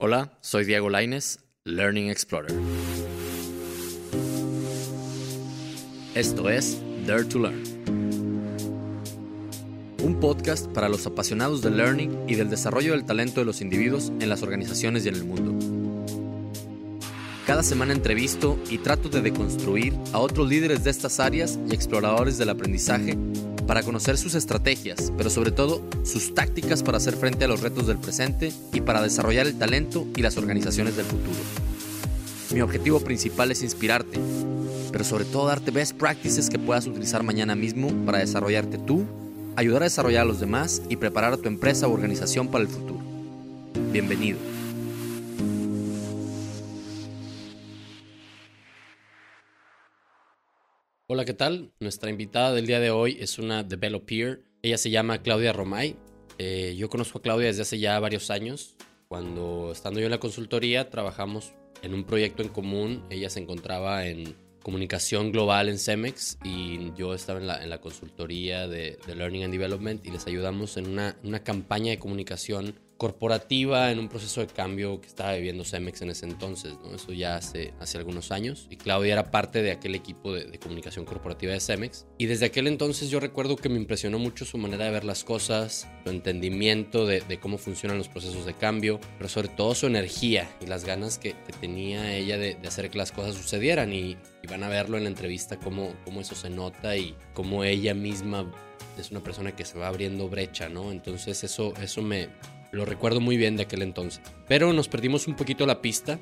Hola, soy Diego Laines, Learning Explorer. Esto es Dare to Learn. Un podcast para los apasionados del learning y del desarrollo del talento de los individuos en las organizaciones y en el mundo. Cada semana entrevisto y trato de deconstruir a otros líderes de estas áreas y exploradores del aprendizaje para conocer sus estrategias, pero sobre todo sus tácticas para hacer frente a los retos del presente y para desarrollar el talento y las organizaciones del futuro. Mi objetivo principal es inspirarte, pero sobre todo darte best practices que puedas utilizar mañana mismo para desarrollarte tú, ayudar a desarrollar a los demás y preparar a tu empresa o organización para el futuro. Bienvenido. Hola, ¿qué tal? Nuestra invitada del día de hoy es una developer. Ella se llama Claudia Romay. Eh, yo conozco a Claudia desde hace ya varios años. Cuando estando yo en la consultoría trabajamos en un proyecto en común. Ella se encontraba en comunicación global en Cemex y yo estaba en la, en la consultoría de, de, Learning and Development y les ayudamos en una, una campaña de comunicación corporativa en un proceso de cambio que estaba viviendo Cemex en ese entonces, ¿no? Eso ya hace, hace algunos años. Y Claudia era parte de aquel equipo de, de, comunicación corporativa de Cemex. Y desde aquel entonces yo recuerdo que me impresionó mucho su manera de ver las cosas, su entendimiento de, de cómo funcionan los procesos de cambio, pero sobre todo su energía y las ganas que, que tenía ella de, de, hacer que las cosas sucedieran. Y, y, van a verlo en la entrevista cómo, cómo eso se nota y cómo ella misma es una persona que se va abriendo brecha, ¿no? Entonces eso, eso me, lo recuerdo muy bien de aquel entonces. Pero nos perdimos un poquito la pista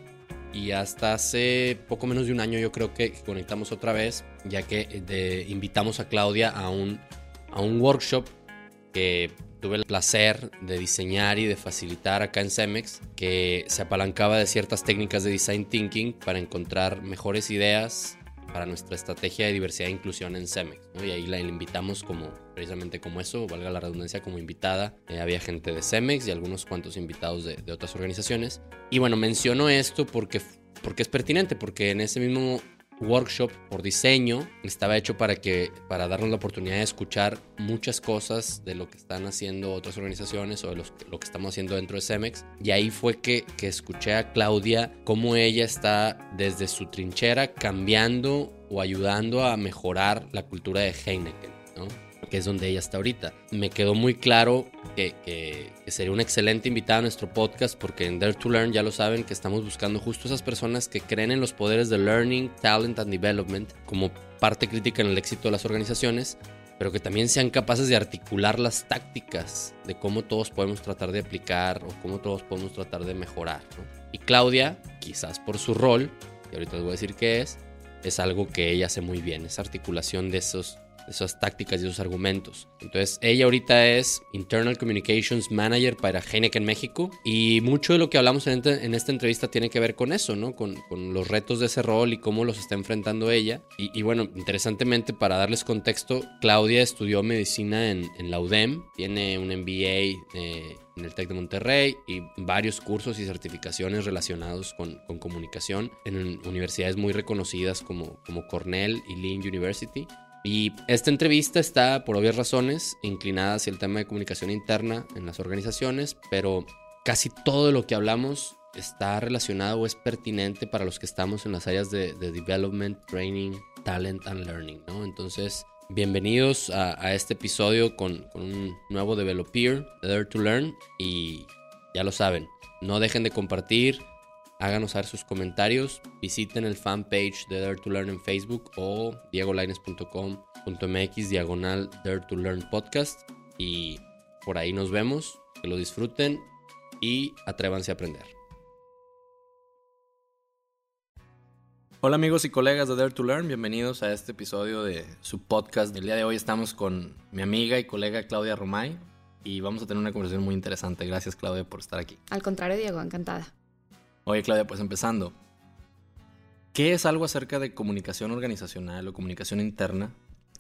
y hasta hace poco menos de un año yo creo que conectamos otra vez, ya que de, invitamos a Claudia a un, a un workshop que tuve el placer de diseñar y de facilitar acá en Cemex, que se apalancaba de ciertas técnicas de design thinking para encontrar mejores ideas para nuestra estrategia de diversidad e inclusión en Cemex. ¿no? Y ahí la invitamos como, precisamente como eso, valga la redundancia, como invitada. Eh, había gente de Cemex y algunos cuantos invitados de, otras organizaciones. Y bueno, menciono esto porque, porque es pertinente, porque en ese mismo workshop por diseño estaba hecho para que para darnos la oportunidad de escuchar muchas cosas de lo que están haciendo otras organizaciones o de los, lo que estamos haciendo dentro de Cemex y ahí fue que, que escuché a Claudia cómo ella está desde su trinchera cambiando o ayudando a mejorar la cultura de Heineken. Que es donde ella está ahorita. Me quedó muy claro que, que, sería una excelente invitada a nuestro podcast porque en Dare to Learn ya lo saben que estamos buscando justo esas personas que creen en los poderes de learning, talent and development como parte crítica en el éxito de las organizaciones, pero que también sean capaces de articular las tácticas de cómo todos podemos tratar de aplicar o cómo todos podemos tratar de mejorar. Y Claudia, quizás por su rol, y ahorita les voy a decir qué es, es algo que ella hace muy bien, esa articulación de esos esas tácticas y esos argumentos. Entonces, ella ahorita es Internal Communications Manager para Heineken México y mucho de lo que hablamos en, en esta entrevista tiene que ver con eso, ¿no? Con, con, los retos de ese rol y cómo los está enfrentando ella. Y, y bueno, interesantemente, para darles contexto, Claudia estudió medicina en, en la UDEM, tiene un MBA eh, en el TEC de Monterrey y varios cursos y certificaciones relacionados con, con comunicación en universidades muy reconocidas como, como Cornell y Lynn University. Y esta entrevista está, por obvias razones, inclinada hacia el tema de comunicación interna en las organizaciones, pero casi todo lo que hablamos está relacionado o es pertinente para los que estamos en las áreas de, de development, training, talent and learning, ¿no? Entonces, bienvenidos a, este episodio con, con, un nuevo developer, Dare to Learn, y ya lo saben, no dejen de compartir, háganos saber sus comentarios, visiten el fanpage de Dare to Learn en Facebook o diegolines.com.mx diagonal Dare to Learn podcast y por ahí nos vemos, que lo disfruten y atrévanse a aprender. Hola amigos y colegas de Dare to Learn, bienvenidos a este episodio de su podcast. El día de hoy estamos con mi amiga y colega Claudia Romay y vamos a tener una conversación muy interesante. Gracias Claudia por estar aquí. Al contrario, Diego, encantada. Oye, Claudia, pues empezando. ¿Qué es algo acerca de comunicación organizacional o comunicación interna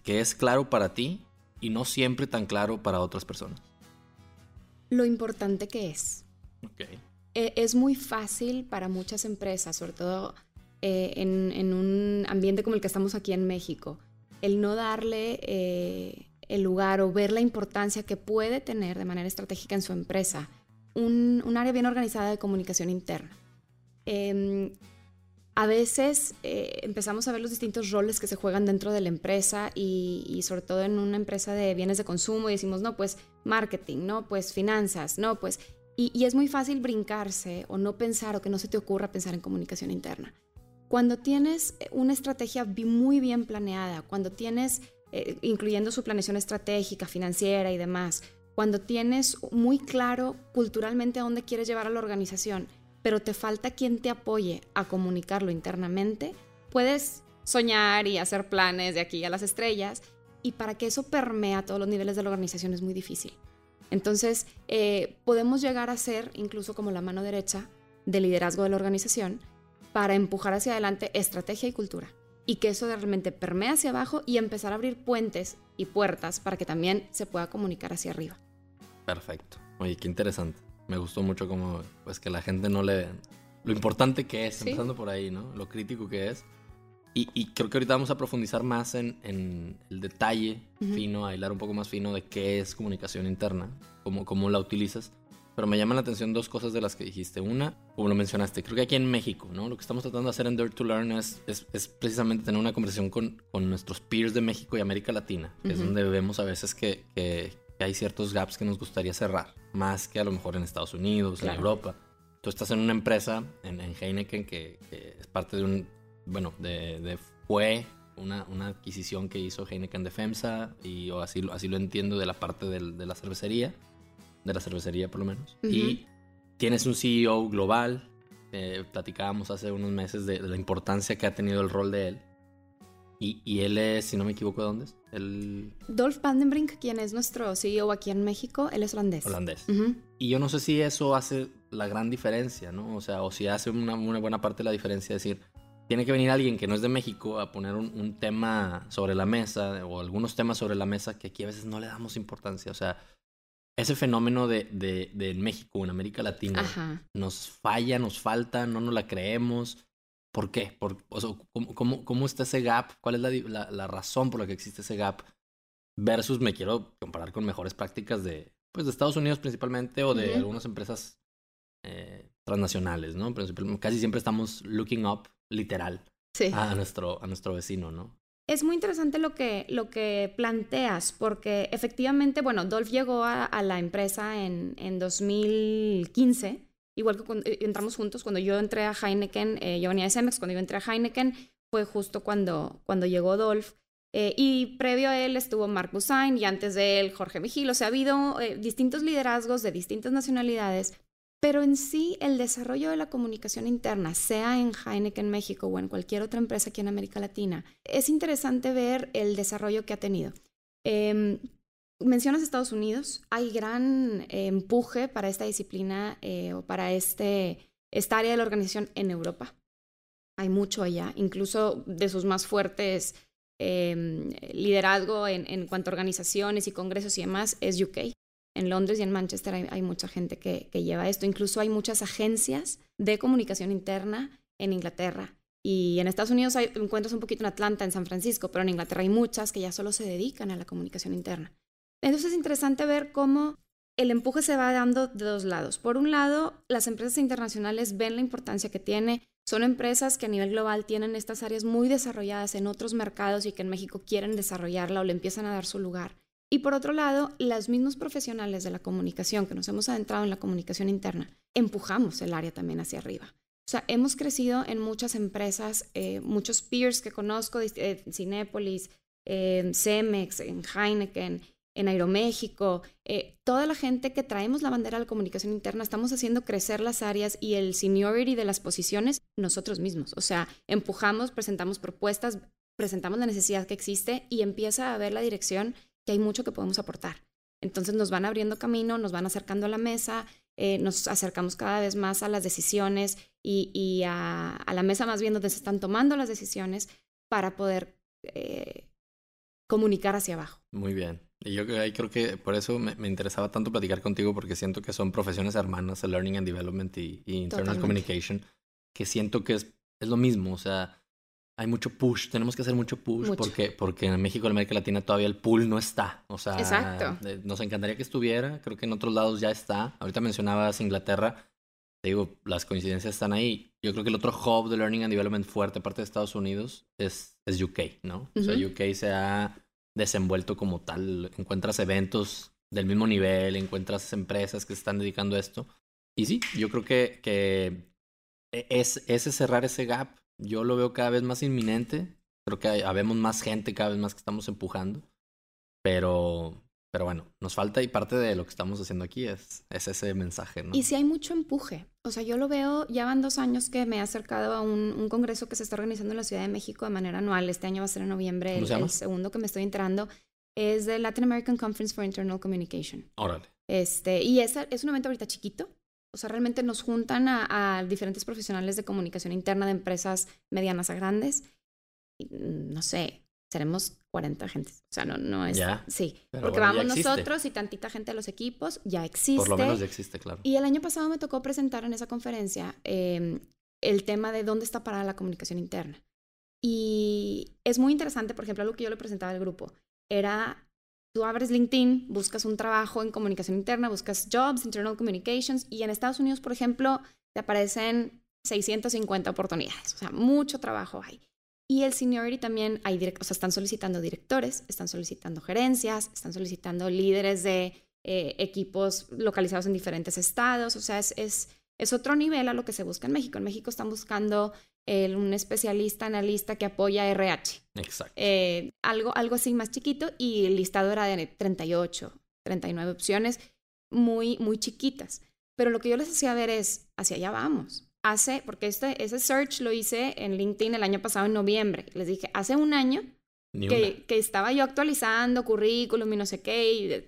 que es claro para ti y no siempre tan claro para otras personas? Lo importante que es. Okay. Es muy fácil para muchas empresas, sobre todo eh, en, en, un ambiente como el que estamos aquí en México, el no darle eh, el lugar o ver la importancia que puede tener de manera estratégica en su empresa un, área bien organizada de comunicación interna. Em, a veces eh, empezamos a ver los distintos roles que se juegan dentro de la empresa y, sobre todo en una empresa de bienes de consumo y decimos, no, pues marketing, no, pues finanzas, no, pues... Y, es muy fácil brincarse o no pensar o que no se te ocurra pensar en comunicación interna. Cuando tienes una estrategia muy bien planeada, cuando tienes, eh, incluyendo su planeación estratégica, financiera y demás, cuando tienes muy claro culturalmente a dónde quieres llevar a la organización, pero te falta quien te apoye a comunicarlo internamente, puedes soñar y hacer planes de aquí a las estrellas, y para que eso permea a todos los niveles de la organización es muy difícil. Entonces, eh, podemos llegar a ser incluso como la mano derecha del liderazgo de la organización para empujar hacia adelante estrategia y cultura. Y que eso realmente permea hacia abajo y empezar a abrir puentes y puertas para que también se pueda comunicar hacia arriba. Perfecto. Oye, qué interesante me gustó mucho como pues que la gente no le... Lo importante que es, empezando por ahí, ¿no? Lo crítico que es. Y, creo que ahorita vamos a profundizar más en, en el detalle fino, a hilar un poco más fino de qué es comunicación interna, cómo, cómo la utilizas. Pero me llaman la atención dos cosas de las que dijiste. Una, como lo mencionaste, creo que aquí en México, ¿no? Lo que estamos tratando de hacer en Dirt to Learn es, es, precisamente tener una conversación con, con, nuestros peers de México y América Latina, que es donde vemos a veces que, que, hay ciertos gaps que nos gustaría cerrar, más que a lo mejor en Estados Unidos, en Europa. Tú estás en una empresa, en, Heineken, que, es parte de un, bueno, de, fue una, una, adquisición que hizo Heineken de FEMSA, y o así, así lo entiendo de la parte del, de la cervecería, de la cervecería por lo menos. Y tienes un CEO global, eh, platicábamos hace unos meses de, de la importancia que ha tenido el rol de él. Y, él es, si no me equivoco, ¿de dónde es? El... Dolph Vandenbrink, quien es nuestro CEO aquí en México, él es holandés. Holandés. Y yo no sé si eso hace la gran diferencia, ¿no? O sea, o si hace una, buena parte de la diferencia, decir, tiene que venir alguien que no es de México a poner un, tema sobre la mesa o algunos temas sobre la mesa que aquí a veces no le damos importancia. O sea, ese fenómeno de, de, de México, en América Latina, nos falla, nos falta, no nos la creemos ¿Por qué? Por, ¿cómo, cómo, está ese gap? ¿Cuál es la, la, razón por la que existe ese gap? Versus me quiero comparar con mejores prácticas de, pues, de Estados Unidos principalmente o de algunas empresas eh, transnacionales, ¿no? casi siempre estamos looking up, literal, a, nuestro, a nuestro vecino, ¿no? Es muy interesante lo que, lo que planteas, porque efectivamente, bueno, Dolph llegó a, a la empresa en, en 2015 igual que cuando eh, entramos juntos, cuando yo entré a Heineken, eh, yo venía de Cemex, cuando yo entré a Heineken fue justo cuando, cuando llegó Dolph. Eh, y previo a él estuvo Mark Busain y antes de él Jorge Vigil. O sea, ha habido distintos liderazgos de distintas nacionalidades, pero en sí el desarrollo de la comunicación interna, sea en Heineken México o en cualquier otra empresa aquí en América Latina, es interesante ver el desarrollo que ha tenido. Mencionas Estados Unidos, hay gran eh, empuje para esta disciplina eh, o para este, esta área de la organización en Europa. Hay mucho allá, incluso de sus más fuertes em, liderazgo en, cuanto a organizaciones y congresos y demás es UK. En Londres y en Manchester hay, mucha gente que, que, lleva esto. Incluso hay muchas agencias de comunicación interna en Inglaterra. Y en Estados Unidos hay, encuentras un poquito en Atlanta, en San Francisco, pero en Inglaterra hay muchas que ya solo se dedican a la comunicación interna. Entonces es interesante ver cómo el empuje se va dando de dos lados. Por un lado, las empresas internacionales ven la importancia que tiene. Son empresas que a nivel global tienen estas áreas muy desarrolladas en otros mercados y que en México quieren desarrollarla o le empiezan a dar su lugar. Y por otro lado, los mismos profesionales de la comunicación que nos hemos adentrado en la comunicación interna, empujamos el área también hacia arriba. O sea, hemos crecido en muchas empresas, eh, muchos peers que conozco, eh, Cinépolis, eh, Cemex, en Heineken, en Aeroméxico, eh, toda la gente que traemos la bandera de la comunicación interna, estamos haciendo crecer las áreas y el seniority de las posiciones nosotros mismos. O sea, empujamos, presentamos propuestas, presentamos la necesidad que existe y empieza a ver la dirección que hay mucho que podemos aportar. Entonces nos van abriendo camino, nos van acercando a la mesa, eh, nos acercamos cada vez más a las decisiones y, a, la mesa más bien donde se están tomando las decisiones para poder eh, comunicar hacia abajo. Muy bien. Y yo creo que por eso me, interesaba tanto platicar contigo porque siento que son profesiones hermanas, el Learning and Development y, Internal Communication, que siento que es, es lo mismo. O sea, hay mucho push, tenemos que hacer mucho push porque porque en México, en América Latina todavía el pool no está, o sea, Exacto. nos encantaría que estuviera, creo que en otros lados ya está. Ahorita mencionabas Inglaterra, te digo, las coincidencias están ahí. Yo creo que el otro hub de learning and development fuerte aparte de Estados Unidos es es UK, ¿no? O sea, UK se ha desenvuelto como tal, encuentras eventos del mismo nivel, encuentras empresas que se están dedicando a esto. Y sí, yo creo que, e, es, ese cerrar ese gap yo lo veo cada vez más inminente. Creo que habemos más gente cada vez más que estamos empujando. Pero, pero bueno, nos falta y parte de lo que estamos haciendo aquí es, es ese mensaje, ¿no? Y si hay mucho empuje. O sea, yo lo veo, ya van dos años que me he acercado a un, un congreso que se está organizando en la Ciudad de México de manera anual. Este año va a ser en noviembre, el, el, segundo que me estoy enterando. Es de Latin American Conference for Internal Communication. Órale. Este, y es, es un evento ahorita chiquito, o sea, realmente nos juntan a, diferentes profesionales de comunicación interna de empresas medianas a grandes. Mm, no sé, seremos 40 gentes. O sea, no, no es. Ya. Sí. porque vamos nosotros y tantita gente de los equipos, ya existe. Por lo menos ya existe, claro. Y el año pasado me tocó presentar en esa conferencia em, el tema de dónde está parada la comunicación interna. Y es muy interesante, por ejemplo, algo que yo le presentaba al grupo era Tú abres LinkedIn, buscas un trabajo en comunicación interna, buscas jobs, internal communications, y en Estados Unidos, por ejemplo, te aparecen 650 oportunidades. O sea, mucho trabajo hay. Y el seniority también hay, o sea, están solicitando directores, están solicitando gerencias, están solicitando líderes de eh, equipos localizados en diferentes estados. O sea, es, es, es otro nivel a lo que se busca en México. En México están buscando un especialista analista que apoya RH. Exacto. Eh, algo, algo así más chiquito y el listado era de 38, 39 opciones muy, muy chiquitas. Pero lo que yo les hacía ver es, hacia allá vamos. Hace, porque este, ese search lo hice en LinkedIn el año pasado en noviembre. Les dije, hace un año que, que, estaba yo actualizando currículum y no sé qué, y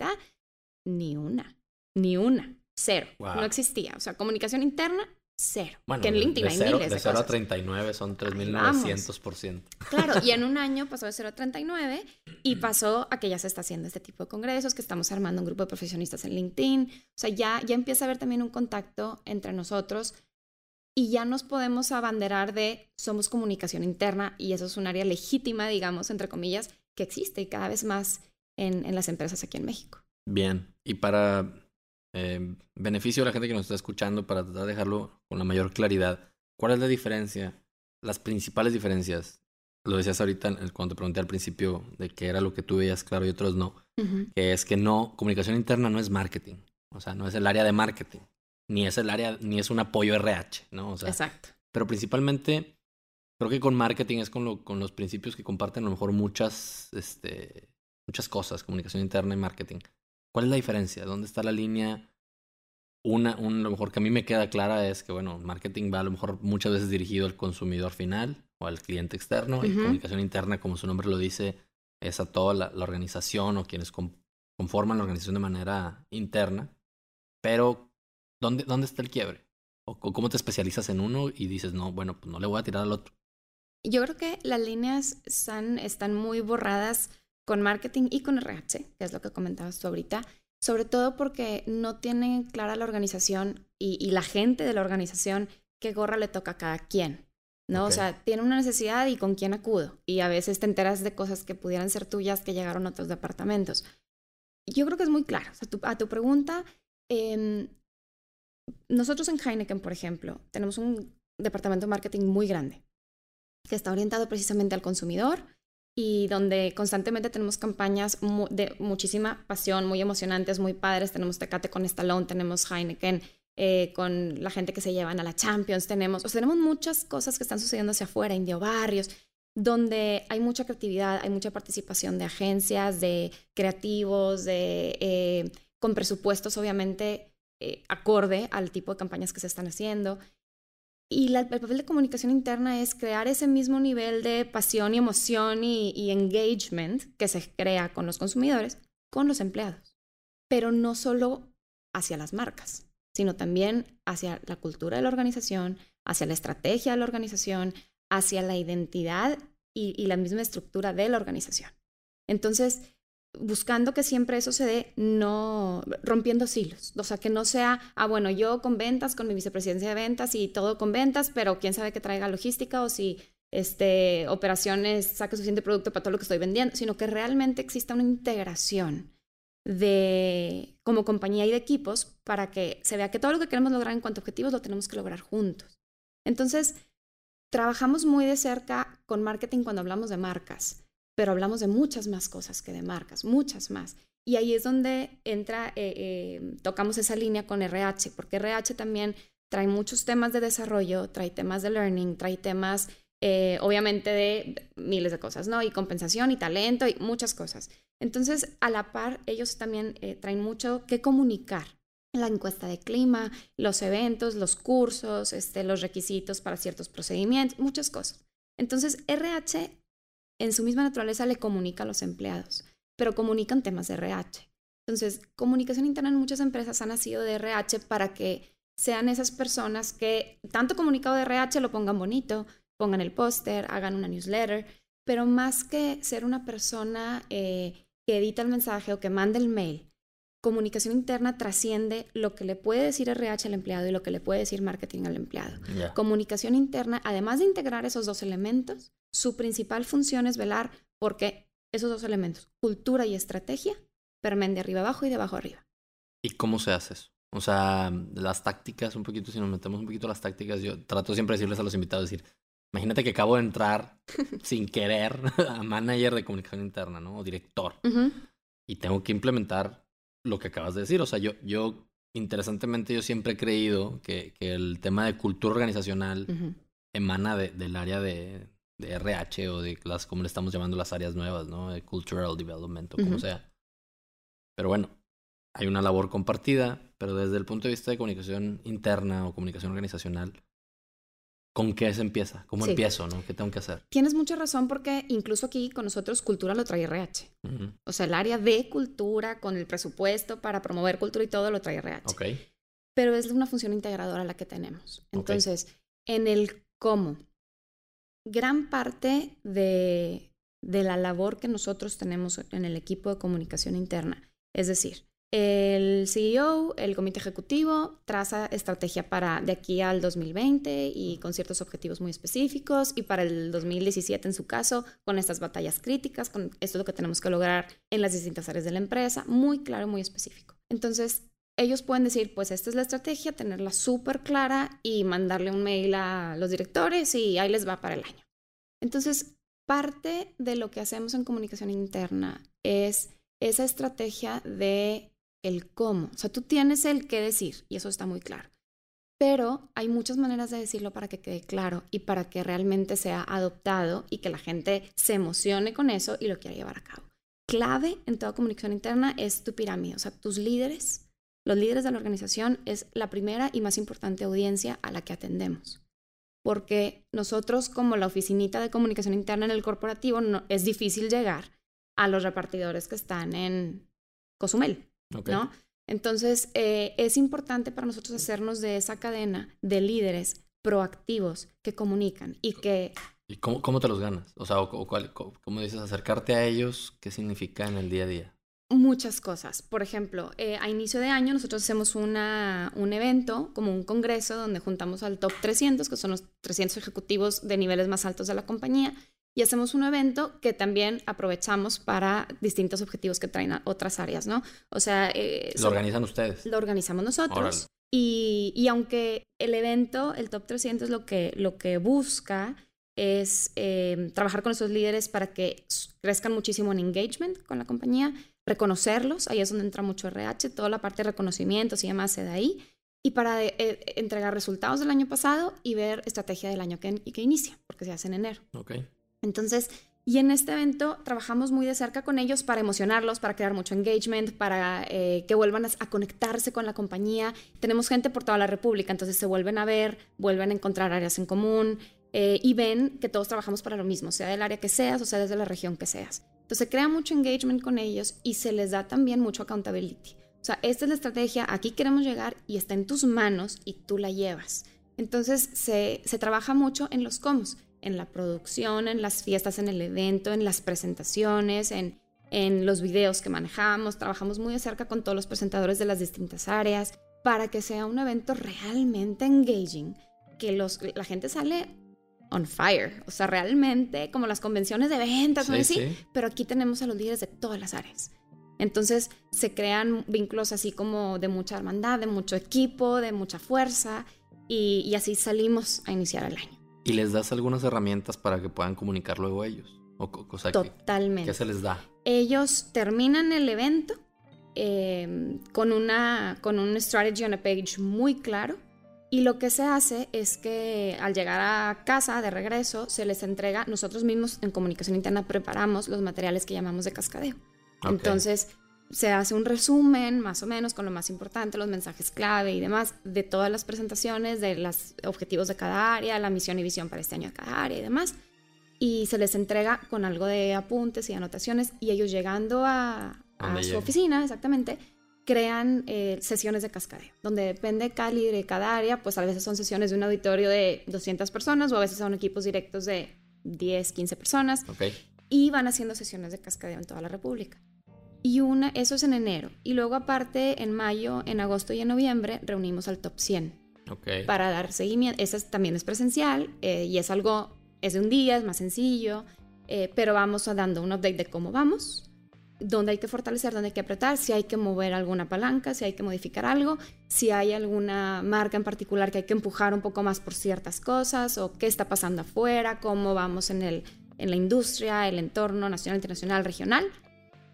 ni una, ni una, cero. No existía. O sea, comunicación interna, cero. Bueno, que en LinkedIn de, hay cero, miles de, de 0 cosas. a 39 son 3.900%. Claro, y en un año pasó de 0 a 39 y pasó a que ya se está haciendo este tipo de congresos, que estamos armando un grupo de profesionistas en LinkedIn. O sea, ya, ya empieza a haber también un contacto entre nosotros y ya nos podemos abanderar de somos comunicación interna y eso es un área legítima, digamos, entre comillas, que existe y cada vez más en, en las empresas aquí en México. Bien, y para eh, beneficio a la gente que nos está escuchando para tratar de dejarlo con la mayor claridad. ¿Cuál es la diferencia? Las principales diferencias. Lo decías ahorita cuando te pregunté al principio de qué era lo que tú veías claro y otros no. Que es que no, comunicación interna no es marketing. O sea, no es el área de marketing. Ni es el área, ni es un apoyo RH, ¿no? O sea, Exacto. Pero principalmente, creo que con marketing es con, lo, con los principios que comparten a lo mejor muchas, este, muchas cosas, comunicación interna y marketing. ¿Cuál es la diferencia? ¿Dónde está la línea? Una, un, lo mejor que a mí me queda clara es que, bueno, marketing va a lo mejor muchas veces dirigido al consumidor final o al cliente externo y comunicación interna, como su nombre lo dice, es a toda la, la organización o quienes conforman la organización de manera interna. Pero, ¿dónde, dónde está el quiebre? ¿O, ¿O cómo te especializas en uno y dices, no, bueno, pues no le voy a tirar al otro? Yo creo que las líneas están, están muy borradas con marketing y con RH, que es lo que comentabas tú ahorita, sobre todo porque no tienen clara la organización y, y la gente de la organización qué gorra le toca a cada quien. ¿no? Okay. O sea, tiene una necesidad y con quién acudo. Y a veces te enteras de cosas que pudieran ser tuyas que llegaron a otros departamentos. Yo creo que es muy claro. O sea, tu, a tu pregunta, eh, nosotros en Heineken, por ejemplo, tenemos un departamento de marketing muy grande que está orientado precisamente al consumidor y donde constantemente tenemos campañas de muchísima pasión, muy emocionantes, muy padres. Tenemos Tecate con Stallone, tenemos Heineken eh, con la gente que se llevan a la Champions, tenemos, tenemos muchas cosas que están sucediendo hacia afuera, Indio Barrios, donde hay mucha creatividad, hay mucha participación de agencias, de creativos, de, eh, con presupuestos obviamente eh, acorde al tipo de campañas que se están haciendo. Y el papel de comunicación interna es crear ese mismo nivel de pasión y emoción y, y, engagement que se crea con los consumidores, con los empleados. Pero no solo hacia las marcas, sino también hacia la cultura de la organización, hacia la estrategia de la organización, hacia la identidad y la misma estructura de la organización. Entonces, buscando que siempre eso se dé, no rompiendo silos. O sea, que no sea, ah, bueno, yo con ventas, con mi vicepresidencia de ventas y todo con ventas, pero quién sabe que traiga logística o si este, operaciones, saque suficiente producto para todo lo que estoy vendiendo, sino que realmente exista una integración de como compañía y de equipos para que se vea que todo lo que queremos lograr en cuanto a objetivos lo tenemos que lograr juntos. Entonces, trabajamos muy de cerca con marketing cuando hablamos de marcas, pero hablamos de muchas más cosas que de marcas, muchas más. Y ahí es donde entra, eh, eh, tocamos esa línea con RH, porque RH también trae muchos temas de desarrollo, trae temas de learning, trae temas eh, obviamente de miles de cosas, ¿no? Y compensación y talento y muchas cosas. Entonces, a la par, ellos también traen mucho que comunicar. La encuesta de clima, los eventos, los cursos, este, los requisitos para ciertos procedimientos, muchas cosas. Entonces, RH en su misma naturaleza le comunica a los empleados pero comunican temas de RH. Entonces, comunicación interna en muchas empresas ha nacido de RH para que sean esas personas que tanto comunicado de RH lo pongan bonito, pongan el póster, hagan una newsletter, pero más que ser una persona eh, que edita el mensaje o que manda el mail, comunicación interna trasciende lo que le puede decir RH al empleado y lo que le puede decir marketing al empleado. Comunicación interna, además de integrar esos dos elementos, su principal función es velar porque esos dos elementos, cultura y estrategia, permen de arriba abajo y de abajo arriba. ¿Y cómo se hace eso? O sea, las tácticas, un poquito, si nos metemos un poquito a las tácticas, yo trato siempre de decirles a los invitados, decir, imagínate que acabo de entrar sin querer a manager de comunicación interna, ¿no? O director. Y tengo que implementar lo que acabas de decir. O sea, yo, yo interesantemente, yo siempre he creído que, que el tema de cultura organizacional emana del área de, de RH o de las, como le estamos llamando las áreas nuevas, ¿no? De cultural development o como sea. Pero bueno, hay una labor compartida, pero desde el punto de vista de comunicación interna o comunicación organizacional, ¿con qué se empieza? ¿Cómo empiezo, no? ¿Qué tengo que hacer? Tienes mucha razón porque incluso aquí con nosotros cultura lo trae RH. O sea, el área de cultura con el presupuesto para promover cultura y todo lo trae RH. Ok. Pero es una función integradora la que tenemos. Entonces, en el cómo gran parte de, la labor que nosotros tenemos en el equipo de comunicación interna. Es decir, el CEO, el comité ejecutivo, traza estrategia para de aquí al 2020 y con ciertos objetivos muy específicos y para el 2017 en su caso, con estas batallas críticas, con esto es lo que tenemos que lograr en las distintas áreas de la empresa, muy claro, muy específico. Entonces, ellos pueden decir, pues esta es la estrategia, tenerla súper clara y mandarle un mail a los directores y ahí les va para el año. Entonces, parte de lo que hacemos en comunicación interna es esa estrategia de el cómo. O sea, tú tienes el qué decir y eso está muy claro. Pero hay muchas maneras de decirlo para que quede claro y para que realmente sea adoptado y que la gente se emocione con eso y lo quiera llevar a cabo. Clave en toda comunicación interna es tu pirámide, o sea, tus líderes los líderes de la organización es la primera y más importante audiencia a la que atendemos. Porque nosotros, como la oficinita de comunicación interna en el corporativo, no, es difícil llegar a los repartidores que están en Cozumel, ¿no? Entonces, eh, es importante para nosotros hacernos de esa cadena de líderes proactivos que comunican y que... ¿Y cómo, cómo te los ganas? O sea, o, ¿cómo dices acercarte a ellos? ¿Qué significa en el día a día? Muchas cosas. Por ejemplo, eh, a inicio de año nosotros hacemos una, un evento, como un congreso, donde juntamos al top 300, que son los 300 ejecutivos de niveles más altos de la compañía, y hacemos un evento que también aprovechamos para distintos objetivos que traen a otras áreas, ¿no? O sea... Eh, ¿Lo organizan ustedes? Lo organizamos nosotros. Y, y, aunque el evento, el top 300, lo que, lo que busca es eh, trabajar con esos líderes para que crezcan muchísimo en engagement con la compañía, reconocerlos, ahí es donde entra mucho RH, toda la parte de reconocimientos y demás se da ahí, y para eh, eh, entregar resultados del año pasado y ver estrategia del año que, que inicia, porque se hace en enero. Okay. Entonces, y en este evento trabajamos muy de cerca con ellos para emocionarlos, para crear mucho engagement, para eh, que vuelvan a, conectarse con la compañía. Tenemos gente por toda la República, entonces se vuelven a ver, vuelven a encontrar áreas en común y ven que todos trabajamos para lo mismo, sea del área que seas o sea desde la región que seas. Entonces se crea mucho engagement con ellos y se les da también mucho accountability. O sea, esta es la estrategia, aquí queremos llegar y está en tus manos y tú la llevas. Entonces se, se trabaja mucho en los cómo, en la producción, en las fiestas, en el evento, en las presentaciones, en, en los videos que manejamos. Trabajamos muy de cerca con todos los presentadores de las distintas áreas para que sea un evento realmente engaging, que los, la gente sale on fire. O sea, realmente como las convenciones de ventas. Sí, pero aquí tenemos a los líderes de todas las áreas. Entonces se crean vínculos así como de mucha hermandad, de mucho equipo, de mucha fuerza y, así salimos a iniciar el año. ¿Y les das algunas herramientas para que puedan comunicar luego ellos? O, cosa Totalmente. ¿Qué se les da? Ellos terminan el evento em, con, una, con un strategy on a page muy claro y lo que se hace es que al llegar a casa de regreso se les entrega, nosotros mismos en comunicación interna preparamos los materiales que llamamos de cascadeo. Entonces se hace un resumen más o menos con lo más importante, los mensajes clave y demás de todas las presentaciones, de los objetivos de cada área, la misión y visión para este año de cada área y demás. Y se les entrega con algo de apuntes y anotaciones y ellos llegando a, su oficina, exactamente, crean eh, sesiones de cascadeo, donde depende cada líder de cada área, pues a veces son sesiones de un auditorio de 200 personas o a veces son equipos directos de 10, 15 personas. Y van haciendo sesiones de cascadeo en toda la República. Y una, eso es en enero. Y luego aparte, en mayo, en agosto y en noviembre, reunimos al top 100. Para dar seguimiento. Ese también es presencial eh, y es algo, es de un día, es más sencillo, eh, pero vamos dando un update de cómo vamos, dónde hay que fortalecer, dónde hay que apretar, si hay que mover alguna palanca, si hay que modificar algo, si hay alguna marca en particular que hay que empujar un poco más por ciertas cosas o qué está pasando afuera, cómo vamos en, el, en la industria, el entorno nacional, internacional, regional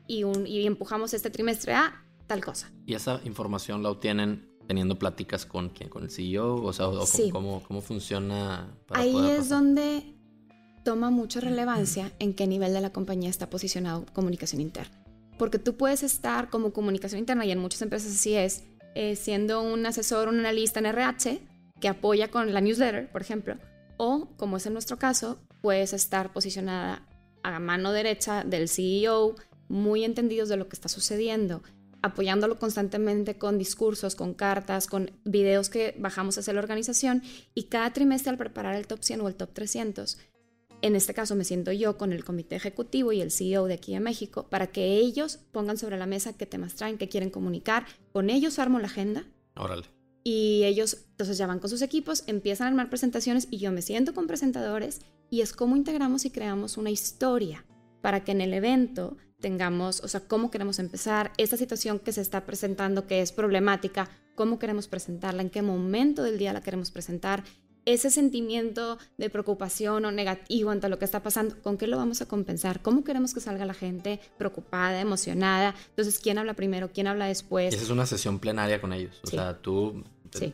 y, empujamos este trimestre a tal cosa. ¿Y esa información la obtienen teniendo pláticas con quién? ¿Con el CEO? O sea, cómo, cómo, funciona? Ahí es donde toma mucha relevancia en qué nivel de la compañía está posicionado comunicación interna. Porque tú puedes estar como comunicación interna, y en muchas empresas así es, eh, siendo un asesor, un analista en RH que apoya con la newsletter, por ejemplo, o como es en nuestro caso, puedes estar posicionada a mano derecha del CEO, muy entendidos de lo que está sucediendo, apoyándolo constantemente con discursos, con cartas, con videos que bajamos hacia la organización y cada trimestre al preparar el top 100 o el top 300, en este caso me siento yo con el comité ejecutivo y el CEO de aquí en México para que ellos pongan sobre la mesa qué temas traen, qué quieren comunicar, con ellos armo la agenda. Órale. Y ellos entonces ya van con sus equipos, empiezan a armar presentaciones y yo me siento con presentadores y es cómo integramos y creamos una historia para que en el evento tengamos, o sea, cómo queremos empezar, esta situación que se está presentando que es problemática, cómo queremos presentarla, en qué momento del día la queremos presentar, ese sentimiento de preocupación o negativo ante lo que está pasando, ¿con qué lo vamos a compensar? ¿Cómo queremos que salga la gente preocupada, emocionada? Entonces, ¿quién habla primero? ¿Quién habla después? esa es una sesión plenaria con ellos. O sea, tú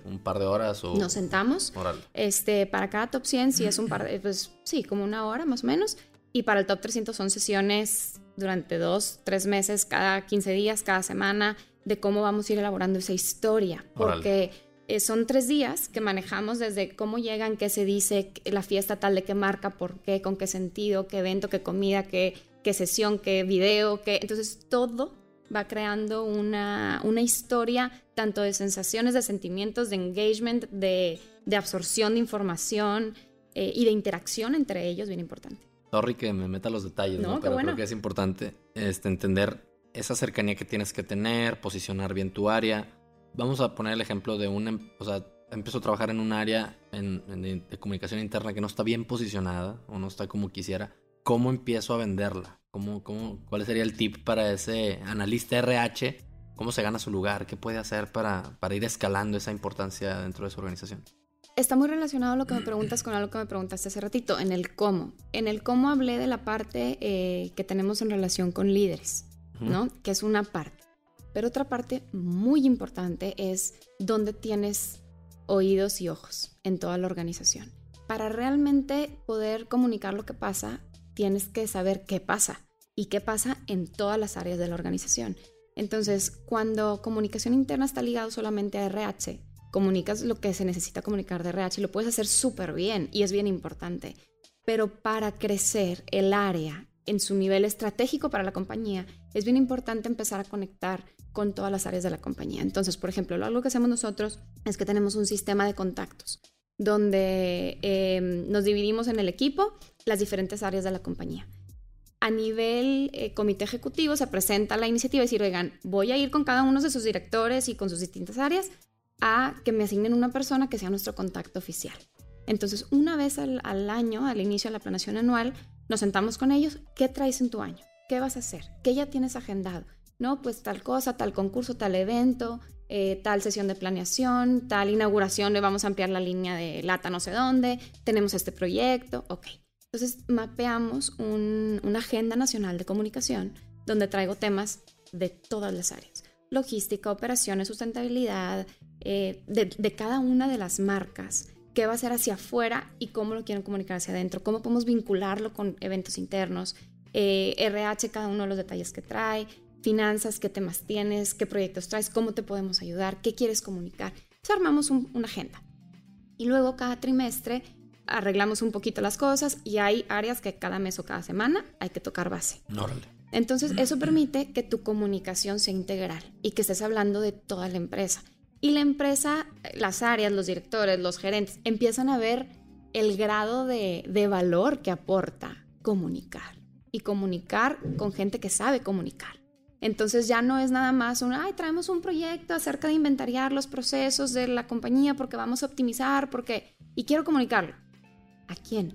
un par de horas o... Nos sentamos. Este, para cada top 100 sí es un par de, pues sí, como una hora más o menos. Y para el top 300 son sesiones durante dos, tres meses, cada 15 días, cada semana, de cómo vamos a ir elaborando esa historia. Porque eh, son tres días que manejamos desde cómo llegan, qué se dice, la fiesta tal de qué marca, por qué, con qué sentido, qué evento, qué comida, qué, qué sesión, qué video, qué... Entonces todo va creando una, una historia tanto de sensaciones, de sentimientos, de engagement, de, de absorción de información eh, y de interacción entre ellos, bien importante. Sorry que me meta los detalles, ¿no? Pero creo que es importante este, entender esa cercanía que tienes que tener, posicionar bien tu área. Vamos a poner el ejemplo de un, em, o sea, empiezo a trabajar en un área de comunicación interna que no está bien posicionada o no está como quisiera. ¿Cómo empiezo a venderla? ¿Cómo, cómo, ¿Cuál sería el tip para ese analista RH? ¿Cómo se gana su lugar? ¿Qué puede hacer para, para ir escalando esa importancia dentro de su organización? está muy relacionado lo que me preguntas con algo que me preguntaste hace ratito, en el cómo. En el cómo hablé de la parte eh, que tenemos en relación con líderes, ¿no? Que es una parte. Pero otra parte muy importante es dónde tienes oídos y ojos en toda la organización. Para realmente poder comunicar lo que pasa, tienes que saber qué pasa y qué pasa en todas las áreas de la organización. Entonces, cuando comunicación interna está ligado solamente a RH, comunicas lo que se necesita comunicar de RH y lo puedes hacer súper bien y es bien importante. Pero para crecer el área en su nivel estratégico para la compañía, es bien importante empezar a conectar con todas las áreas de la compañía. Entonces, por ejemplo, algo que hacemos nosotros es que tenemos un sistema de contactos donde em, nos dividimos en el equipo las diferentes áreas de la compañía. A nivel eh, comité ejecutivo se presenta la iniciativa y decir, oigan, voy a ir con cada uno de sus directores y con sus distintas áreas a que me asignen una persona que sea nuestro contacto oficial. Entonces, una vez al, año, al inicio de la planeación anual, nos sentamos con ellos, ¿qué traes en tu año? ¿Qué vas a hacer? ¿Qué ya tienes agendado? No, pues tal cosa, tal concurso, tal evento, eh, tal sesión de planeación, tal inauguración, le vamos a ampliar la línea de lata no sé dónde, tenemos este proyecto, ok. Entonces mapeamos una agenda nacional de comunicación donde traigo temas de todas las áreas. Logística, operaciones, sustentabilidad, eh, de, cada una de las marcas, qué va a ser hacia afuera y cómo lo quieren comunicar hacia adentro, cómo podemos vincularlo con eventos internos, RH, eh, cada uno de los detalles que trae, finanzas, qué temas tienes, qué proyectos traes, cómo te podemos ayudar, qué quieres comunicar. Entonces armamos una agenda. Y luego cada trimestre arreglamos un poquito las cosas y hay áreas que cada mes o cada semana hay que tocar base. Entonces eso permite que tu comunicación sea integral y que estés hablando de toda la empresa. Y la empresa, las áreas, los directores, los gerentes, empiezan a ver el grado de, de valor que aporta comunicar y comunicar con gente que sabe comunicar. Entonces ya no es nada más un, ay, traemos un proyecto acerca de inventariar los procesos de la compañía porque vamos a optimizar, porque... Y quiero comunicarlo. ¿A quién?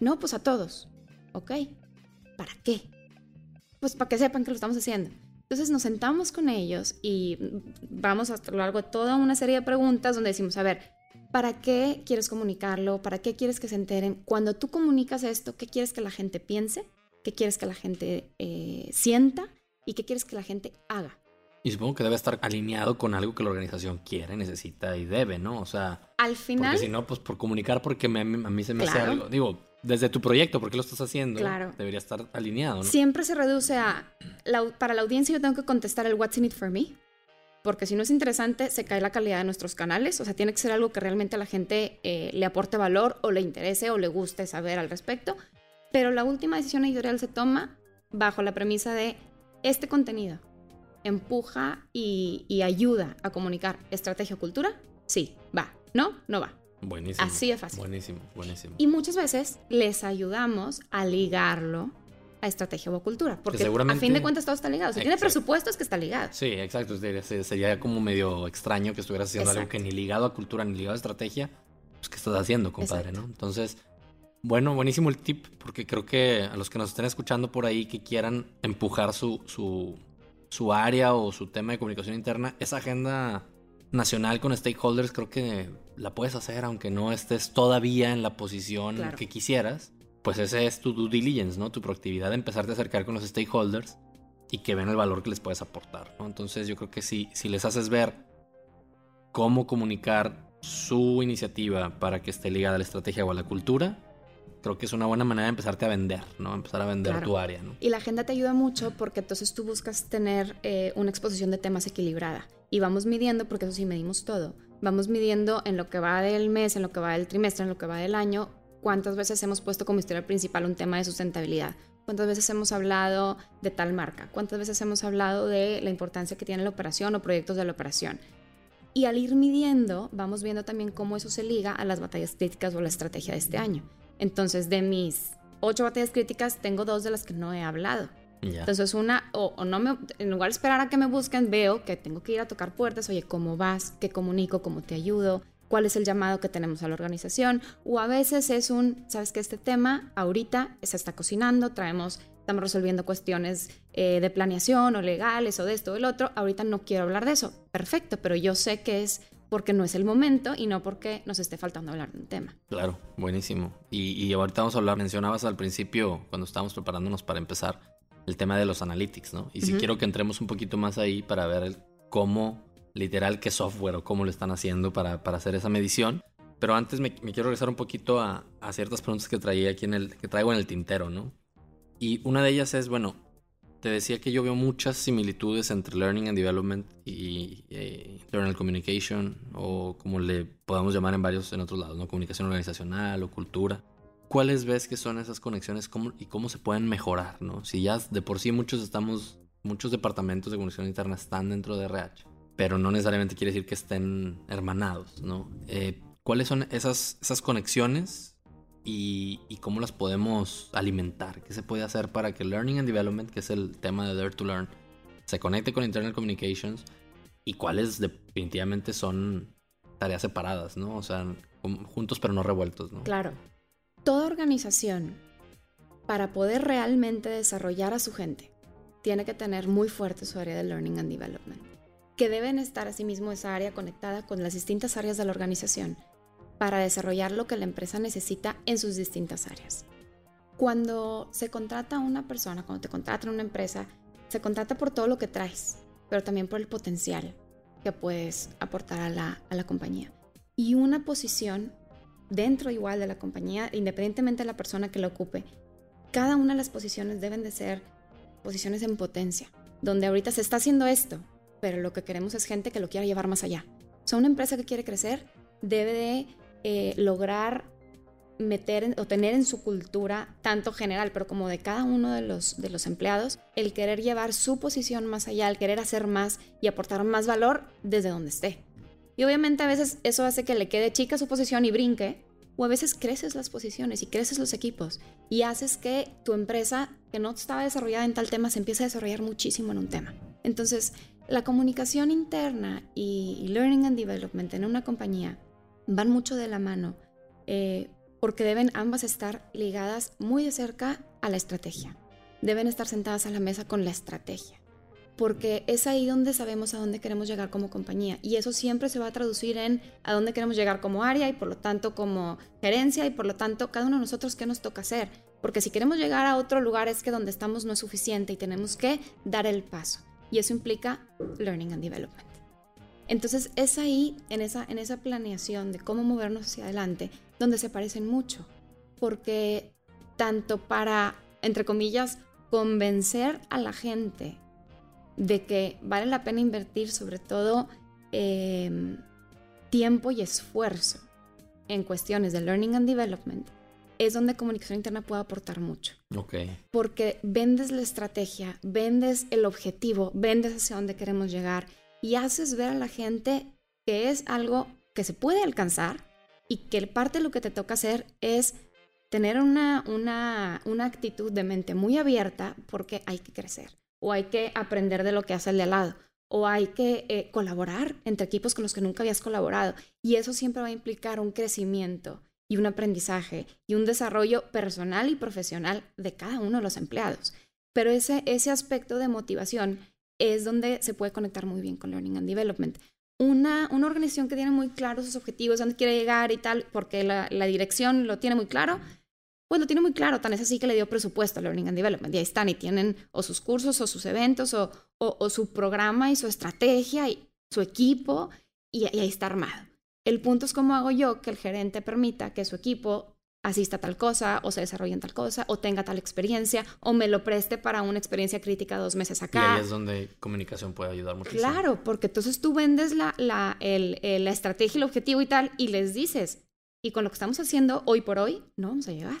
No, pues a todos. ¿Ok? ¿Para qué? Pues para que sepan que lo estamos haciendo. Entonces nos sentamos con ellos y vamos a lo largo de toda una serie de preguntas donde decimos, a ver, ¿para qué quieres comunicarlo? ¿Para qué quieres que se enteren? Cuando tú comunicas esto, ¿qué quieres que la gente piense? ¿Qué quieres que la gente eh, sienta? Y qué quieres que la gente haga. Y supongo que debe estar alineado con algo que la organización quiere, necesita y debe, ¿no? O sea, al final. Porque si no, pues por comunicar, porque a mí se me hace algo. Digo, desde tu proyecto, ¿por qué lo estás haciendo? Claro. Debería estar alineado, ¿no? Siempre se reduce a. para la audiencia, yo tengo que contestar el What's in it for me. Porque si no es interesante, se cae la calidad de nuestros canales. O sea, tiene que ser algo que realmente a la gente eh, le aporte valor o le interese o le guste saber al respecto. Pero la última decisión editorial se toma bajo la premisa de este contenido empuja y, ayuda a comunicar estrategia o cultura, sí, va. No, no va. Buenísimo. Así de fácil. Buenísimo, buenísimo. Y muchas veces les ayudamos a ligarlo a estrategia o cultura, porque a fin de cuentas todo está ligado. Si tiene presupuestos, que está ligado. Sí, exacto. Sería como medio extraño que estuvieras haciendo algo que ni ligado a cultura ni ligado a estrategia. Pues, ¿qué estás haciendo, compadre? ¿no? Entonces, bueno, buenísimo el tip, porque creo que a los que nos estén escuchando por ahí que quieran empujar su, su, área o su tema de comunicación interna, esa agenda nacional con stakeholders creo que la puedes hacer aunque no estés todavía en la posición que quisieras. Pues ese es tu due diligence, ¿no? Tu proactividad de empezarte a acercar con los stakeholders y que ven el valor que les puedes aportar, ¿no? Entonces yo creo que si, si les haces ver cómo comunicar su iniciativa para que esté ligada a la estrategia o a la cultura, creo que es una buena manera de empezarte a vender, ¿no? Empezar a vender tu área, ¿no? Y la agenda te ayuda mucho porque entonces tú buscas tener eh, una exposición de temas equilibrada. Y vamos midiendo, porque eso sí medimos todo. Vamos midiendo en lo que va del mes, en lo que va del trimestre, en lo que va del año, cuántas veces hemos puesto como historia principal un tema de sustentabilidad. ¿Cuántas veces hemos hablado de tal marca? ¿Cuántas veces hemos hablado de la importancia que tiene la operación o proyectos de la operación? Y al ir midiendo, vamos viendo también cómo eso se liga a las batallas críticas o la estrategia de este año. Entonces, de mis ocho batallas críticas, tengo dos de las que no he hablado. Entonces, una, o, no me, en lugar de esperar a que me busquen, veo que tengo que ir a tocar puertas, oye, ¿cómo vas? ¿Qué comunico? ¿Cómo te ayudo? ¿Cuál es el llamado que tenemos a la organización? O a veces es un, ¿sabes que Este tema ahorita se está cocinando, traemos, estamos resolviendo cuestiones eh, de planeación o legales o de esto o del otro, ahorita no quiero hablar de eso. Perfecto, pero yo sé que es porque no es el momento y no porque nos esté faltando hablar de un tema. Claro, buenísimo. Y, ahorita vamos a hablar, mencionabas al principio, cuando estábamos preparándonos para empezar, el tema de los analytics, ¿no? Y si quiero que entremos un poquito más ahí para ver cómo, literal, qué software o cómo lo están haciendo para, para hacer esa medición. Pero antes me, quiero regresar un poquito a, a, ciertas preguntas que traía aquí en el, que traigo en el tintero, ¿no? Y una de ellas es, bueno, te decía que yo veo muchas similitudes entre Learning and Development y eh, Internal Communication, o como le podamos llamar en varios, en otros lados, ¿no? Comunicación organizacional o cultura. ¿Cuáles ves que son esas conexiones y cómo se pueden mejorar, no? Si ya de por sí muchos estamos, muchos departamentos de comunicación interna están dentro de RH, pero no necesariamente quiere decir que estén hermanados, ¿no? Eh, ¿Cuáles son esas, esas conexiones y, cómo las podemos alimentar. ¿Qué se puede hacer para que Learning and Development, que es el tema de Dare to Learn, se conecte con Internal Communications y cuáles definitivamente son tareas separadas, ¿no? O sea, juntos pero no revueltos, ¿no? Claro. Toda organización, para poder realmente desarrollar a su gente, tiene que tener muy fuerte su área de Learning and Development, que deben estar asimismo esa área conectada con las distintas áreas de la organización para desarrollar lo que la empresa necesita en sus distintas áreas. Cuando se contrata a una persona, cuando te contratan una empresa, se contrata por todo lo que traes, pero también por el potencial que puedes aportar a la, a la compañía. Y una posición dentro igual de la compañía, independientemente de la persona que la ocupe, cada una de las posiciones deben de ser posiciones en potencia, donde ahorita se está haciendo esto, pero lo que queremos es gente que lo quiera llevar más allá. O sea, una empresa que quiere crecer debe de eh, lograr meter o tener en su cultura, tanto general, pero como de cada uno de los, de los empleados, el querer llevar su posición más allá, el querer hacer más y aportar más valor desde donde esté. Y obviamente a veces eso hace que le quede chica su posición y brinque, o a veces creces las posiciones y creces los equipos y haces que tu empresa, que no estaba desarrollada en tal tema, se empiece a desarrollar muchísimo en un tema. Entonces, la comunicación interna y learning and development en una compañía van mucho de la mano. Eh, porque deben ambas estar ligadas muy de cerca a la estrategia. Deben estar sentadas a la mesa con la estrategia, porque es ahí donde sabemos a dónde queremos llegar como compañía y eso siempre se va a traducir en a dónde queremos llegar como área y por lo tanto como gerencia y por lo tanto cada uno de nosotros qué nos toca hacer, porque si queremos llegar a otro lugar es que donde estamos no es suficiente y tenemos que dar el paso y eso implica learning and development. Entonces es ahí, en esa, en esa planeación de cómo movernos hacia adelante, donde se parecen mucho. Porque tanto para, entre comillas, convencer a la gente de que vale la pena invertir sobre todo em, tiempo y esfuerzo en cuestiones de learning and development, es donde comunicación interna puede aportar mucho. Porque vendes la estrategia, vendes el objetivo, vendes hacia dónde queremos llegar y haces ver a la gente que es algo que se puede alcanzar y que parte de lo que te toca hacer es tener una, una, una actitud de mente muy abierta porque hay que crecer o hay que aprender de lo que hace el de al lado o hay que eh, colaborar entre equipos con los que nunca habías colaborado. Y eso siempre va a implicar un crecimiento y un aprendizaje y un desarrollo personal y profesional de cada uno de los empleados. Pero ese, ese aspecto de motivación es donde se puede conectar muy bien con Learning and Development. Una, una organización que tiene muy claros sus objetivos, dónde quiere llegar y tal, porque la, dirección lo tiene muy claro, pues lo tiene muy claro, tan es así que le dio presupuesto a Learning and Development. Y ahí están y tienen o sus cursos o sus eventos o, o, su programa y su estrategia y su equipo y, y ahí está armado. El punto es cómo hago yo que el gerente permita que su equipo asista a tal cosa o se desarrolle en tal cosa o tenga tal experiencia o me lo preste para una experiencia crítica dos meses acá. Y ahí es donde comunicación puede ayudar muchísimo. Claro, porque entonces tú vendes la, la, el, la estrategia, el objetivo y tal y les dices, y con lo que estamos haciendo hoy por hoy, no vamos a llegar.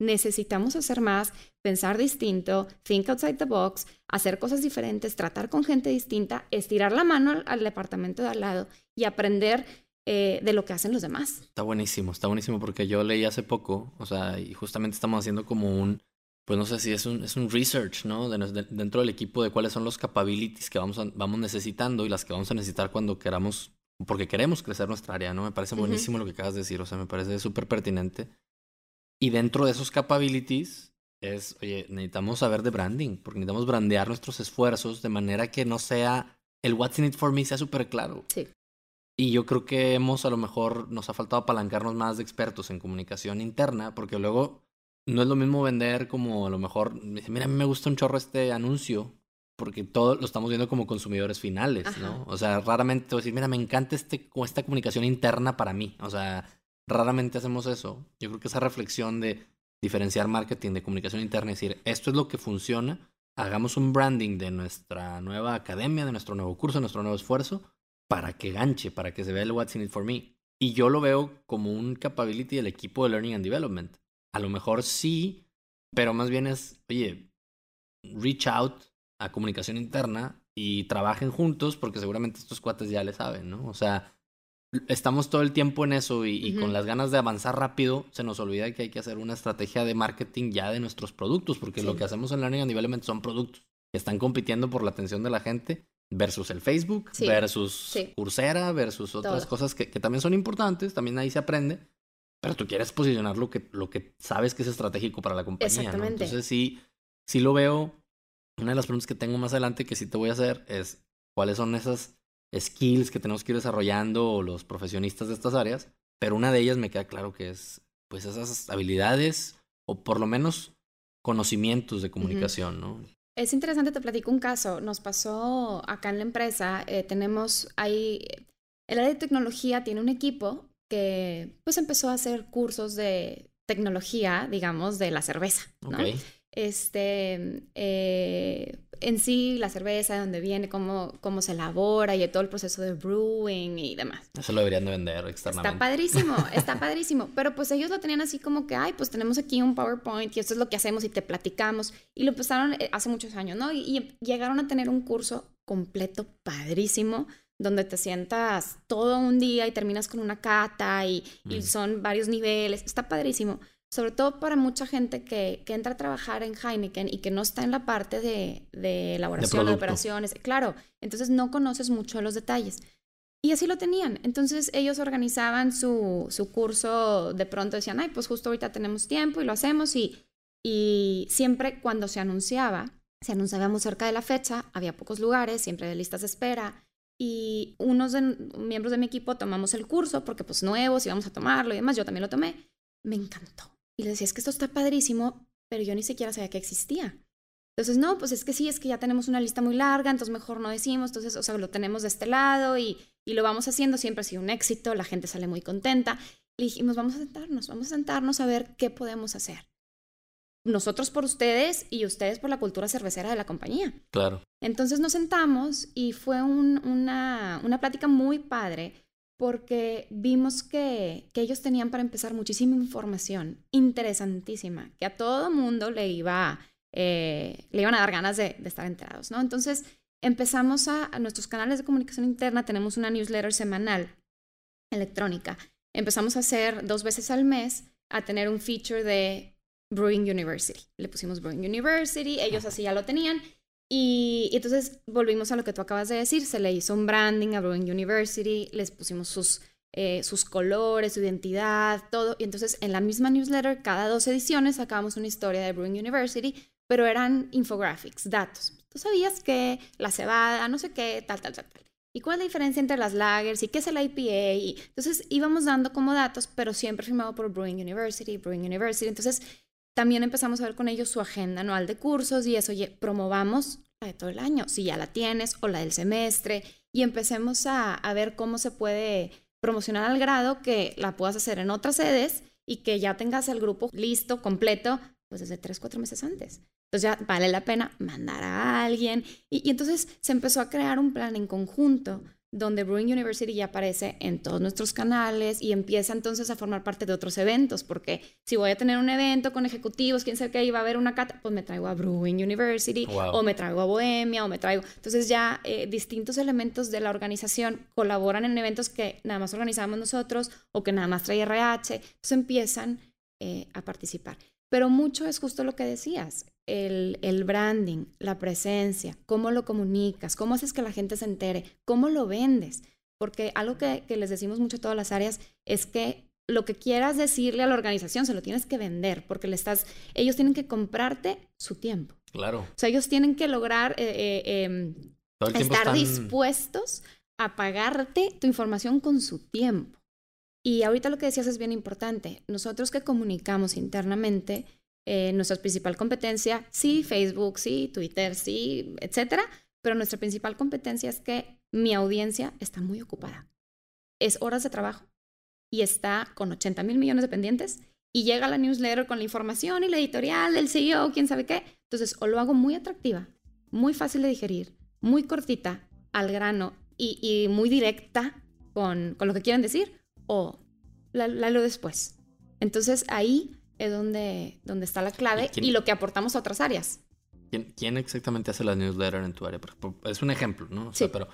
Necesitamos hacer más, pensar distinto, think outside the box, hacer cosas diferentes, tratar con gente distinta, estirar la mano al, al departamento de al lado y aprender eh, de lo que hacen los demás. Está buenísimo, está buenísimo porque yo leí hace poco, o sea, y justamente estamos haciendo como un, pues no sé si es un, es un research, ¿no? dentro del equipo de cuáles son los capabilities que vamos, vamos necesitando y las que vamos a necesitar cuando queramos, porque queremos crecer nuestra área, ¿no? Me parece buenísimo lo que acabas de decir, o sea, me parece súper pertinente. Y dentro de esos capabilities es, oye, necesitamos saber de branding, porque necesitamos brandear nuestros esfuerzos de manera que no sea el what's in it for me sea súper claro. Sí. Y yo creo que hemos a lo mejor nos ha faltado apalancarnos más de expertos en comunicación interna, porque luego no es lo mismo vender como a lo mejor, mira, a mí me gusta un chorro este anuncio, porque todo lo estamos viendo como consumidores finales, ¿no? O sea, raramente te voy a decir, mira, me encanta este, esta comunicación interna para mí. O sea, raramente hacemos eso. Yo creo que esa reflexión de diferenciar marketing de comunicación interna y decir, esto es lo que funciona, hagamos un branding de nuestra nueva academia, de nuestro nuevo curso, de nuestro nuevo esfuerzo, para que ganche, para que se vea el What's in it for me. Y yo lo veo como un capability del equipo de Learning and Development. A lo mejor sí, pero más bien es, oye, reach out a comunicación interna y trabajen juntos porque seguramente estos cuates ya le saben, ¿no? O sea, estamos todo el tiempo en eso y, con las ganas de avanzar rápido se nos olvida que hay que hacer una estrategia de marketing ya de nuestros productos porque lo que hacemos en Learning and Development son productos que están compitiendo por la atención de la gente versus el Facebook, versus Coursera, versus otras cosas que, también son importantes, también ahí se aprende, pero tú quieres posicionar lo que, lo que sabes que es estratégico para la compañía. Entonces sí, sí lo veo. Una de las preguntas que tengo más adelante que sí te voy a hacer es cuáles son esas skills que tenemos que ir desarrollando los profesionistas de estas áreas, pero una de ellas me queda claro que es pues esas habilidades o por lo menos conocimientos de comunicación, ¿no? Es interesante, te platico un caso. Nos pasó acá en la empresa, eh, tenemos ahí, el área de tecnología tiene un equipo que pues empezó a hacer cursos de tecnología, digamos, de la cerveza, ¿no? Este, eh, en sí, la cerveza, de dónde viene, cómo, cómo se elabora y todo el proceso de brewing y demás. Eso lo deberían de vender externamente. Está padrísimo, está padrísimo. Pero pues ellos lo tenían así como que, ay, pues tenemos aquí un PowerPoint y esto es lo que hacemos y te platicamos. Y lo empezaron eh, hace muchos años, ¿no? Y, llegaron a tener un curso completo, padrísimo, donde te sientas todo un día y terminas con una cata y, y son varios niveles. Está padrísimo sobre todo para mucha gente que, que, entra a trabajar en Heineken y que no está en la parte de, de elaboración, de, operaciones. Claro, entonces no conoces mucho los detalles. Y así lo tenían. Entonces ellos organizaban su, su curso, de pronto decían, ay, pues justo ahorita tenemos tiempo y lo hacemos. Y, y siempre cuando se anunciaba, se anunciaba muy cerca de la fecha, había pocos lugares, siempre de listas de espera. Y unos de, miembros de mi equipo tomamos el curso porque pues nuevos íbamos a tomarlo y demás, yo también lo tomé. Me encantó y le decía, es que esto está padrísimo, pero yo ni siquiera sabía que existía. Entonces, no, pues es que sí, es que ya tenemos una lista muy larga, entonces mejor no decimos, entonces, o sea, lo tenemos de este lado y, y lo vamos haciendo, siempre ha sido un éxito, la gente sale muy contenta. Y dijimos, vamos a sentarnos, vamos a sentarnos a ver qué podemos hacer. Nosotros por ustedes y ustedes por la cultura cervecera de la compañía. Claro. Entonces nos sentamos y fue una, una plática muy padre porque vimos que, ellos tenían para empezar muchísima información interesantísima, que a todo mundo le, iba, eh, le iban a dar ganas de, estar enterados, ¿no? Entonces empezamos a, nuestros canales de comunicación interna, tenemos una newsletter semanal electrónica. Empezamos a hacer dos veces al mes a tener un feature de Brewing University. Le pusimos Brewing University, ellos así ya lo tenían y, entonces volvimos a lo que tú acabas de decir, se le hizo un branding a Brewing University, les pusimos sus, eh, sus colores, su identidad, todo. Y entonces en la misma newsletter, cada dos ediciones sacábamos una historia de Brewing University, pero eran infographics, datos. Tú sabías que la cebada, no sé qué, tal, tal, tal, tal. ¿Y cuál es la diferencia entre las lagers y qué es el IPA? Y entonces íbamos dando como datos, pero siempre firmado por Brewing University, Brewing University. Entonces también empezamos a ver con ellos su agenda anual de cursos y eso, oye, promovamos la de todo el año, si ya la tienes, o la del semestre, y empecemos a, ver cómo se puede promocionar al grado que la puedas hacer en otras sedes y que ya tengas el grupo listo, completo, pues desde tres, cuatro meses antes. Entonces ya vale la pena mandar a alguien. y entonces se empezó a crear un plan en conjunto donde Brewing University ya aparece en todos nuestros canales y empieza entonces a formar parte de otros eventos, porque si voy a tener un evento con ejecutivos, quién sabe qué, iba a haber una cata, pues me traigo a Brewing University o me traigo a Bohemia o me traigo... Entonces ya eh, distintos elementos de la organización colaboran en eventos que nada más organizamos nosotros o que nada más trae RH, entonces empiezan eh, a participar. Pero mucho es justo lo que decías, el, branding, la presencia, cómo lo comunicas, cómo haces que la gente se entere, cómo lo vendes. Porque algo que, les decimos mucho a todas las áreas es que lo que quieras decirle a la organización se lo tienes que vender, porque le estás, ellos tienen que comprarte su tiempo. Claro. O sea, ellos tienen que lograr eh, eh, em, estar dispuestos a pagarte tu información con su tiempo. Y ahorita lo que decías es bien importante. Nosotros que comunicamos internamente, eh, nuestra principal competencia, sí, Facebook, sí, Twitter, sí, etcétera, pero nuestra principal competencia es que mi audiencia está muy ocupada. Es horas de trabajo y está con 80 mil millones de pendientes y llega la newsletter con la información y la editorial del CEO, quién sabe qué. Entonces, o lo hago muy atractiva, muy fácil de digerir, muy cortita, al grano y, muy directa con, con, lo que quieren decir, o la, la leo después. Entonces, ahí es donde, donde está la clave y, lo que aportamos a otras áreas. ¿Quién, exactamente hace la newsletter en tu área? Es un ejemplo, ¿no? sí. pero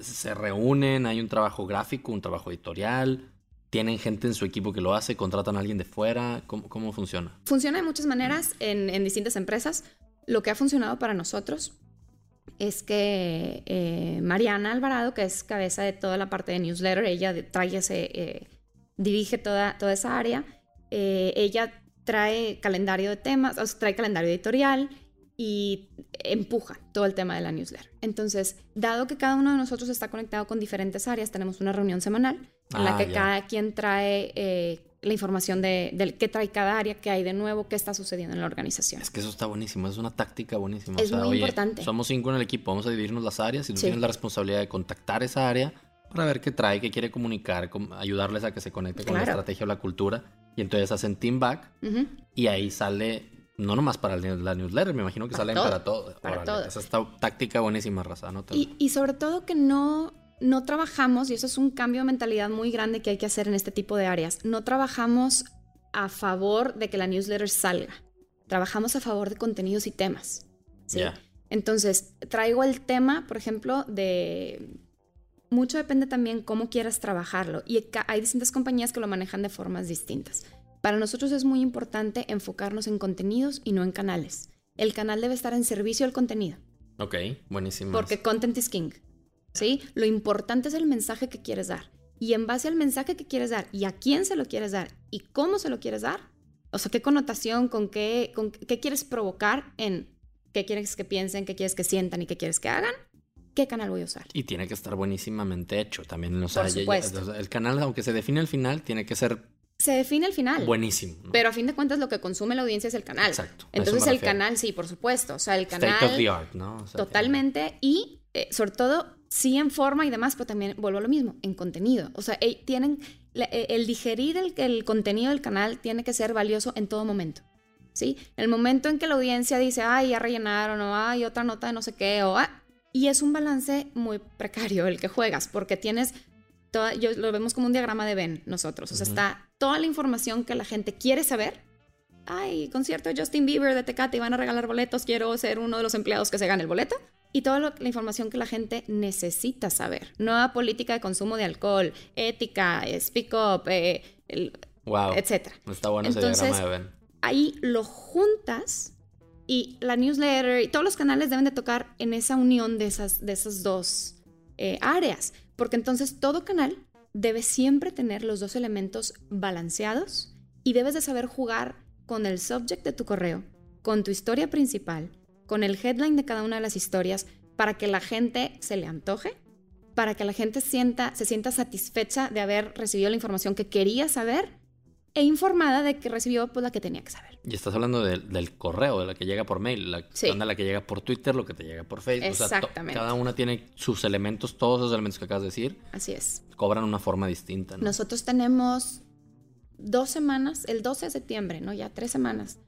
se reúnen, hay un trabajo gráfico, un trabajo editorial, tienen gente en su equipo que lo hace, contratan a alguien de fuera, ¿cómo, cómo funciona? Funciona de muchas maneras en, en distintas empresas. Lo que ha funcionado para nosotros es que eh, Mariana Alvarado, que es cabeza de toda la parte de newsletter, ella trae ese, eh, dirige toda, toda esa área, eh, ella trae calendario de temas, o sea, trae calendario editorial y empuja todo el tema de la newsletter. Entonces, dado que cada uno de nosotros está conectado con diferentes áreas, tenemos una reunión semanal en la ah, que cada quien trae eh, la información de, qué trae cada área, qué hay de nuevo, qué está sucediendo en la organización. Es que eso está buenísimo, es una táctica buenísima. Es muy importante. Somos cinco en el equipo, vamos a dividirnos las áreas y tú tienes la responsabilidad de contactar esa área para ver qué trae, qué quiere comunicar, ayudarles a que se conecte con la estrategia o la cultura. Y entonces hacen team back y ahí sale, no nomás para la newsletter, me imagino que salen para todo. Para todo. Esa está táctica buenísima, Raza. ¿no? Y, y sobre todo que no, no trabajamos, y eso es un cambio de mentalidad muy grande que hay que hacer en este tipo de áreas, no trabajamos a favor de que la newsletter salga. Trabajamos a favor de contenidos y temas. ¿sí? Entonces, traigo el tema, por ejemplo, de mucho depende también cómo quieras trabajarlo y hay distintas compañías que lo manejan de formas distintas. Para nosotros es muy importante enfocarnos en contenidos y no en canales. El canal debe estar en servicio al contenido. Ok, buenísimo. Porque content is king. ¿Sí? Lo importante es el mensaje que quieres dar. Y en base al mensaje que quieres dar y a quién se lo quieres dar y cómo se lo quieres dar, o sea, qué connotación, con qué, con qué quieres provocar en qué quieres que piensen, qué quieres que sientan y qué quieres que hagan, qué canal voy a usar. Y tiene que estar buenísimamente hecho también. Por supuesto. el canal, aunque se define al final, tiene que ser... Se define al final. Buenísimo. Pero a fin de cuentas lo que consume la audiencia es el canal. Exacto. Entonces el canal, sí, por supuesto. O sea, el canal... State of the art, ¿no? totalmente. Y eh, sobre todo, sí en forma y demás, pero también vuelvo a lo mismo, en contenido. O sea, tienen... E, el digerir el, el contenido del canal tiene que ser valioso en todo momento. ¿Sí? El momento en que la audiencia dice, ay, ya rellenaron, o ay, otra nota de no sé qué, o ah, y es un balance muy precario el que juegas, porque tienes, toda, yo, lo vemos como un diagrama de Venn nosotros, o sea, está toda la información que la gente quiere saber. Ay, concierto de Justin Bieber de Tecate van a regalar boletos, quiero ser uno de los empleados que se gane el boleto. Y toda la información que la gente necesita saber. Nueva política de consumo de alcohol, ética, speak up, eh, wow. etc. Está bueno ese diagrama de Venn. Ahí lo juntas y la newsletter y todos los canales deben de tocar en esa unión de esas, de esas dos eh, áreas, porque entonces todo canal debe siempre tener los dos elementos balanceados y debes de saber jugar con el subject de tu correo, con tu historia principal, con el headline de cada una de las historias para que la gente se le antoje, para que la gente sienta, se sienta satisfecha de haber recibido la información que quería saber e informada de que recibió pues, la que tenía que saber. Y estás hablando del correo, de la que llega por mail, la, la que llega por Twitter, lo que te llega por Facebook. Exactamente. cada una tiene sus elementos, todos esos elementos que acabas de decir. Así es. Cobran una forma distinta. Nosotros tenemos dos semanas, el 12 de septiembre, ¿no? Ya tres semanas,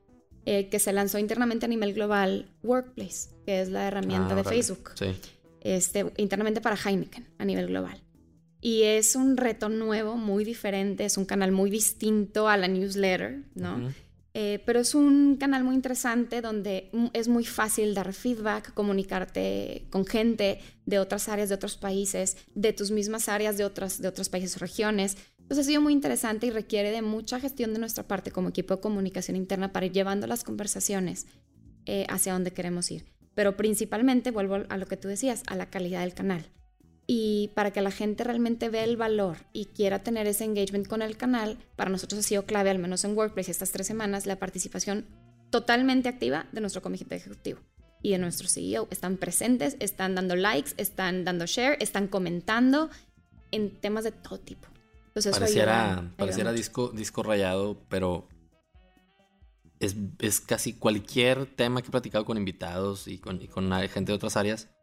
eh, que se lanzó internamente a nivel global Workplace, que es la herramienta ah, de Facebook. Sí. Este, internamente para Heineken a nivel global. Y es un reto nuevo, muy diferente, es un canal muy distinto a la newsletter, ¿no? Eh, pero es un canal muy interesante donde es muy fácil dar feedback, comunicarte con gente de otras áreas, de otros países, de tus mismas áreas, de, otras, de otros países o regiones. Entonces ha sido muy interesante y requiere de mucha gestión de nuestra parte como equipo de comunicación interna para ir llevando las conversaciones eh, hacia donde queremos ir. Pero principalmente, vuelvo a lo que tú decías, a la calidad del canal y para que la gente realmente vea el valor y quiera tener ese engagement con el canal, para nosotros ha sido clave, al menos en Workplace estas tres semanas, la participación totalmente activa de nuestro comité ejecutivo y de nuestro CEO. Están presentes, están dando likes, están dando share, están comentando en temas de todo tipo. Entonces, pareciera pareciera disco, disco rayado, pero es, es, casi cualquier tema que he platicado con invitados y con, y con gente de otras áreas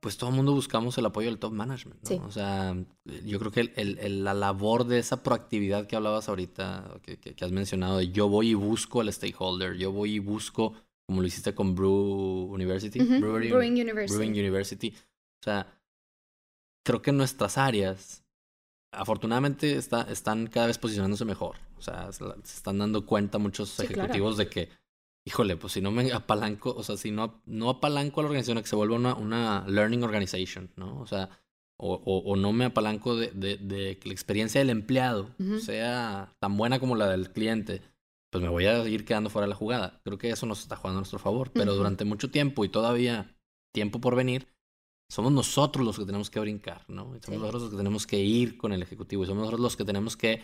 pues todo el mundo buscamos el apoyo del top management. ¿no? O sea, yo creo que el, la labor de esa proactividad que hablabas ahorita, que, que, has mencionado, de yo voy y busco al stakeholder, yo voy y busco, como lo hiciste con Brew University, Brewing University. Brewing University. O sea, creo que nuestras áreas, afortunadamente, está, están cada vez posicionándose mejor. O sea, se, están dando cuenta muchos ejecutivos de que híjole, pues si no me apalanco, o sea, si no, no apalanco a la organización a que se vuelva una, una learning organization, ¿no? O sea, o, o, no me apalanco de, de, que la experiencia del empleado sea tan buena como la del cliente, pues me voy a ir quedando fuera de la jugada. Creo que eso nos está jugando a nuestro favor, pero durante mucho tiempo y todavía tiempo por venir, somos nosotros los que tenemos que brincar, ¿no? Somos nosotros los que tenemos que ir con el ejecutivo y somos nosotros los que tenemos que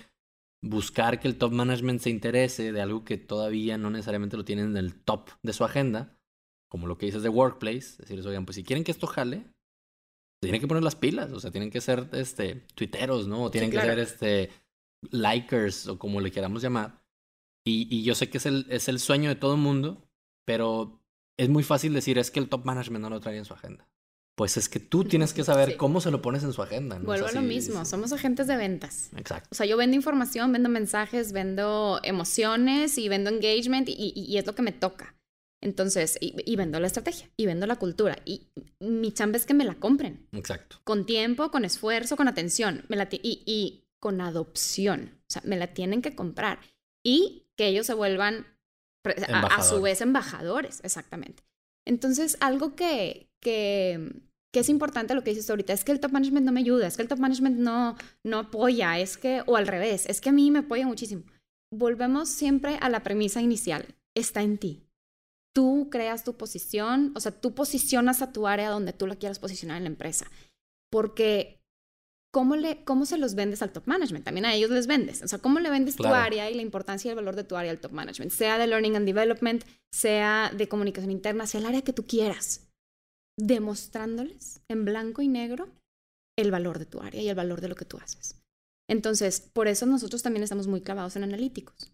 buscar que el top management se interese de algo que todavía no necesariamente lo tienen en el top de su agenda, como lo que dices de Workplace, decirles, oigan, pues si quieren que esto jale, tienen que poner las pilas, o sea, tienen que ser este tuiteros, ¿no? O tienen que ser este likers o como le queramos llamar. Y, y yo sé que es el, es el sueño de todo el mundo, pero es muy fácil decir, es que el top management no lo trae en su agenda. Pues es que tú tienes que saber cómo se lo pones en su agenda. ¿no? Vuelvo a lo mismo, somos agentes de ventas. Exacto. O sea, yo vendo información, vendo mensajes, vendo emociones y vendo engagement y, y, es lo que me toca. Entonces, y, vendo la estrategia y vendo la cultura. Y mi chamba es que me la compren. Exacto. Con tiempo, con esfuerzo, con atención me la y, y con adopción. O sea, me la tienen que comprar. Y que ellos se vuelvan a, su vez embajadores, exactamente. Entonces, algo que, que, que, es importante lo que dices ahorita, es que el top management no me ayuda, es que el top management no, no apoya, es que, o al revés, es que a mí me apoya muchísimo. Volvemos siempre a la premisa inicial, está en ti. Tú creas tu posición, o sea, tú posicionas a tu área donde tú la quieras posicionar en la empresa. Porque ¿cómo, le, ¿cómo se los vendes al top management? También a ellos les vendes. O sea, ¿cómo le vendes tu área y la importancia y el valor de tu área al top management? Sea de learning and development, sea de comunicación interna, sea el área que tú quieras. Demostrándoles en blanco y negro el valor de tu área y el valor de lo que tú haces. Entonces, por eso nosotros también estamos muy clavados en analíticos.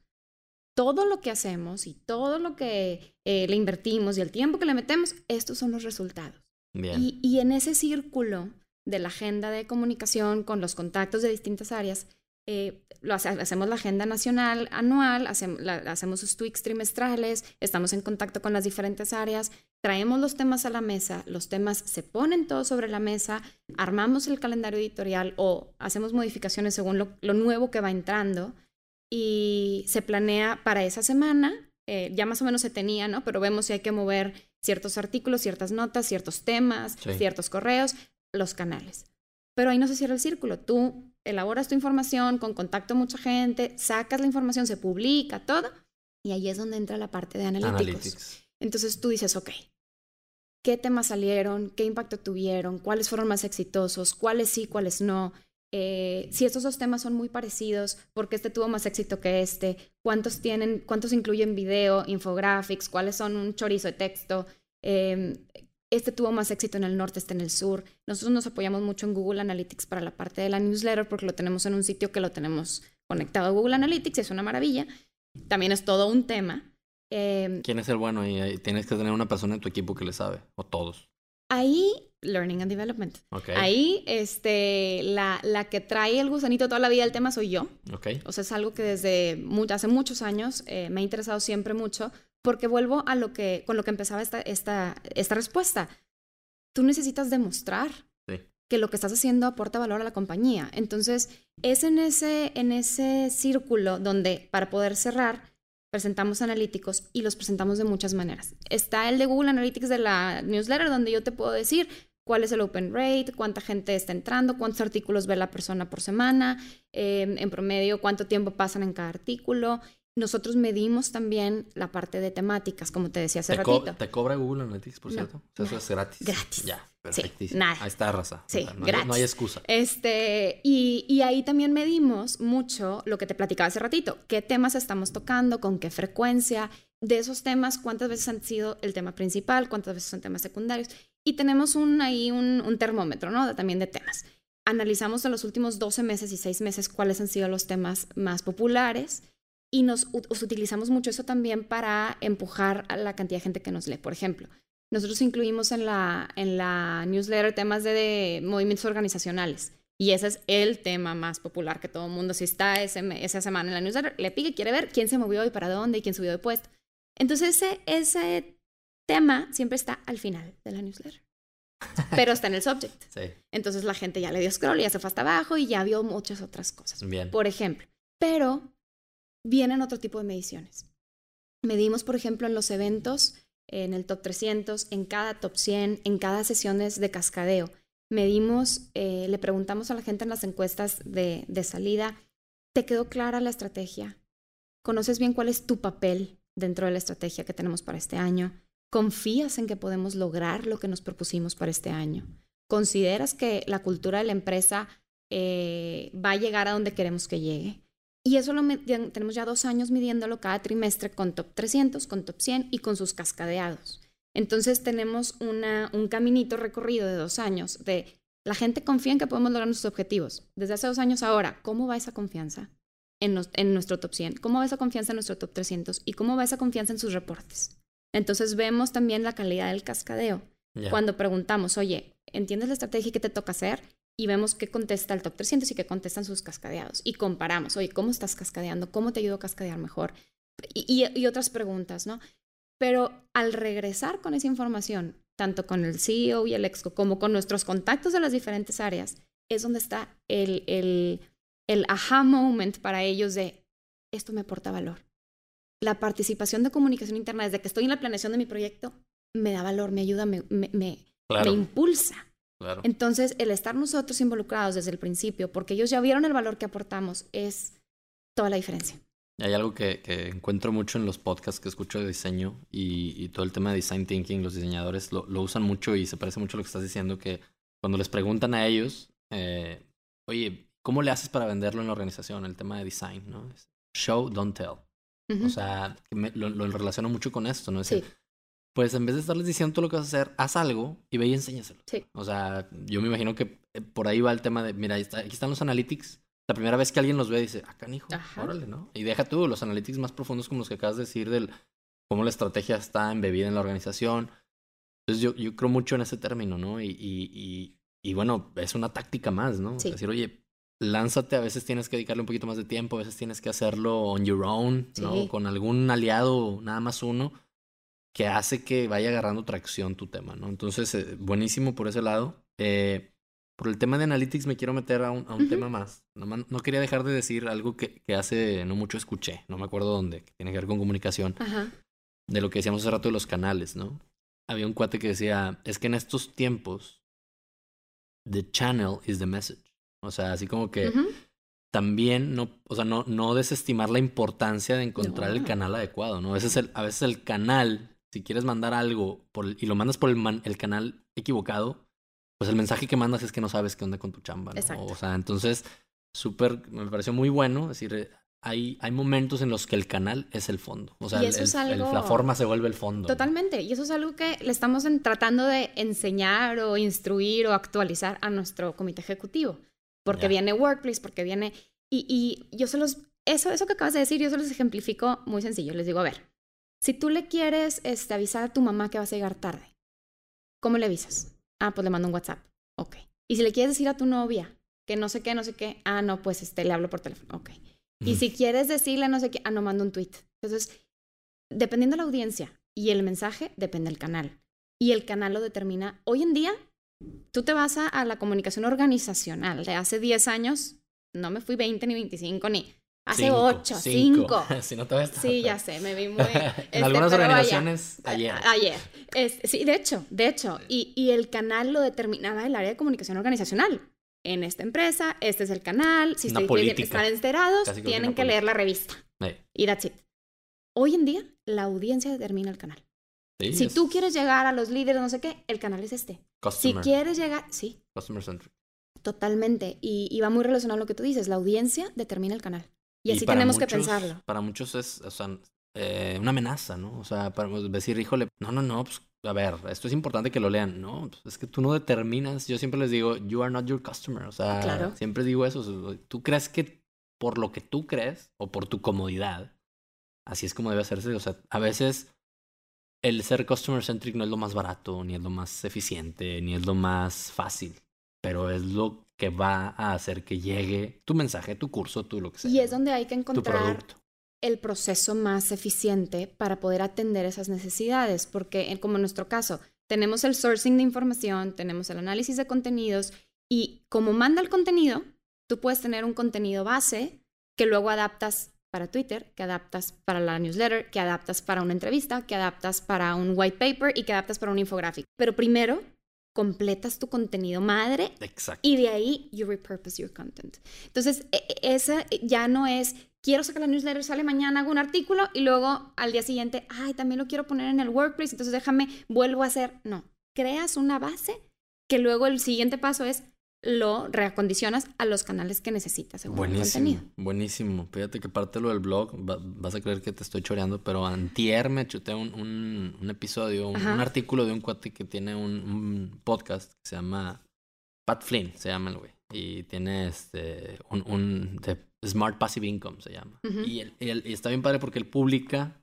Todo lo que hacemos y todo lo que eh, le invertimos y el tiempo que le metemos, estos son los resultados. Y, y en ese círculo de la agenda de comunicación con los contactos de distintas áreas. Eh, lo hacemos la agenda nacional anual, hacemos sus tweaks trimestrales, estamos en contacto con las diferentes áreas, traemos los temas a la mesa, los temas se ponen todos sobre la mesa, armamos el calendario editorial o hacemos modificaciones según lo, nuevo que va entrando y se planea para esa semana, eh, ya más o menos se tenía, ¿no? Pero vemos si hay que mover ciertos artículos, ciertas notas, ciertos temas, ciertos correos, los canales. Pero ahí no se cierra el círculo. Tú elaboras tu información con contacto a mucha gente, sacas la información, se publica todo, y ahí es donde entra la parte de analíticos. Entonces tú dices, ok, ¿qué temas salieron? ¿Qué impacto tuvieron? ¿Cuáles fueron más exitosos? ¿Cuáles sí, cuáles no? Eh, si estos dos temas son muy parecidos, ¿por qué este tuvo más éxito que este? ¿Cuántos tienen, cuántos incluyen video, infographics? ¿Cuáles son un chorizo de texto? Eh, este tuvo más éxito en el norte, este en el sur. Nosotros nos apoyamos mucho en Google Analytics para la parte de la newsletter porque lo tenemos en un sitio que lo tenemos conectado a Google Analytics es una maravilla. También es todo un tema. Em, ¿Quién es el bueno? Y tienes que tener una persona en tu equipo que le sabe, o todos. Ahí, Learning and Development. Ahí, este, la, la que trae el gusanito toda la vida del tema soy yo. Okay. O sea, es algo que desde hace muchos años eh, me ha interesado siempre mucho porque vuelvo a lo que, con lo que empezaba esta, esta, esta respuesta. Tú necesitas demostrar que lo que estás haciendo aporta valor a la compañía. Entonces, es en ese, en ese círculo donde, para poder cerrar, presentamos analíticos y los presentamos de muchas maneras. Está el de Google Analytics de la newsletter, donde yo te puedo decir cuál es el open rate, cuánta gente está entrando, cuántos artículos ve la persona por semana, eh, en promedio, cuánto tiempo pasan en cada artículo nosotros medimos también la parte de temáticas, como te decía hace ratito. ¿Te cobra Google Analytics, por cierto? eso es gratis. Gratis. Ya, perfectísimo. nada. Ahí está, raza. Sí, no, gratis. No hay excusa. Este, y, y, ahí también medimos mucho lo que te platicaba hace ratito. ¿Qué temas estamos tocando? ¿Con qué frecuencia? De esos temas, ¿cuántas veces han sido el tema principal? ¿Cuántas veces son temas secundarios? Y tenemos un, ahí un, un termómetro, ¿no? También de temas. Analizamos en los últimos 12 meses y 6 meses cuáles han sido los temas más populares y nos utilizamos mucho eso también para empujar a la cantidad de gente que nos lee. Por ejemplo, nosotros incluimos en la, en la newsletter temas de, movimientos organizacionales. Y ese es el tema más popular que todo el mundo, si está ese, esa semana en la newsletter, le pique, quiere ver quién se movió y para dónde y quién subió de puesto. Entonces ese, ese tema siempre está al final de la newsletter. Pero está en el subject. Sí. Entonces la gente ya le dio scroll y ya se fue hasta abajo y ya vio muchas otras cosas. Bien. Por ejemplo. Pero vienen otro tipo de mediciones. Medimos, por ejemplo, en los eventos, en el top 300, en cada top 100, en cada sesiones de cascadeo. Medimos, eh, le preguntamos a la gente en las encuestas de, salida, ¿te quedó clara la estrategia? ¿Conoces bien cuál es tu papel dentro de la estrategia que tenemos para este año? ¿Confías en que podemos lograr lo que nos propusimos para este año? ¿Consideras que la cultura de la empresa eh, va a llegar a donde queremos que llegue? Y eso lo tenemos ya dos años midiéndolo cada trimestre con top 300, con top 100 y con sus cascadeados. Entonces tenemos una, un caminito recorrido de dos años de la gente confía en que podemos lograr nuestros objetivos. Desde hace dos años ahora, ¿cómo va esa confianza en, en nuestro top 100? ¿Cómo va esa confianza en nuestro top 300? ¿Y cómo va esa confianza en sus reportes? Entonces vemos también la calidad del cascadeo. Cuando preguntamos, oye, ¿entiendes la estrategia y qué te toca hacer? Y vemos qué contesta el top 300 y qué contestan sus cascadeados. Y comparamos, oye, ¿cómo estás cascadeando? ¿Cómo te ayudo a cascadear mejor? Y, y otras preguntas, ¿no? Pero al regresar con esa información, tanto con el CEO y el exco como con nuestros contactos de las diferentes áreas, es donde está el, el, el aha moment para ellos de esto me aporta valor. La participación de comunicación interna desde que estoy en la planeación de mi proyecto me da valor, me ayuda, me, me, me, impulsa. Entonces, el estar nosotros involucrados desde el principio, porque ellos ya vieron el valor que aportamos, es toda la diferencia. Hay algo que, encuentro mucho en los podcasts que escucho de diseño y, todo el tema de design thinking, los diseñadores lo, usan mucho y se parece mucho a lo que estás diciendo, que cuando les preguntan a ellos, eh, oye, ¿cómo le haces para venderlo en la organización? El tema de design, ¿no? Show, don't tell. O sea, lo, relaciono mucho con esto, ¿no? Es Pues en vez de estarles diciendo todo lo que vas a hacer, haz algo y ve y enséñaselo. O sea, yo me imagino que eh, por ahí va el tema de, mira, aquí están los analytics, la primera vez que alguien los ve dice, acá, ah, hijo, órale, ¿no? Y deja tú los analytics más profundos como los que acabas de decir del cómo la estrategia está embebida en la organización. Entonces yo, yo creo mucho en ese término, ¿no? Y, y, y, bueno, es una táctica más, ¿no? decir, oye, lánzate, a veces tienes que dedicarle un poquito más de tiempo, a veces tienes que hacerlo on your own, ¿no? Con algún aliado, nada más uno, que hace que vaya agarrando tracción tu tema, ¿no? Entonces, eh, buenísimo por ese lado. Eh, por el tema de analytics me quiero meter a un, a un tema más. No, no, quería dejar de decir algo que, que, hace no mucho escuché, no me acuerdo dónde, que tiene que ver con comunicación, de lo que decíamos hace rato de los canales, ¿no? Había un cuate que decía, es que en estos tiempos, the channel is the message. O sea, así como que también no, o sea, no, no desestimar la importancia de encontrar el canal adecuado, ¿no? A veces el, a veces el canal, si quieres mandar algo por, y lo mandas por el, el canal equivocado, pues el mensaje que mandas es que no sabes qué onda con tu chamba. ¿no? O sea, entonces, súper, me pareció muy bueno. Es decir, hay, hay momentos en los que el canal es el fondo. O sea, la forma se vuelve el fondo. Totalmente. Y eso es algo que le estamos tratando de enseñar o instruir o actualizar a nuestro comité ejecutivo. Porque viene Workplace, porque viene... Y, y yo se los... Eso, eso que acabas de decir, yo se los ejemplifico muy sencillo. Les digo, a ver, si tú le quieres este, avisar a tu mamá que vas a llegar tarde, ¿cómo le avisas? Ah, pues le mando un WhatsApp. Ok. Y si le quieres decir a tu novia que no sé qué, no sé qué, ah, no, pues este, le hablo por teléfono. Ok. Y si quieres decirle no sé qué, ah, no, mando un tweet. Entonces, dependiendo de la audiencia y el mensaje, depende del canal. Y el canal lo determina. Hoy en día, tú te vas a, la comunicación organizacional de hace 10 años, no me fui 20 ni 25 ni Hace ocho, cinco. si no te Sí, ya sé, me vi muy... en este, algunas organizaciones, ayer. Ayer. sí, de hecho, de hecho. Y, y el canal lo determinaba el área de comunicación organizacional. En esta empresa, este es el canal. Si ustedes quieren estar enterados, tienen que leer la revista. Y that's it. Hoy en día, la audiencia determina el canal. si tú quieres llegar a los líderes, no sé qué, el canal es este. Si quieres llegar, sí. Customer centric. Totalmente. Y, y va muy relacionado a lo que tú dices. La audiencia determina el canal. Y así tenemos que pensarlo. Para muchos es o sea, eh, una amenaza, ¿no? O sea, para decir, híjole, no, no, no, pues a ver, esto es importante que lo lean. No, pues, es que tú no determinas. Yo siempre les digo, you are not your customer. O sea, siempre digo eso. Tú crees que por lo que tú crees o por tu comodidad, así es como debe hacerse. O sea, a veces el ser customer centric no es lo más barato, ni es lo más eficiente, ni es lo más fácil, pero es lo que va a hacer que llegue tu mensaje, tu curso, tu lo que sea. Y es donde hay que encontrar el proceso más eficiente para poder atender esas necesidades, porque como en nuestro caso, tenemos el sourcing de información, tenemos el análisis de contenidos y como manda el contenido, tú puedes tener un contenido base que luego adaptas para Twitter, que adaptas para la newsletter, que adaptas para una entrevista, que adaptas para un white paper y que adaptas para un infográfico. Pero primero completas tu contenido madre Exacto. y de ahí you repurpose your content. Entonces, e, e, esa ya no es quiero sacar la newsletter, sale mañana, hago un artículo y luego al día siguiente, ay, también lo quiero poner en el WordPress, entonces déjame, vuelvo a hacer. No, creas una base que luego el siguiente paso es lo reacondicionas a los canales que necesitas según buenísimo, el contenido. Buenísimo. Fíjate que parte lo del blog, vas a creer que te estoy choreando, pero antier me chuté un, un, episodio, un, artículo de un cuate que tiene un, podcast que se llama Pat Flynn, se llama el güey. Y tiene este un, un de Smart Passive Income se llama. y, y está bien padre porque él publica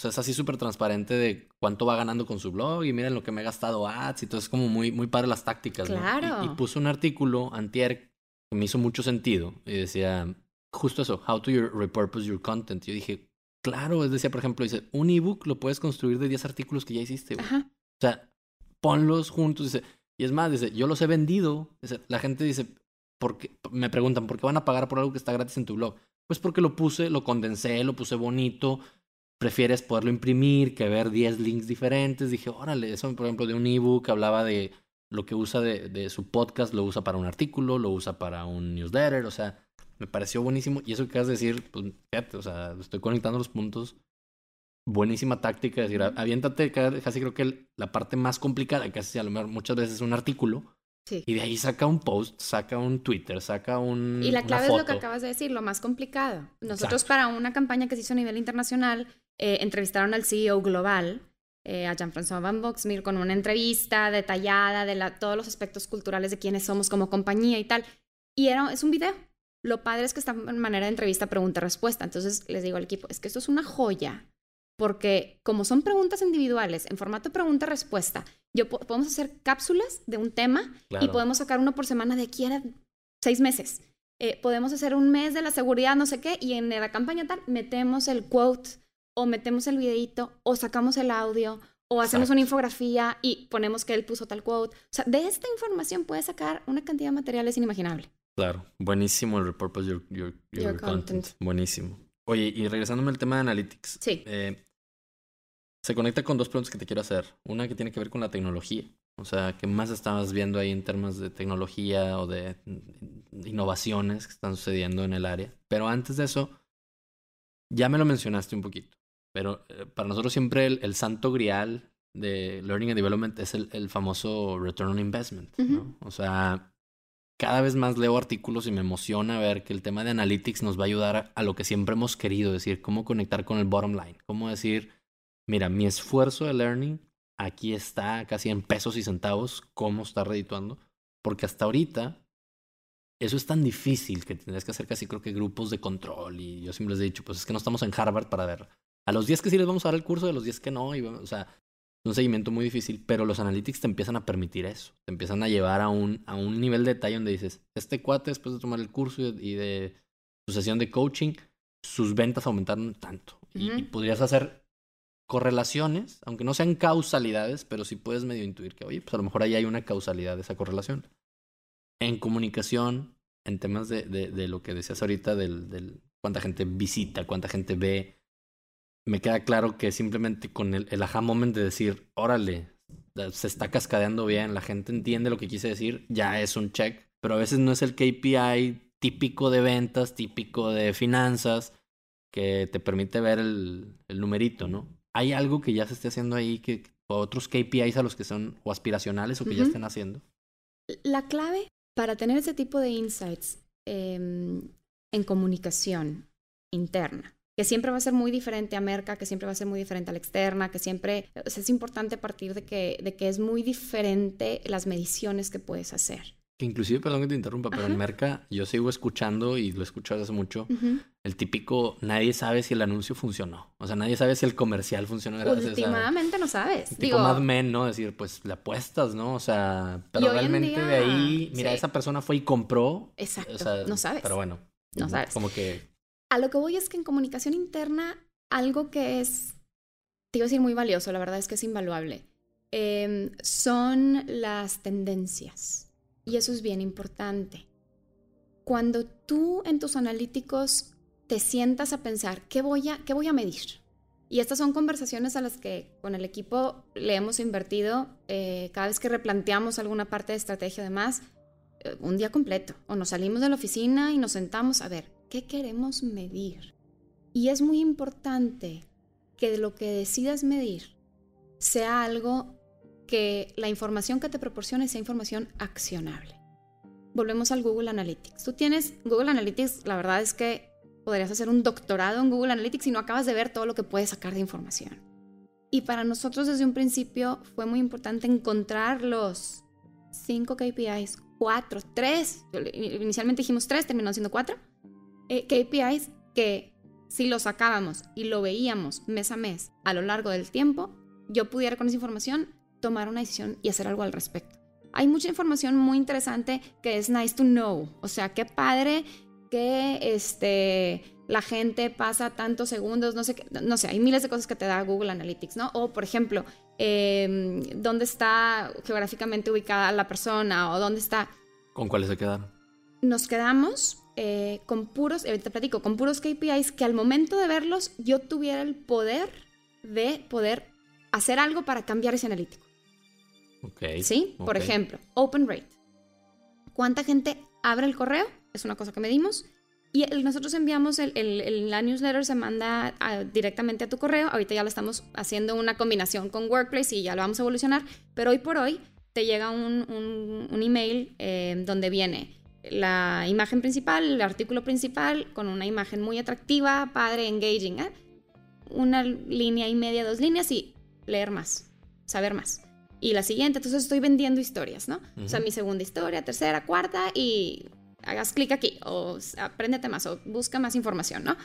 o sea, es así súper transparente de cuánto va ganando con su blog y miren lo que me he gastado ads y todo. Es como muy, muy padre las tácticas, claro. Y, puso un artículo antier que me hizo mucho sentido y decía justo eso, how to repurpose your content. Y yo dije, claro, es decía, por ejemplo, dice, un ebook lo puedes construir de 10 artículos que ya hiciste. O sea, ponlos juntos. Dice, y es más, dice, yo los he vendido. Dice, la gente dice, porque me preguntan, ¿por qué van a pagar por algo que está gratis en tu blog? Pues porque lo puse, lo condensé, lo puse bonito, prefieres poderlo imprimir que ver 10 links diferentes. Dije, órale, eso por ejemplo de un ebook hablaba de lo que usa de, de, su podcast, lo usa para un artículo, lo usa para un newsletter, o sea, me pareció buenísimo. Y eso que has de decir, pues fíjate, o sea, estoy conectando los puntos. Buenísima táctica, es decir, aviéntate, casi creo que la parte más complicada, casi a lo mejor muchas veces es un artículo, y de ahí saca un post, saca un Twitter, saca un. Y la clave es lo que acabas de decir, lo más complicado. Nosotros, para una campaña que se hizo a nivel internacional, eh, entrevistaron al CEO global, eh, a Jean-François Van Boxmeer, con una entrevista detallada de la, todos los aspectos culturales de quiénes somos como compañía y tal. Y era, es un video. Lo padre es que está en manera de entrevista, pregunta-respuesta. Entonces les digo al equipo, es que esto es una joya porque como son preguntas individuales, en formato pregunta-respuesta, yo podemos hacer cápsulas de un tema y podemos sacar uno por semana de aquí a seis meses. Eh, podemos hacer un mes de la seguridad, no sé qué, y en la campaña tal metemos el quote o metemos el videito o sacamos el audio o hacemos una infografía y ponemos que él puso tal quote. O sea, de esta información puedes sacar una cantidad de materiales inimaginable. Claro, buenísimo el repurpose your, your, your, content. Buenísimo. Oye, y regresándome al tema de analytics. Sí. Eh, se conecta con dos preguntas que te quiero hacer. Una que tiene que ver con la tecnología. O sea, ¿qué más estabas viendo ahí en términos de tecnología o de innovaciones que están sucediendo en el área? Pero antes de eso, ya me lo mencionaste un poquito. Pero eh, para nosotros siempre el, santo grial de Learning and Development es el, famoso Return on Investment. ¿no? O sea, cada vez más leo artículos y me emociona ver que el tema de Analytics nos va a ayudar a, a lo que siempre hemos querido, decir, cómo conectar con el bottom line, cómo decir mira, mi esfuerzo de learning aquí está casi en pesos y centavos, cómo está redituando, porque hasta ahorita eso es tan difícil que tendrías que hacer casi creo que grupos de control y yo siempre les he dicho, pues es que no estamos en Harvard para ver. A los 10 que sí les vamos a dar el curso, a los 10 que no, y, o sea, es un seguimiento muy difícil, pero los analytics te empiezan a permitir eso, te empiezan a llevar a un, a un nivel de detalle donde dices, este cuate después de tomar el curso y de su sesión de coaching, sus ventas aumentaron tanto. y, podrías hacer correlaciones, aunque no sean causalidades, pero sí puedes medio intuir que, oye, pues a lo mejor ahí hay una causalidad de esa correlación. En comunicación, en temas de, de, lo que decías ahorita, del, del, cuánta gente visita, cuánta gente ve, me queda claro que simplemente con el, el aha moment de decir, órale, se está cascadeando bien, la gente entiende lo que quise decir, ya es un check, pero a veces no es el KPI típico de ventas, típico de finanzas, que te permite ver el, el numerito, ¿no? ¿Hay algo que ya se esté haciendo ahí que o otros KPIs a los que son o aspiracionales o que ya estén haciendo? La clave para tener ese tipo de insights em, en comunicación interna, que siempre va a ser muy diferente a Merca, que siempre va a ser muy diferente a la externa, que siempre es importante partir de que, de que es muy diferente las mediciones que puedes hacer. Que inclusive, perdón que te interrumpa, pero en Merca yo sigo escuchando y lo he escuchado hace mucho, el típico, nadie sabe si el anuncio funcionó. O sea, nadie sabe si el comercial funcionó. Últimamente no sabes. Tipo Mad Men, ¿no? Decir, pues le apuestas, ¿no? O sea, pero realmente de ahí, mira, esa persona fue y compró. Exacto, no sabes. Pero bueno. No sabes. Como que... A lo que voy es que en comunicación interna, algo que es, te iba a decir muy valioso, la verdad es que es invaluable, em, son las tendencias. Y eso es bien importante. Cuando tú en tus analíticos te sientas a pensar, ¿qué voy a, qué voy a medir? Y estas son conversaciones a las que con el equipo le hemos invertido eh, cada vez que replanteamos alguna parte de estrategia, además, eh, un día completo. O nos salimos de la oficina y nos sentamos a ver, ¿qué queremos medir? Y es muy importante que lo que decidas medir sea algo que la información que te proporcione sea información accionable. Volvemos al Google Analytics. Tú tienes Google Analytics, la verdad es que podrías hacer un doctorado en Google Analytics si no acabas de ver todo lo que puedes sacar de información. Y para nosotros desde un principio fue muy importante encontrar los cinco KPIs, cuatro, tres, inicialmente dijimos tres, terminó siendo cuatro, eh, KPIs que si los sacábamos y lo veíamos mes a mes a lo largo del tiempo, yo pudiera con esa información tomar una decisión y hacer algo al respecto. Hay mucha información muy interesante que es nice to know, o sea, qué padre que este, la gente pasa tantos segundos, no sé, no sé, hay miles de cosas que te da Google Analytics, ¿no? O, por ejemplo, em, dónde está geográficamente ubicada la persona o dónde está... ¿Con cuáles se quedaron? Nos quedamos eh, con puros, ahorita te platico, con puros KPIs que al momento de verlos yo tuviera el poder de poder hacer algo para cambiar ese analítico. Ok. ¿Sí? Por ejemplo, open rate. ¿Cuánta gente abre el correo? Es una cosa que medimos. Y nosotros enviamos el, la newsletter, se manda directamente a tu correo. Ahorita ya lo estamos haciendo una combinación con Workplace y ya lo vamos a evolucionar. Pero hoy por hoy te llega un, un, email eh, donde viene la imagen principal, el artículo principal, con una imagen muy atractiva, padre, engaging, ¿eh? una línea y media, dos líneas y leer más, saber más. Y la siguiente, entonces estoy vendiendo historias, ¿no? O sea, mi segunda historia, tercera, cuarta y hagas clic aquí o apréndete más o busca más información, ¿no?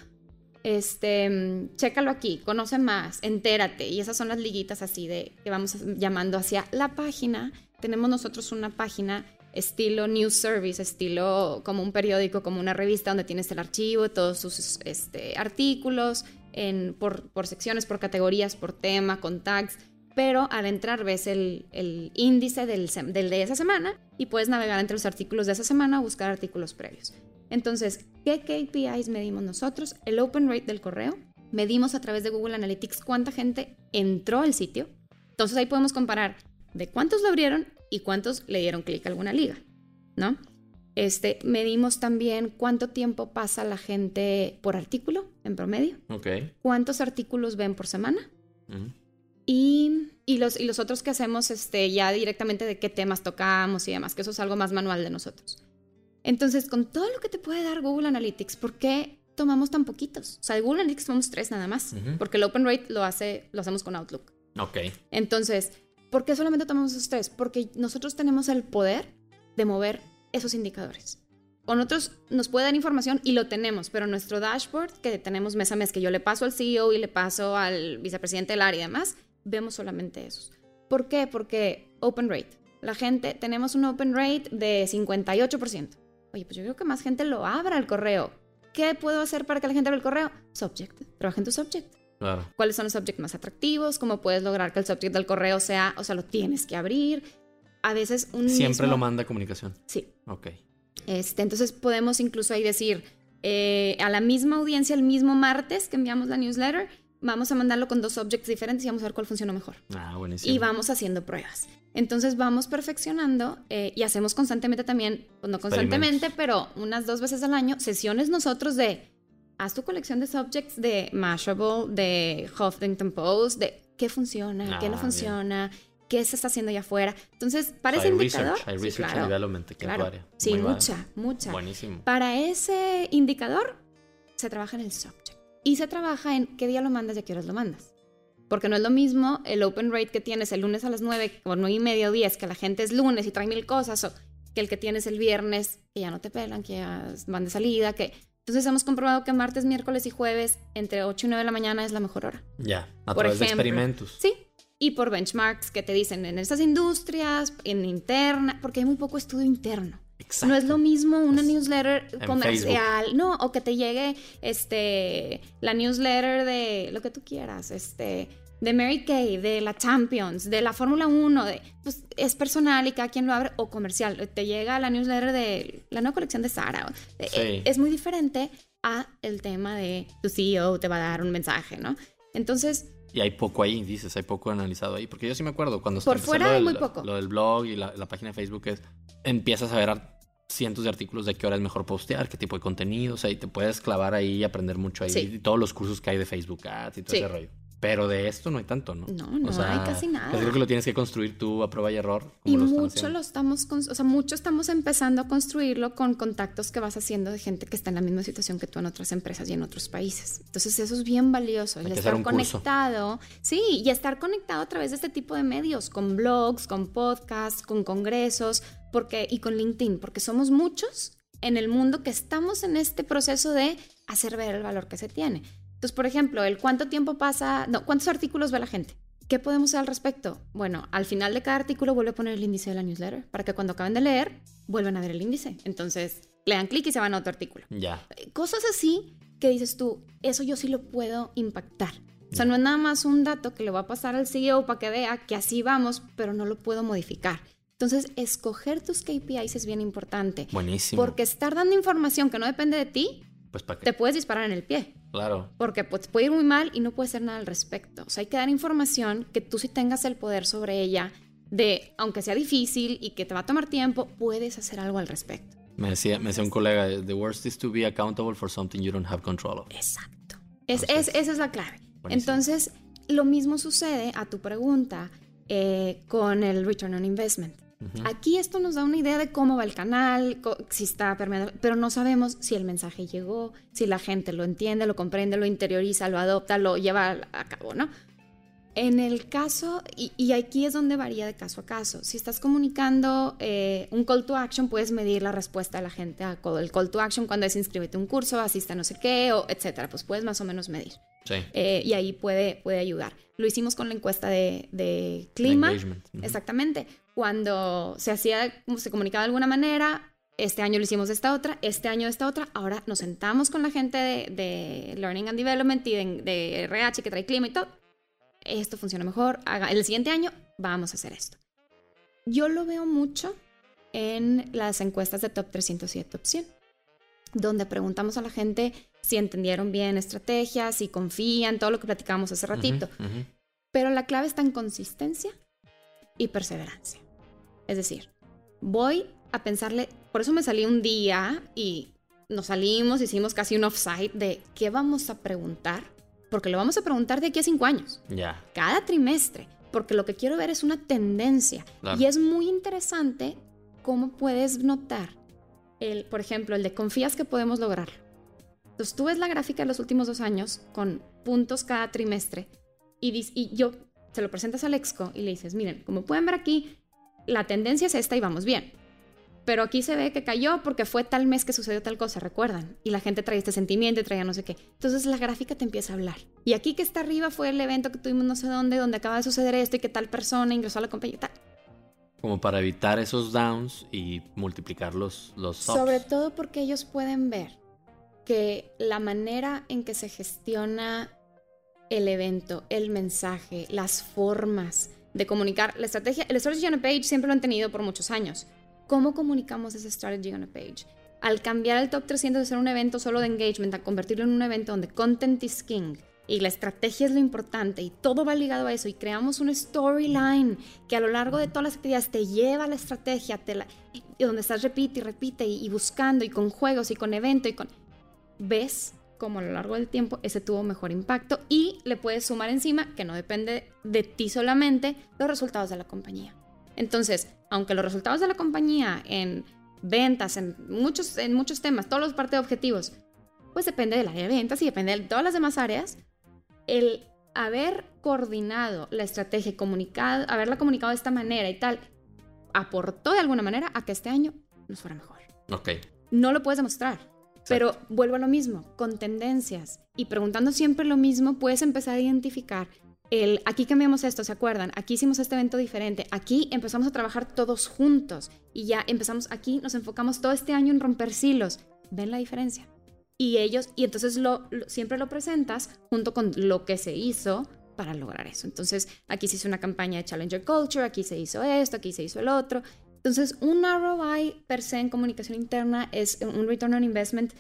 Este, chécalo aquí, conoce más, entérate. Y esas son las liguitas así de que vamos llamando hacia la página. Tenemos nosotros una página estilo news service, estilo como un periódico, como una revista donde tienes el archivo, todos sus este, artículos, en, por, por, secciones, por categorías, por tema, con tags. Pero al entrar ves el, el índice del, del, de esa semana y puedes navegar entre los artículos de esa semana o buscar artículos previos. Entonces, ¿qué KPIs medimos nosotros? El open rate del correo. Medimos a través de Google Analytics cuánta gente entró al sitio. Entonces ahí podemos comparar de cuántos lo abrieron y cuántos le dieron clic a alguna liga, ¿no? Este, medimos también cuánto tiempo pasa la gente por artículo en promedio. Ok. ¿Cuántos artículos ven por semana? y, y, los, y los otros que hacemos este, ya directamente de qué temas tocamos y demás, que eso es algo más manual de nosotros. Entonces, con todo lo que te puede dar Google Analytics, ¿por qué tomamos tan poquitos? O sea, de Google Analytics tomamos tres nada más, porque el Open Rate lo, hace, lo hacemos con Outlook. Ok. Entonces, ¿Por qué solamente tomamos esos tres? Porque nosotros tenemos el poder de mover esos indicadores. O nosotros nos puede dar información y lo tenemos, pero nuestro dashboard que tenemos mes a mes, que yo le paso al CEO y le paso al vicepresidente del área y demás, vemos solamente esos. ¿Por qué? Porque open rate. La gente, tenemos un open rate de 58%. Oye, pues yo creo que más gente lo abra el correo. ¿Qué puedo hacer para que la gente abra el correo? Subject. Trabaja en tu subject. ¿Cuáles son los subjects más atractivos? ¿Cómo puedes lograr que el subject del correo sea, o sea, lo tienes que abrir? A veces un Siempre lo manda comunicación. Sí. Ok. Este, entonces podemos incluso ahí decir, eh, a la misma audiencia el mismo martes que enviamos la newsletter, vamos a mandarlo con dos subjects diferentes y vamos a ver cuál funcionó mejor. Ah, buenísimo. Y vamos haciendo pruebas. Entonces vamos perfeccionando eh, y hacemos constantemente también, pues no constantemente, pero unas dos veces al año, sesiones nosotros de haz tu colección de subjects de Mashable, de Huffington Post, de qué funciona, qué no ah, funciona, qué se está haciendo allá afuera. Entonces, para ese indicador... hay research sí, development claro. Sí, mucha, mucha. Buenísimo. Para ese indicador, se trabaja en el subject. Y se trabaja en qué día lo mandas y a qué horas lo mandas. Porque no es lo mismo el open rate que tienes el lunes a las 9 o 9 y media o 10, que la gente es lunes y trae mil cosas, o que el que tienes el viernes, que ya no te pelan, que ya van de salida, que entonces hemos comprobado que martes, miércoles y jueves entre 8 y 9 de la mañana es la mejor hora. Ya, a través de experimentos. Sí, y por benchmarks que te dicen en esas industrias, en interna, porque hay muy poco estudio interno. Exacto. No es lo mismo una newsletter comercial, no, o que te llegue este la newsletter de lo que tú quieras, este de Mary Kay, de la Champions, de la Fórmula 1, de, pues es personal y cada quien lo abre, o comercial. Te llega la newsletter de la nueva colección de Sara. Eh, es muy diferente a el tema de tu CEO te va a dar un mensaje, ¿no? Entonces... Y hay poco ahí, dices, hay poco analizado ahí. Porque yo sí me acuerdo cuando... Por fuera hay muy poco. Lo del blog y la, página de Facebook es... Empiezas a ver cientos de artículos de qué hora es mejor postear, qué tipo de contenido, o sea, y te puedes clavar ahí y aprender mucho ahí. Y todos los cursos que hay de Facebook Ads y todo ese rollo. Pero de esto no hay tanto, ¿no? No, no hay casi nada. Creo que lo tienes que construir tú a prueba y error. Y mucho lo estamos, o sea, mucho estamos empezando a construirlo con contactos que vas haciendo de gente que está en la misma situación que tú en otras empresas y en otros países. Entonces eso es bien valioso. y estar conectado, sí, y estar conectado a través de este tipo de medios, con blogs, con podcasts, con congresos, porque y con LinkedIn, porque somos muchos en el mundo que estamos en este proceso de hacer ver el valor que se tiene. Entonces, por ejemplo, el cuánto tiempo pasa, no, cuántos artículos ve la gente. ¿Qué podemos hacer al respecto? Bueno, al final de cada artículo vuelve a poner el índice de la newsletter para que cuando acaben de leer, vuelvan a ver el índice. Entonces, le dan clic y se van a otro artículo. Ya. Cosas así que dices tú, eso yo sí lo puedo impactar. O sea, no es nada más un dato que le va a pasar al CEO para que vea que así vamos, pero no lo puedo modificar. Entonces, escoger tus KPIs es bien importante. Buenísimo. Porque estar dando información que no depende de ti, pues ¿para te puedes disparar en el pie. Claro. Porque pues, puede ir muy mal y no puede hacer nada al respecto. O sea, hay que dar información que tú sí tengas el poder sobre ella, de, aunque sea difícil y que te va a tomar tiempo, puedes hacer algo al respecto. Me decía, me decía un colega, the worst is to be accountable for something you don't have control of. Exacto. Es, es, esa es la clave. Entonces, lo mismo sucede a tu pregunta eh, con el return on investment. Aquí esto nos da una idea de cómo va el canal, si está permeado, pero no sabemos si el mensaje llegó, si la gente lo entiende, lo comprende, lo interioriza, lo adopta, lo lleva a cabo, ¿no? En el caso, y, aquí es donde varía de caso a caso, si estás comunicando eh, un call to action, puedes medir la respuesta de la gente al el call to action cuando es inscríbete a un curso, asiste a no sé qué, o etcétera, pues puedes más o menos medir. Sí. Eh, y ahí puede, puede ayudar. Lo hicimos con la encuesta de, de clima. Exactamente cuando se hacía, se comunicaba de alguna manera, este año lo hicimos de esta otra, este año de esta otra, ahora nos sentamos con la gente de, Learning and Development y de, RH que trae clima y todo. Esto funciona mejor, el siguiente año vamos a hacer esto. Yo lo veo mucho en las encuestas de Top 300 y de Top 100, donde preguntamos a la gente si entendieron bien estrategias, si confían, todo lo que platicamos hace ratito. Pero la clave está en consistencia y perseverancia. Es decir, voy a pensarle, por eso me salí un día y nos salimos, hicimos casi un offsite de qué vamos a preguntar, porque lo vamos a preguntar de aquí a cinco años. Ya. Cada trimestre, porque lo que quiero ver es una tendencia. Y es muy interesante cómo puedes notar, el, por ejemplo, el de confías que podemos lograr. Entonces tú ves la gráfica de los últimos dos años con puntos cada trimestre y, y yo se lo presentas al exco y le dices, miren, como pueden ver aquí, la tendencia es esta y vamos bien. Pero aquí se ve que cayó porque fue tal mes que sucedió tal cosa, recuerdan. Y la gente trae este sentimiento y traía no sé qué. Entonces la gráfica te empieza a hablar. Y aquí que está arriba fue el evento que tuvimos no sé dónde, donde acaba de suceder esto y que tal persona ingresó a la compañía y tal. Como para evitar esos downs y multiplicar los, los Sobre todo porque ellos pueden ver que la manera en que se gestiona el evento, el mensaje, las formas, de comunicar la estrategia. El strategy on a page siempre lo han tenido por muchos años. ¿Cómo comunicamos esa strategy on a page? Al cambiar el top 300 de ser un evento solo de engagement a convertirlo en un evento donde content is king y la estrategia es lo importante y todo va ligado a eso y creamos una storyline que a lo largo de todas las actividades te lleva a la estrategia, te y donde estás repite y repite y, y buscando y con juegos y con evento y con... ¿Ves como a lo largo del tiempo ese tuvo mejor impacto y le puedes sumar encima, que no depende de ti solamente, los resultados de la compañía. Entonces, aunque los resultados de la compañía en ventas, en muchos, en muchos temas, todos los partes de objetivos, pues depende del área de ventas y depende de todas las demás áreas, el haber coordinado la estrategia comunicado, haberla comunicado de esta manera y tal, aportó de alguna manera a que este año nos fuera mejor. Ok. No lo puedes demostrar, pero vuelvo a lo mismo, con tendencias y preguntando siempre lo mismo, puedes empezar a identificar el aquí cambiamos esto, ¿se acuerdan? Aquí hicimos este evento diferente, aquí empezamos a trabajar todos juntos y ya empezamos aquí, nos enfocamos todo este año en romper silos. ¿Ven la diferencia? Y ellos, y entonces siempre lo presentas junto con lo que se hizo para lograr eso. Entonces, aquí se hizo una campaña de Challenger Culture, aquí se hizo esto, aquí se hizo el otro. Entonces, un ROI per se en comunicación interna es un return on investment.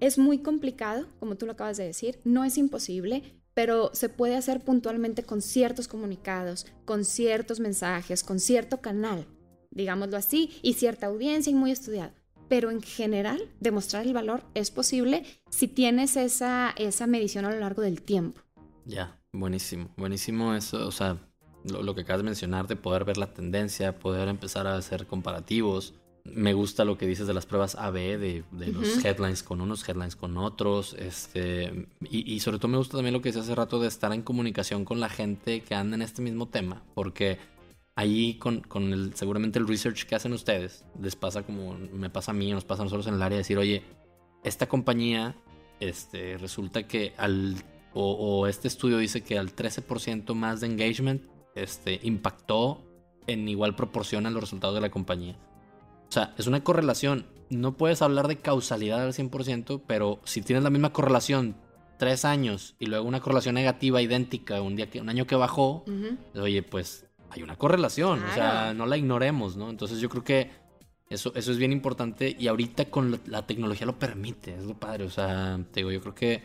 Es muy complicado, como tú lo acabas de decir, no es imposible, pero se puede hacer puntualmente con ciertos comunicados, con ciertos mensajes, con cierto canal, digámoslo así, y cierta audiencia y muy estudiado. pero en general demostrar el valor es posible si tienes esa, esa medición a lo largo del tiempo. Ya, buenísimo, buenísimo eso, o sea, lo, que acabas de mencionar, de poder ver la tendencia, poder empezar a hacer comparativos. Me gusta lo que dices de las pruebas AB, de, los headlines con unos, headlines con otros. Este, y, sobre todo me gusta también lo que dices hace rato de estar en comunicación con la gente que anda en este mismo tema. Porque ahí con, con el, seguramente el research que hacen ustedes, les pasa como me pasa a mí, nos pasa a nosotros en el área, decir, oye, esta compañía, este, resulta que al, o, o este estudio dice que al 13% más de engagement este, impactó en igual proporción a los resultados de la compañía. O sea, es una correlación. No puedes hablar de causalidad al 100%, pero si tienes la misma correlación tres años y luego una correlación negativa idéntica un, día que, un año que bajó, oye, pues hay una correlación. O sea, no la ignoremos, ¿no? Entonces yo creo que eso, eso es bien importante y ahorita con la tecnología lo permite, es lo padre. O sea, te digo, yo creo que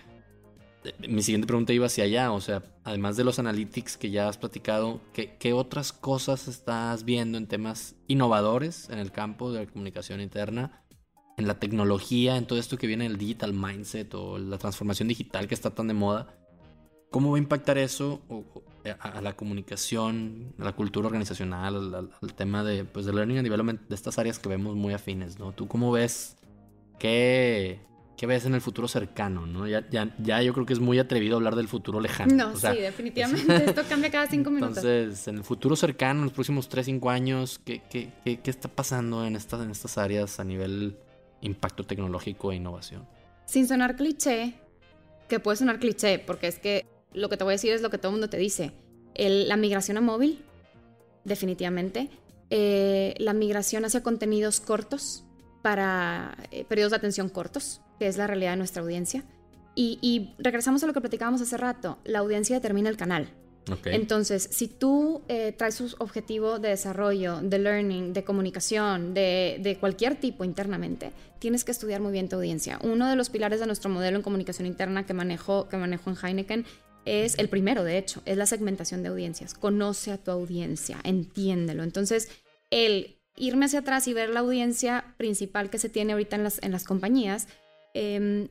mi siguiente pregunta iba hacia allá, o sea, además de los analytics que ya has platicado, ¿qué, otras cosas estás viendo en temas innovadores en el campo de la comunicación interna, en la tecnología, en todo esto que viene el digital mindset o la transformación digital que está tan de moda? ¿Cómo va a impactar eso a, la comunicación, a la cultura organizacional, al, tema de, pues, de learning and development, de estas áreas que vemos muy afines, ¿no? ¿Tú cómo ves qué ¿Qué ves en el futuro cercano? ¿no? Ya, ya, ya yo creo que es muy atrevido hablar del futuro lejano. No, sí, definitivamente. Esto cambia cada cinco minutos. Entonces, en el futuro cercano, en los próximos tres, cinco años, ¿qué, qué, qué, qué está pasando en estas, en estas áreas a nivel impacto tecnológico e innovación? Sin sonar cliché, que puede sonar cliché, porque es que lo que te voy a decir es lo que todo el mundo te dice. la migración a móvil, definitivamente. Eh, la migración hacia contenidos cortos para eh, periodos de atención cortos que es la realidad de nuestra audiencia. Y, regresamos a lo que platicábamos hace rato, la audiencia determina el canal. Entonces, si tú eh, traes un objetivo de desarrollo, de learning, de comunicación, de, cualquier tipo internamente, tienes que estudiar muy bien tu audiencia. Uno de los pilares de nuestro modelo en comunicación interna que manejo, que manejo en Heineken es el primero, de hecho, es la segmentación de audiencias. Conoce a tu audiencia, entiéndelo. Entonces, el irme hacia atrás y ver la audiencia principal que se tiene ahorita en las, en las compañías, Em,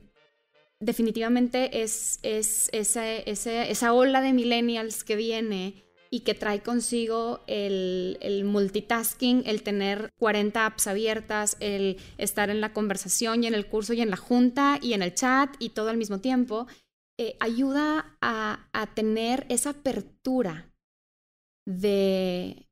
definitivamente es, es esa, ola de millennials que viene y que trae consigo el, multitasking, el tener 40 apps abiertas, el estar en la conversación y en el curso y en la junta y en el chat y todo al mismo tiempo, eh, ayuda a tener esa apertura de,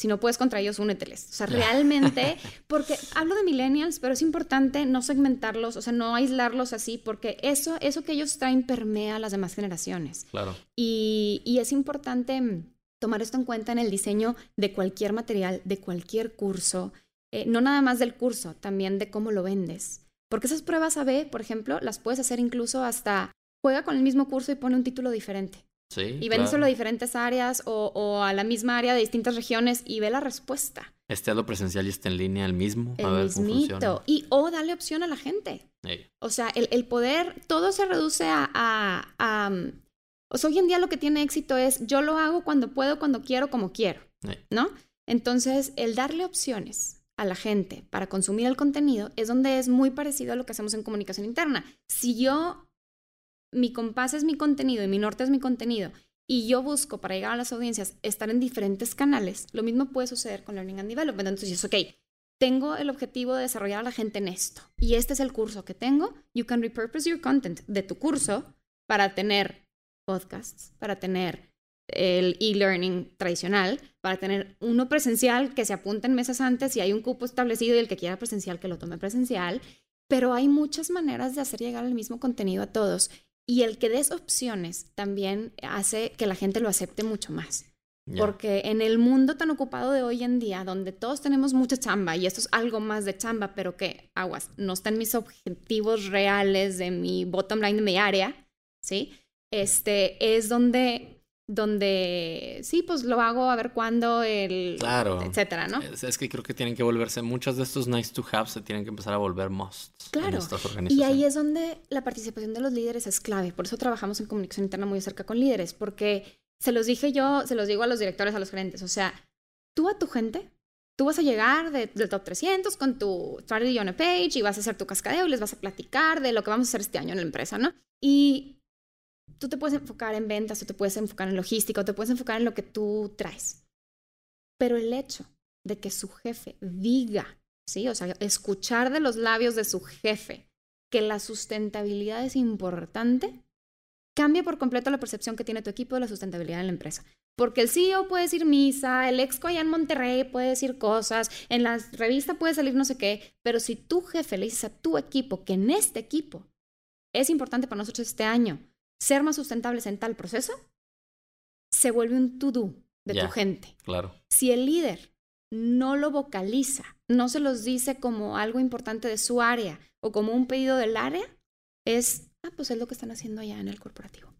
si no puedes contra ellos, úneteles. O sea, realmente, porque hablo de millennials, pero es importante no segmentarlos, o sea, no aislarlos así, porque eso, eso que ellos traen permea a las demás generaciones. Claro. Y, y es importante mm, tomar esto en cuenta en el diseño de cualquier material, de cualquier curso, eh, no nada más del curso, también de cómo lo vendes. Porque esas pruebas AB, por ejemplo, las puedes hacer incluso hasta juega con el mismo curso y pone un título diferente y ven solo a diferentes áreas o, a la misma área de distintas regiones y ve la respuesta. Este lo presencial y está en línea el mismo. El mismito. Y o dale opción a la gente. O sea, el, poder, todo se reduce a, o sea, hoy en día lo que tiene éxito es yo lo hago cuando puedo, cuando quiero, como quiero. ¿No? Entonces, el darle opciones a la gente para consumir el contenido es donde es muy parecido a lo que hacemos en comunicación interna. Si yo mi compás es mi contenido y mi norte es mi contenido, y yo busco para llegar a las audiencias estar en diferentes canales, lo mismo puede suceder con Learning and Development. Entonces, ok, tengo el objetivo de desarrollar a la gente en esto, y este es el curso que tengo. You can repurpose your content de tu curso para tener podcasts, para tener el e-learning tradicional, para tener uno presencial que se apunte en meses antes y hay un cupo establecido y el que quiera presencial que lo tome presencial. Pero hay muchas maneras de hacer llegar el mismo contenido a todos y el que des opciones también hace que la gente lo acepte mucho más. Porque en el mundo tan ocupado de hoy en día, donde todos tenemos mucha chamba y esto es algo más de chamba, pero que aguas, no están mis objetivos reales de mi bottom line de mi área, ¿sí? Este es donde donde sí, pues lo hago a ver cuándo, el, claro. etcétera, ¿no? Es, que creo que tienen que volverse, muchos de estos nice to have se tienen que empezar a volver must. Claro. y ahí es donde la participación de los líderes es clave. Por eso trabajamos en comunicación interna muy cerca con líderes, porque se los dije yo, se los digo a los directores, a los gerentes, o sea, tú a tu gente, Tú vas a llegar del top 300 con tu strategy on a page y vas a hacer tu cascadeo y les vas a platicar de lo que vamos a hacer este año en la empresa, ¿no? Y tú te puedes enfocar en ventas o te puedes enfocar en logística o te puedes enfocar en lo que tú traes. Pero el hecho de que su jefe diga, ¿sí? O sea, escuchar de los labios de su jefe que la sustentabilidad es importante, cambia por completo la percepción que tiene tu equipo de la sustentabilidad en la empresa. Porque el CEO puede decir misa, el exco allá en Monterrey puede decir cosas, en la revista puede salir no sé qué, pero si tu jefe le dices a tu equipo que en este equipo es importante para nosotros este año ser más sustentables en tal proceso, se vuelve un to-do de tu gente. Claro. Si el líder no lo vocaliza, no se los dice como algo importante de su área o como un pedido del área, es, ah, pues es lo que están haciendo allá en el corporativo.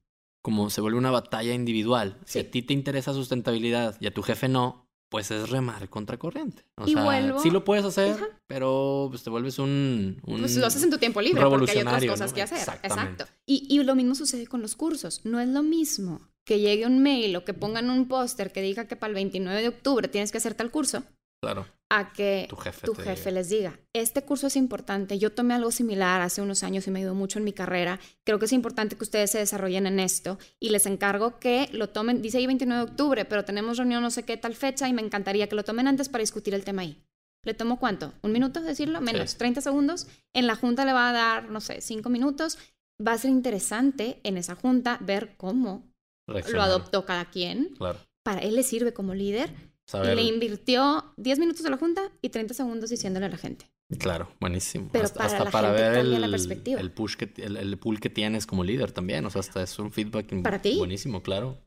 Como se vuelve una batalla individual. Si a ti te interesa sustentabilidad y a tu jefe no, pues es remar contracorriente. O y sea, vuelvo... sí lo puedes hacer, pero pues te vuelves un, un, Pues lo haces en tu tiempo libre porque hay otras cosas que hacer. Exacto. Y, y lo mismo sucede con los cursos. No es lo mismo que llegue un mail o que pongan un póster que diga que para el 29 de octubre tienes que hacer tal curso. Claro. A que tu jefe, tu jefe les diga, este curso es importante, yo tomé algo similar hace unos años y me ayudó mucho en mi carrera, creo que es importante que ustedes se desarrollen en esto y les encargo que lo tomen, dice ahí 29 de octubre, pero tenemos reunión no sé qué tal fecha y me encantaría que lo tomen antes para discutir el tema ahí. ¿Le tomo cuánto? ¿Un minuto decirlo? Menos, 30 segundos. En la junta le va a dar, no sé, 5 minutos. Va a ser interesante en esa junta ver cómo lo adoptó cada quien. Claro. Para él le sirve como líder le invirtió 10 minutos de la junta y 30 segundos diciéndole a la gente. Claro, buenísimo. Pero hasta, para, la para gente ver el, la perspectiva. el push que el, el, pool que tienes como líder también, o sea, hasta es un feedback ¿Para ti? buenísimo, claro.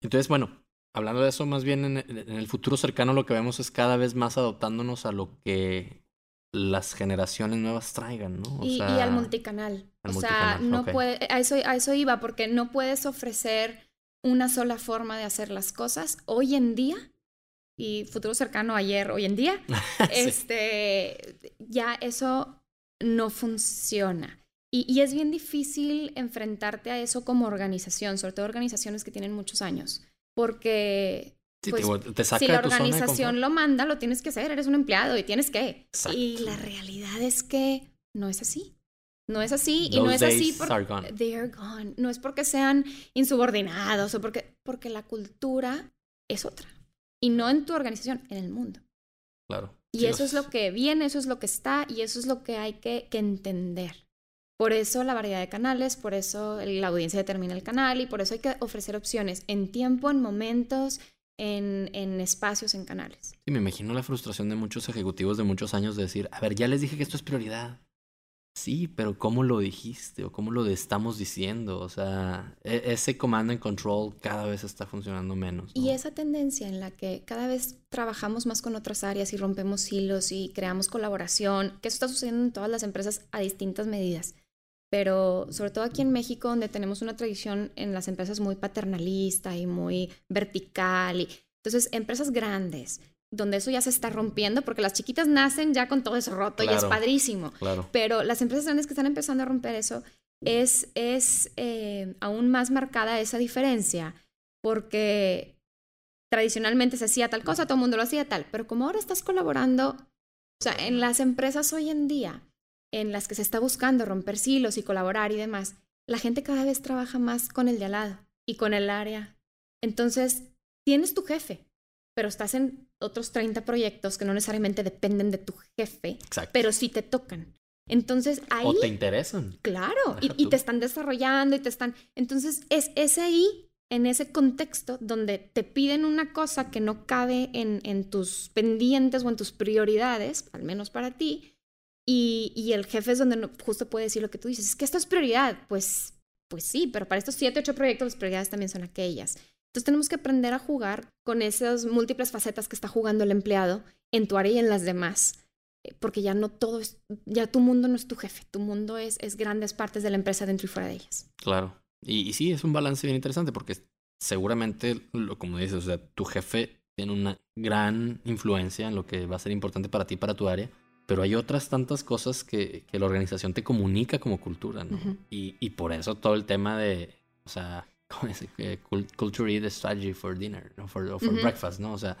Entonces, bueno, hablando de eso, más bien en, en, el futuro cercano lo que vemos es cada vez más adoptándonos a lo que las generaciones nuevas traigan, ¿no? O y, sea, y, al multicanal. Al o multicanal. sea, no okay. puede, a eso, a eso iba, porque no puedes ofrecer una sola forma de hacer las cosas. Hoy en día y futuro cercano ayer, hoy en día, sí. este, ya eso no funciona. Y, y, es bien difícil enfrentarte a eso como organización, sobre todo organizaciones que tienen muchos años, porque sí, pues, te, te saca si la organización lo manda, lo tienes que hacer, eres un empleado y tienes que. Exacto. Y la realidad es que no es así. No es así Those y no es así porque they are gone. No es porque sean insubordinados o porque porque la cultura es otra y no en tu organización, en el mundo. Claro. Y sí, eso es lo que viene, eso es lo que está y eso es lo que hay que, que, entender. Por eso la variedad de canales, por eso la audiencia determina el canal y por eso hay que ofrecer opciones en tiempo, en momentos, en, en espacios, en canales. Sí, me imagino la frustración de muchos ejecutivos de muchos años de decir, a ver, ya les dije que esto es prioridad. Sí, pero ¿cómo lo dijiste o cómo lo estamos diciendo? O sea, e ese command and control cada vez está funcionando menos. ¿no? Y esa tendencia en la que cada vez trabajamos más con otras áreas y rompemos hilos y creamos colaboración, que eso está sucediendo en todas las empresas a distintas medidas. Pero sobre todo aquí en México, donde tenemos una tradición en las empresas muy paternalista y muy vertical. Y, entonces, empresas grandes donde eso ya se está rompiendo, porque las chiquitas nacen ya con todo eso roto claro, y es padrísimo. Claro. Pero las empresas grandes que están empezando a romper eso, es, es eh, aún más marcada esa diferencia, porque tradicionalmente se hacía tal cosa, todo el mundo lo hacía tal, pero como ahora estás colaborando, o sea, en las empresas hoy en día, en las que se está buscando romper silos y colaborar y demás, la gente cada vez trabaja más con el de al lado y con el área. Entonces, tienes tu jefe, pero estás en otros 30 proyectos que no necesariamente dependen de tu jefe, Exacto. pero sí te tocan. Entonces ahí... O te interesan. Claro, y, y, te están desarrollando y te están... Entonces es, es ahí, en ese contexto, donde te piden una cosa que no cabe en, en tus pendientes o en tus prioridades, al menos para ti, y, y el jefe es donde no, justo puede decir lo que tú dices, es que esto es prioridad. Pues, pues sí, pero para estos 7, 8 proyectos las prioridades también son aquellas. Entonces tenemos que aprender a jugar con esas múltiples facetas que está jugando el empleado en tu área y en las demás. eh, Porque ya no todo es, ya tu mundo no es tu jefe, tu mundo es, es grandes partes de la empresa dentro y fuera de ellas. Claro. Y, y sí, es un balance bien interesante porque seguramente, lo, como dices, o sea, tu jefe tiene una gran influencia en lo que va a ser importante para ti, para tu área, pero hay otras tantas cosas que, que la organización te comunica como cultura, ¿no? Uh -huh. y, y por eso todo el tema de, o sea. Culture eat strategy for dinner, ¿no? for, for uh -huh. breakfast, ¿no? O sea,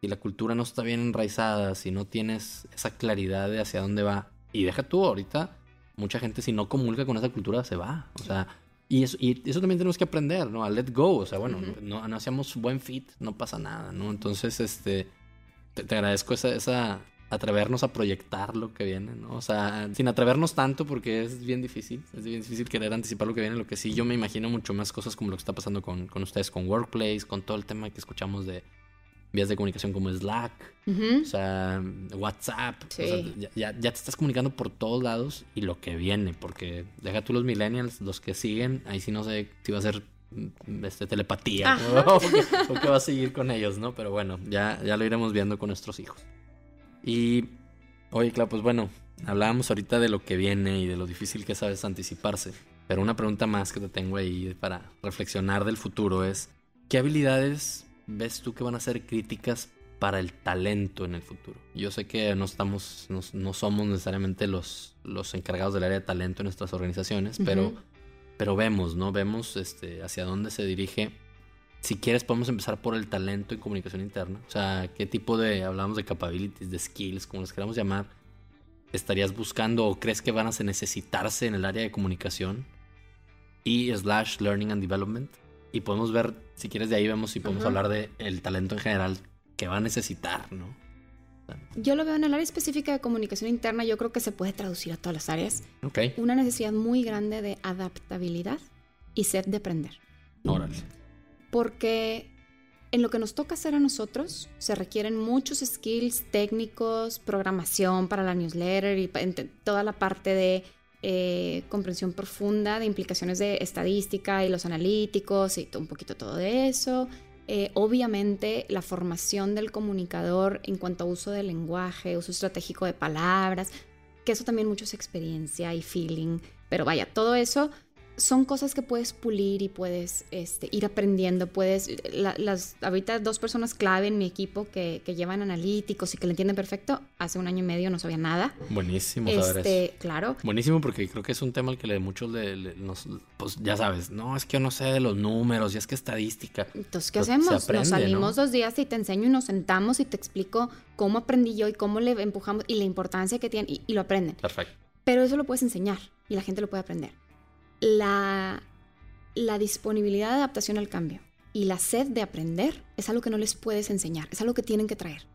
si la cultura no está bien enraizada, si no tienes esa claridad de hacia dónde va, y deja tú ahorita, mucha gente si no comulga con esa cultura se va. O sea, y eso, y eso también tenemos que aprender, ¿no? A let go. O sea, bueno, no, no, hacíamos buen fit, no pasa nada, ¿no? Entonces, este, te, agradezco esa, esa, atrevernos a proyectar lo que viene, ¿no? O sea, sin atrevernos tanto porque es bien difícil, es bien difícil querer anticipar lo que viene, lo que sí yo me imagino mucho más cosas como lo que está pasando con, con ustedes, con Workplace, con todo el tema que escuchamos de vías de comunicación como Slack, o sea, WhatsApp. O sea, ya, ya, te estás comunicando por todos lados y lo que viene, porque deja tú los millennials, los que siguen, ahí sí no sé si va a ser mm, este, telepatía o, qué, va a seguir con ellos, ¿no? Pero bueno, ya, ya lo iremos viendo con nuestros hijos. Y, oye, claro, pues bueno, hablábamos ahorita de lo que viene y de lo difícil que es a veces anticiparse. Pero una pregunta más que te tengo ahí para reflexionar del futuro es, ¿qué habilidades ves tú que van a ser críticas para el talento en el futuro? Yo sé que no estamos, no, somos necesariamente los, los encargados del área de talento en nuestras organizaciones, pero, pero vemos, ¿no? Vemos este, hacia dónde se dirige. Si quieres, podemos empezar por el talento y comunicación interna. O sea, qué tipo de, hablamos de capabilities, de skills, como los queramos llamar, estarías buscando o crees que van a necesitarse en el área de comunicación y slash learning and development y podemos ver, si quieres de ahí vemos si podemos hablar de el talento en general que va a necesitar, ¿no? Yo lo veo en el área específica de comunicación interna, yo creo que se puede traducir a todas las áreas. Okay. Una necesidad muy grande de adaptabilidad y sed de aprender. Órale. Porque en lo que nos toca hacer a nosotros se requieren muchos skills técnicos, programación para la newsletter y toda la parte de eh, comprensión profunda de implicaciones de estadística y los analíticos y un poquito todo de eso. Eh, obviamente la formación del comunicador en cuanto a uso del lenguaje, uso estratégico de palabras, que eso también mucho es experiencia y feeling, pero vaya, todo eso son cosas que puedes pulir y puedes este, ir aprendiendo. Puedes, las, ahorita dos personas clave en mi equipo que, que, llevan analíticos y que le entienden perfecto, hace un año y medio no sabía nada. Buenísimo saber este, eso. Claro. Buenísimo porque creo que es un tema al que le, muchos le, nos, pues ya sabes, no, es que yo no sé de los números y es que estadística. Entonces, ¿qué hacemos? nos salimos dos días y te enseño y nos sentamos y te explico cómo aprendí yo y cómo le empujamos y la importancia que tiene y, y lo aprenden. Perfecto. Pero eso lo puedes enseñar y la gente lo puede aprender la, disponibilidad de adaptación al cambio y la sed de aprender es algo que no les puedes enseñar, es algo que tienen que traer.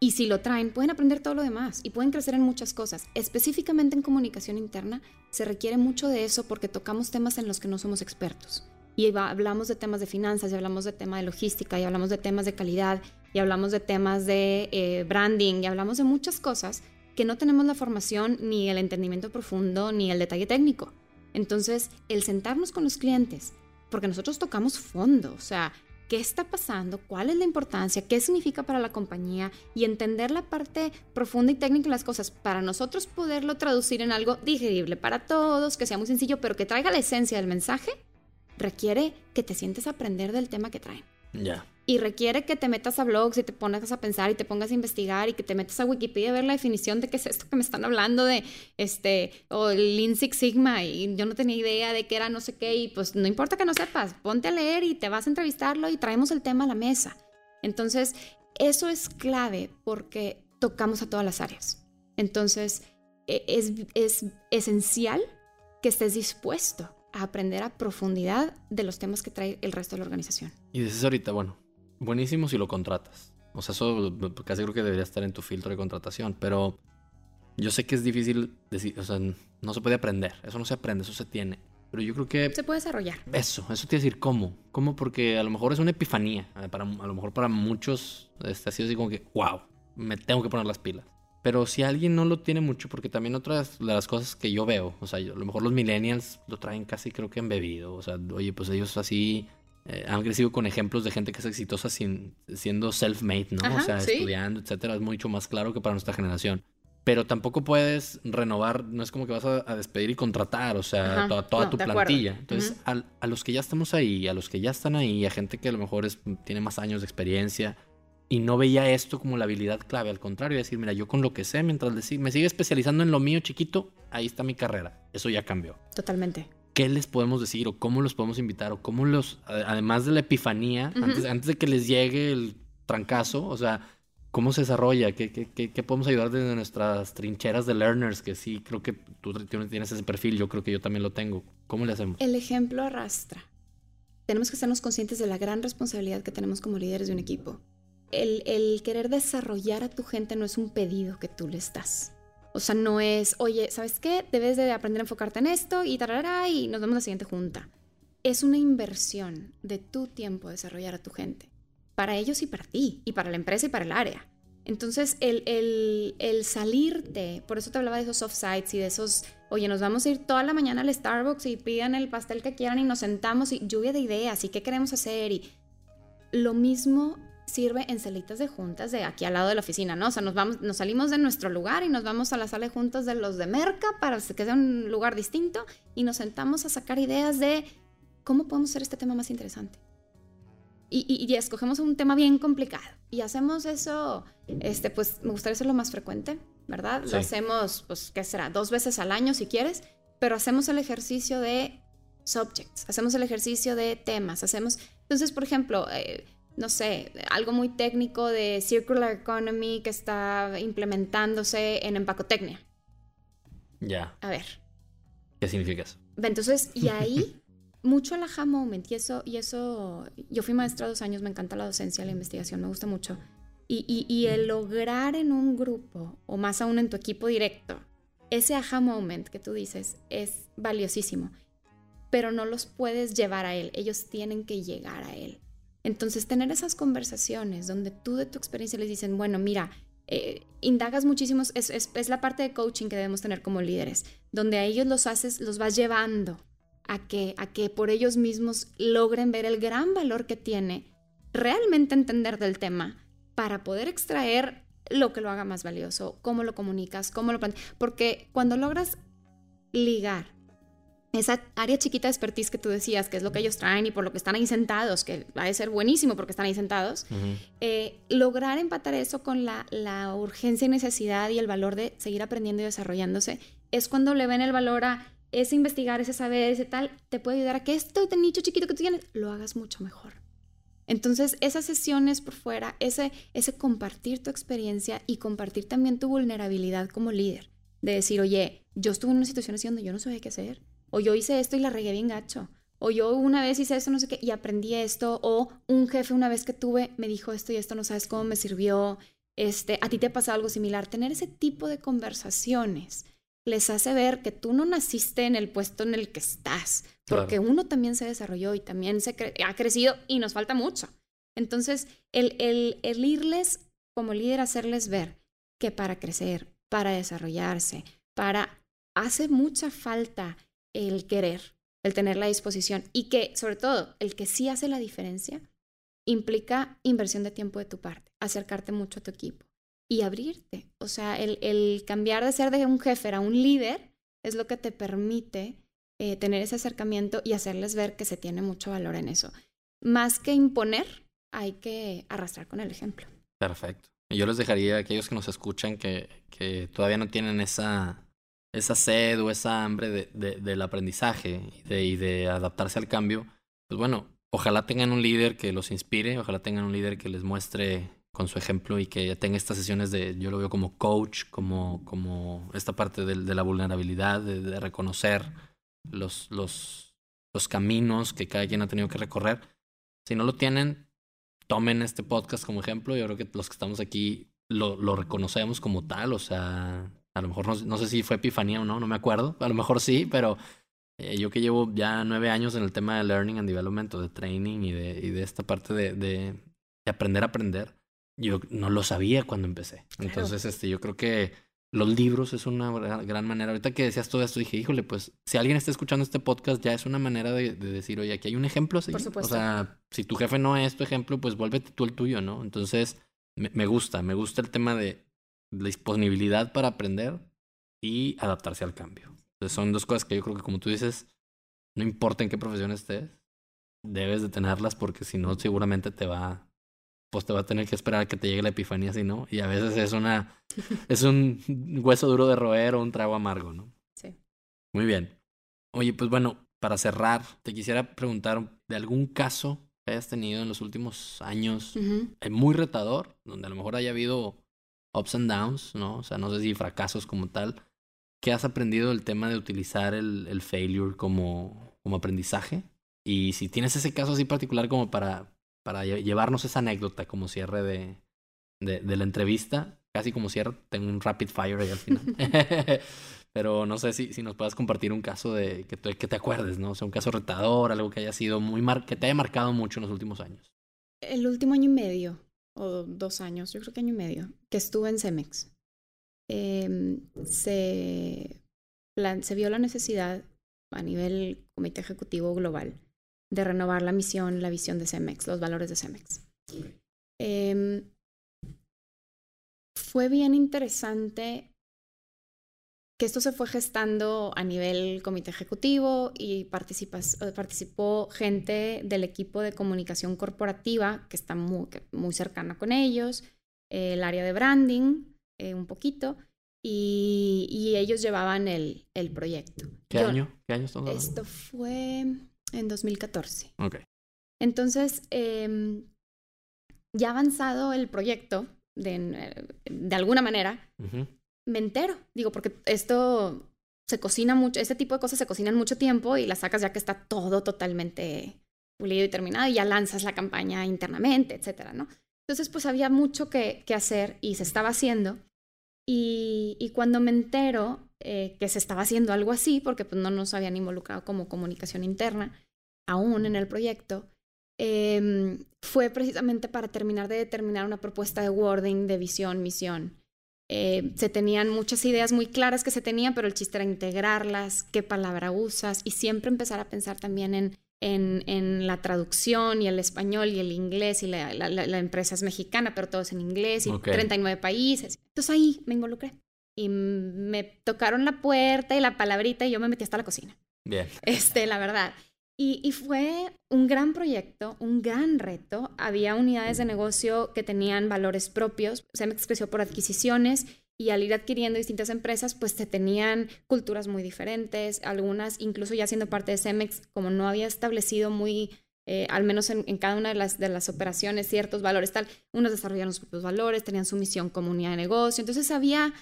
Y si lo traen, pueden aprender todo lo demás y pueden crecer en muchas cosas. Específicamente en comunicación interna, se requiere mucho de eso porque tocamos temas en los que no somos expertos. Y hablamos de temas de finanzas, y hablamos de temas de logística, y hablamos de temas de calidad, y hablamos de temas de eh, branding, y hablamos de muchas cosas que no tenemos la formación, ni el entendimiento profundo, ni el detalle técnico. Entonces, el sentarnos con los clientes, porque nosotros tocamos fondo, o sea, qué está pasando, cuál es la importancia, qué significa para la compañía y entender la parte profunda y técnica de las cosas para nosotros poderlo traducir en algo digerible para todos, que sea muy sencillo, pero que traiga la esencia del mensaje, requiere que te sientes a aprender del tema que traen. Y requiere que te metas a blogs y te pongas a pensar y te pongas a investigar y que te metas a Wikipedia a ver la definición de qué es esto que me están hablando de este o el Lean Sigma y yo no tenía idea de qué era no sé qué y pues no importa que no sepas, ponte a leer y te vas a entrevistarlo y traemos el tema a la mesa. Entonces, eso es clave porque tocamos a todas las áreas. Entonces, e, es, es esencial que estés dispuesto a aprender a profundidad de los temas que trae el resto de la organización. Y dices ahorita, bueno, buenísimo si lo contratas. O sea, eso casi creo que debería estar en tu filtro de contratación, pero yo sé que es difícil decir, o sea, no se puede aprender, eso no se aprende, eso se tiene. Pero yo creo que... Se puede desarrollar. Eso, eso te decir cómo. ¿Cómo? Porque a lo mejor es una epifanía. Eh, para, a lo mejor para muchos este, ha sido así como que, wow, me tengo que poner las pilas. Pero si alguien no lo tiene mucho, porque también otras de las cosas que yo veo, o sea, a lo mejor los millennials lo traen casi creo que embebido. O sea, oye, pues ellos así eh, han crecido con ejemplos de gente que es exitosa sin, siendo self-made, ¿no? o sea, estudiando, etcétera. Es mucho más claro que para nuestra generación. Pero tampoco puedes renovar, no es como que vas a, despedir y contratar, o sea, toda, tu plantilla. Entonces, a, los que ya estamos ahí, a los que ya están ahí, a gente que a lo mejor es, tiene más años de experiencia y no veía esto como la habilidad clave, al contrario, decir, mira, yo con lo que sé, mientras me sigue especializando en lo mío chiquito, ahí está mi carrera. Eso ya cambió. Totalmente qué les podemos decir o cómo los podemos invitar o cómo los, además de la epifanía, antes, antes de que les llegue el trancazo, o sea, ¿Cómo se desarrolla? ¿Qué, qué, qué, podemos ayudar desde nuestras trincheras de learners? Que sí, creo que tú tienes ese perfil, yo creo que yo también lo tengo. ¿Cómo le hacemos? El ejemplo arrastra. Tenemos que estarnos conscientes de la gran responsabilidad que tenemos como líderes de un equipo. El, querer desarrollar a tu gente no es un pedido que tú le das. O sea, no es, oye, ¿sabes qué? Debes de aprender a enfocarte en esto y tarará y nos vemos la siguiente junta. Es una inversión de tu tiempo desarrollar a tu gente. Para ellos y para ti, y para la empresa y para el área. Entonces, el, el, el salirte, por eso te hablaba de esos offsites y de esos, oye, nos vamos a ir toda la mañana al Starbucks y pidan el pastel que quieran y nos sentamos y lluvia de ideas y qué queremos hacer. Y lo mismo sirve en celitas de juntas de aquí al lado de la oficina, ¿no? O sea, nos, vamos, nos salimos de nuestro lugar y nos vamos a la sala de juntas de los de Merca para que sea un lugar distinto y nos sentamos a sacar ideas de cómo podemos hacer este tema más interesante. Y, y, escogemos un tema bien complicado y hacemos eso, este, pues me gustaría hacerlo más frecuente, ¿verdad? Lo hacemos, pues, ¿qué será? Dos veces al año si quieres, pero hacemos el ejercicio de subjects, hacemos el ejercicio de temas, hacemos... Entonces, por ejemplo, eh, no sé, algo muy técnico de Circular Economy que está implementándose en empacotecnia. Ya. A ver. ¿Qué significa eso? Entonces, y ahí, mucho el aha moment, y eso, y eso, yo fui maestra dos años, me encanta la docencia, la investigación, me gusta mucho. Y, y, y el lograr en un grupo, o más aún en tu equipo directo, ese aha moment que tú dices es valiosísimo, pero no los puedes llevar a él, ellos tienen que llegar a él. Entonces, tener esas conversaciones donde tú de tu experiencia les dicen, bueno, mira, eh, indagas muchísimos, es, es, la parte de coaching que debemos tener como líderes, donde a ellos los haces, los vas llevando a que, a que por ellos mismos logren ver el gran valor que tiene realmente entender del tema para poder extraer lo que lo haga más valioso, cómo lo comunicas, cómo lo porque cuando logras ligar esa área chiquita de expertise que tú decías, que es lo que ellos traen y por lo que están ahí sentados, que va a ser buenísimo porque están ahí sentados, eh, lograr empatar eso con la, la, urgencia y necesidad y el valor de seguir aprendiendo y desarrollándose, es cuando le ven el valor a ese investigar, ese saber, ese tal, te puede ayudar a que esto de nicho chiquito que tú tienes, lo hagas mucho mejor. Entonces, esas sesiones por fuera, ese, ese compartir tu experiencia y compartir también tu vulnerabilidad como líder, de decir, oye, yo estuve en una situación así donde yo no sabía qué hacer, o yo hice esto y la regué bien gacho, o yo una vez hice esto, no sé qué, y aprendí esto, o un jefe una vez que tuve me dijo esto y esto, no sabes cómo me sirvió, este, a ti te pasa algo similar. Tener ese tipo de conversaciones les hace ver que tú no naciste en el puesto en el que estás, porque uno también se desarrolló y también se ha crecido y nos falta mucho. Entonces, el, el, el irles como líder, hacerles ver que para crecer, para desarrollarse, para hace mucha falta el querer, el tener la disposición y que, sobre todo, el que sí hace la diferencia implica inversión de tiempo de tu parte, acercarte mucho a tu equipo y abrirte. O sea, el, cambiar de ser de un jefe a un líder es lo que te permite eh, tener ese acercamiento y hacerles ver que se tiene mucho valor en eso. Más que imponer, hay que arrastrar con el ejemplo. Perfecto. Yo les dejaría a aquellos que nos escuchan que, que todavía no tienen esa esa sed o esa hambre de, del aprendizaje y de, de adaptarse al cambio, pues bueno, ojalá tengan un líder que los inspire, ojalá tengan un líder que les muestre con su ejemplo y que tenga estas sesiones de, yo lo veo como coach, como, como esta parte de, de la vulnerabilidad, de, reconocer los, los, los caminos que cada quien ha tenido que recorrer. Si no lo tienen, tomen este podcast como ejemplo. Yo creo que los que estamos aquí lo, lo reconocemos como tal, o sea, a lo mejor no, sé si fue epifanía o no, no me acuerdo. A lo mejor sí, pero eh, yo que llevo ya nueve años en el tema de learning and development, o de training y de, y de esta parte de, de, aprender a aprender, yo no lo sabía cuando empecé. Entonces, este, yo creo que los libros es una gran manera. Ahorita que decías todo esto, dije, híjole, pues si alguien está escuchando este podcast, ya es una manera de, decir, oye, aquí hay un ejemplo. ¿sí? Por supuesto. O sea, si tu jefe no es tu ejemplo, pues vuélvete tú el tuyo, ¿no? Entonces, me gusta, me gusta el tema de la disponibilidad para aprender y adaptarse al cambio. Entonces son dos cosas que yo creo que como tú dices, no importa en qué profesión estés, debes de tenerlas porque si no seguramente te va pues te va a tener que esperar a que te llegue la epifanía si no y a veces es una es un hueso duro de roer o un trago amargo, ¿no? Sí. Muy bien. Oye, pues bueno, para cerrar, te quisiera preguntar de algún caso que hayas tenido en los últimos años, es muy retador, donde a lo mejor haya habido ups and downs, ¿no? O sea, no sé si fracasos como tal. ¿Qué has aprendido del tema de utilizar el, el failure como, como aprendizaje? Y si tienes ese caso así particular como para, para llevarnos esa anécdota como cierre de, de, de la entrevista, casi como cierre, tengo un rapid fire ahí al final. Pero no sé si, si nos puedas compartir un caso de que te, que te acuerdes, ¿no? O sea, un caso retador, algo que haya sido muy mar que te haya marcado mucho en los últimos años. El último año y medio, o dos años, yo creo que año y medio, que estuve en Cemex. Eh, se, plan, se vio la necesidad a nivel comité ejecutivo global de renovar la misión, la visión de Cemex, los valores de Cemex. Eh, fue bien interesante que esto se fue gestando a nivel comité ejecutivo y participó gente del equipo de comunicación corporativa que está muy, muy cercana con ellos, el área de branding eh, un poquito, y, y, ellos llevaban el, el proyecto. ¿Qué año? ¿Qué año estamos hablando? Esto fue en 2014. Ok. Entonces, eh, ya avanzado el proyecto, de, de alguna manera, uh -huh. Me entero. Digo, porque esto se cocina mucho, este tipo de cosas se cocinan mucho tiempo y las sacas ya que está todo totalmente pulido y terminado y ya lanzas la campaña internamente, etcétera, ¿no? Entonces, pues había mucho que, hacer y se estaba haciendo. Y, cuando me entero eh, que se estaba haciendo algo así, porque pues no nos habían involucrado como comunicación interna aún en el proyecto, eh, fue precisamente para terminar de determinar una propuesta de wording, de visión, misión. Eh, se tenían muchas ideas muy claras que se tenían, pero el chiste era integrarlas, qué palabra usas y siempre empezar a pensar también en, en, en la traducción y el español y el inglés y la, la, la, empresa es mexicana, pero todo es en inglés y okay. 39 países. Entonces ahí me involucré y me tocaron la puerta y la palabrita y yo me metí hasta la cocina. Bien. Este, la verdad. Y, fue un gran proyecto, un gran reto. Había unidades de negocio que tenían valores propios. Cemex creció por adquisiciones y al ir adquiriendo distintas empresas, pues se tenían culturas muy diferentes. Algunas, incluso ya siendo parte de Cemex, como no había establecido muy, eh, al menos en, en, cada una de las, de las operaciones, ciertos valores, tal, unos desarrollaron sus propios valores, tenían su misión como unidad de negocio. Entonces había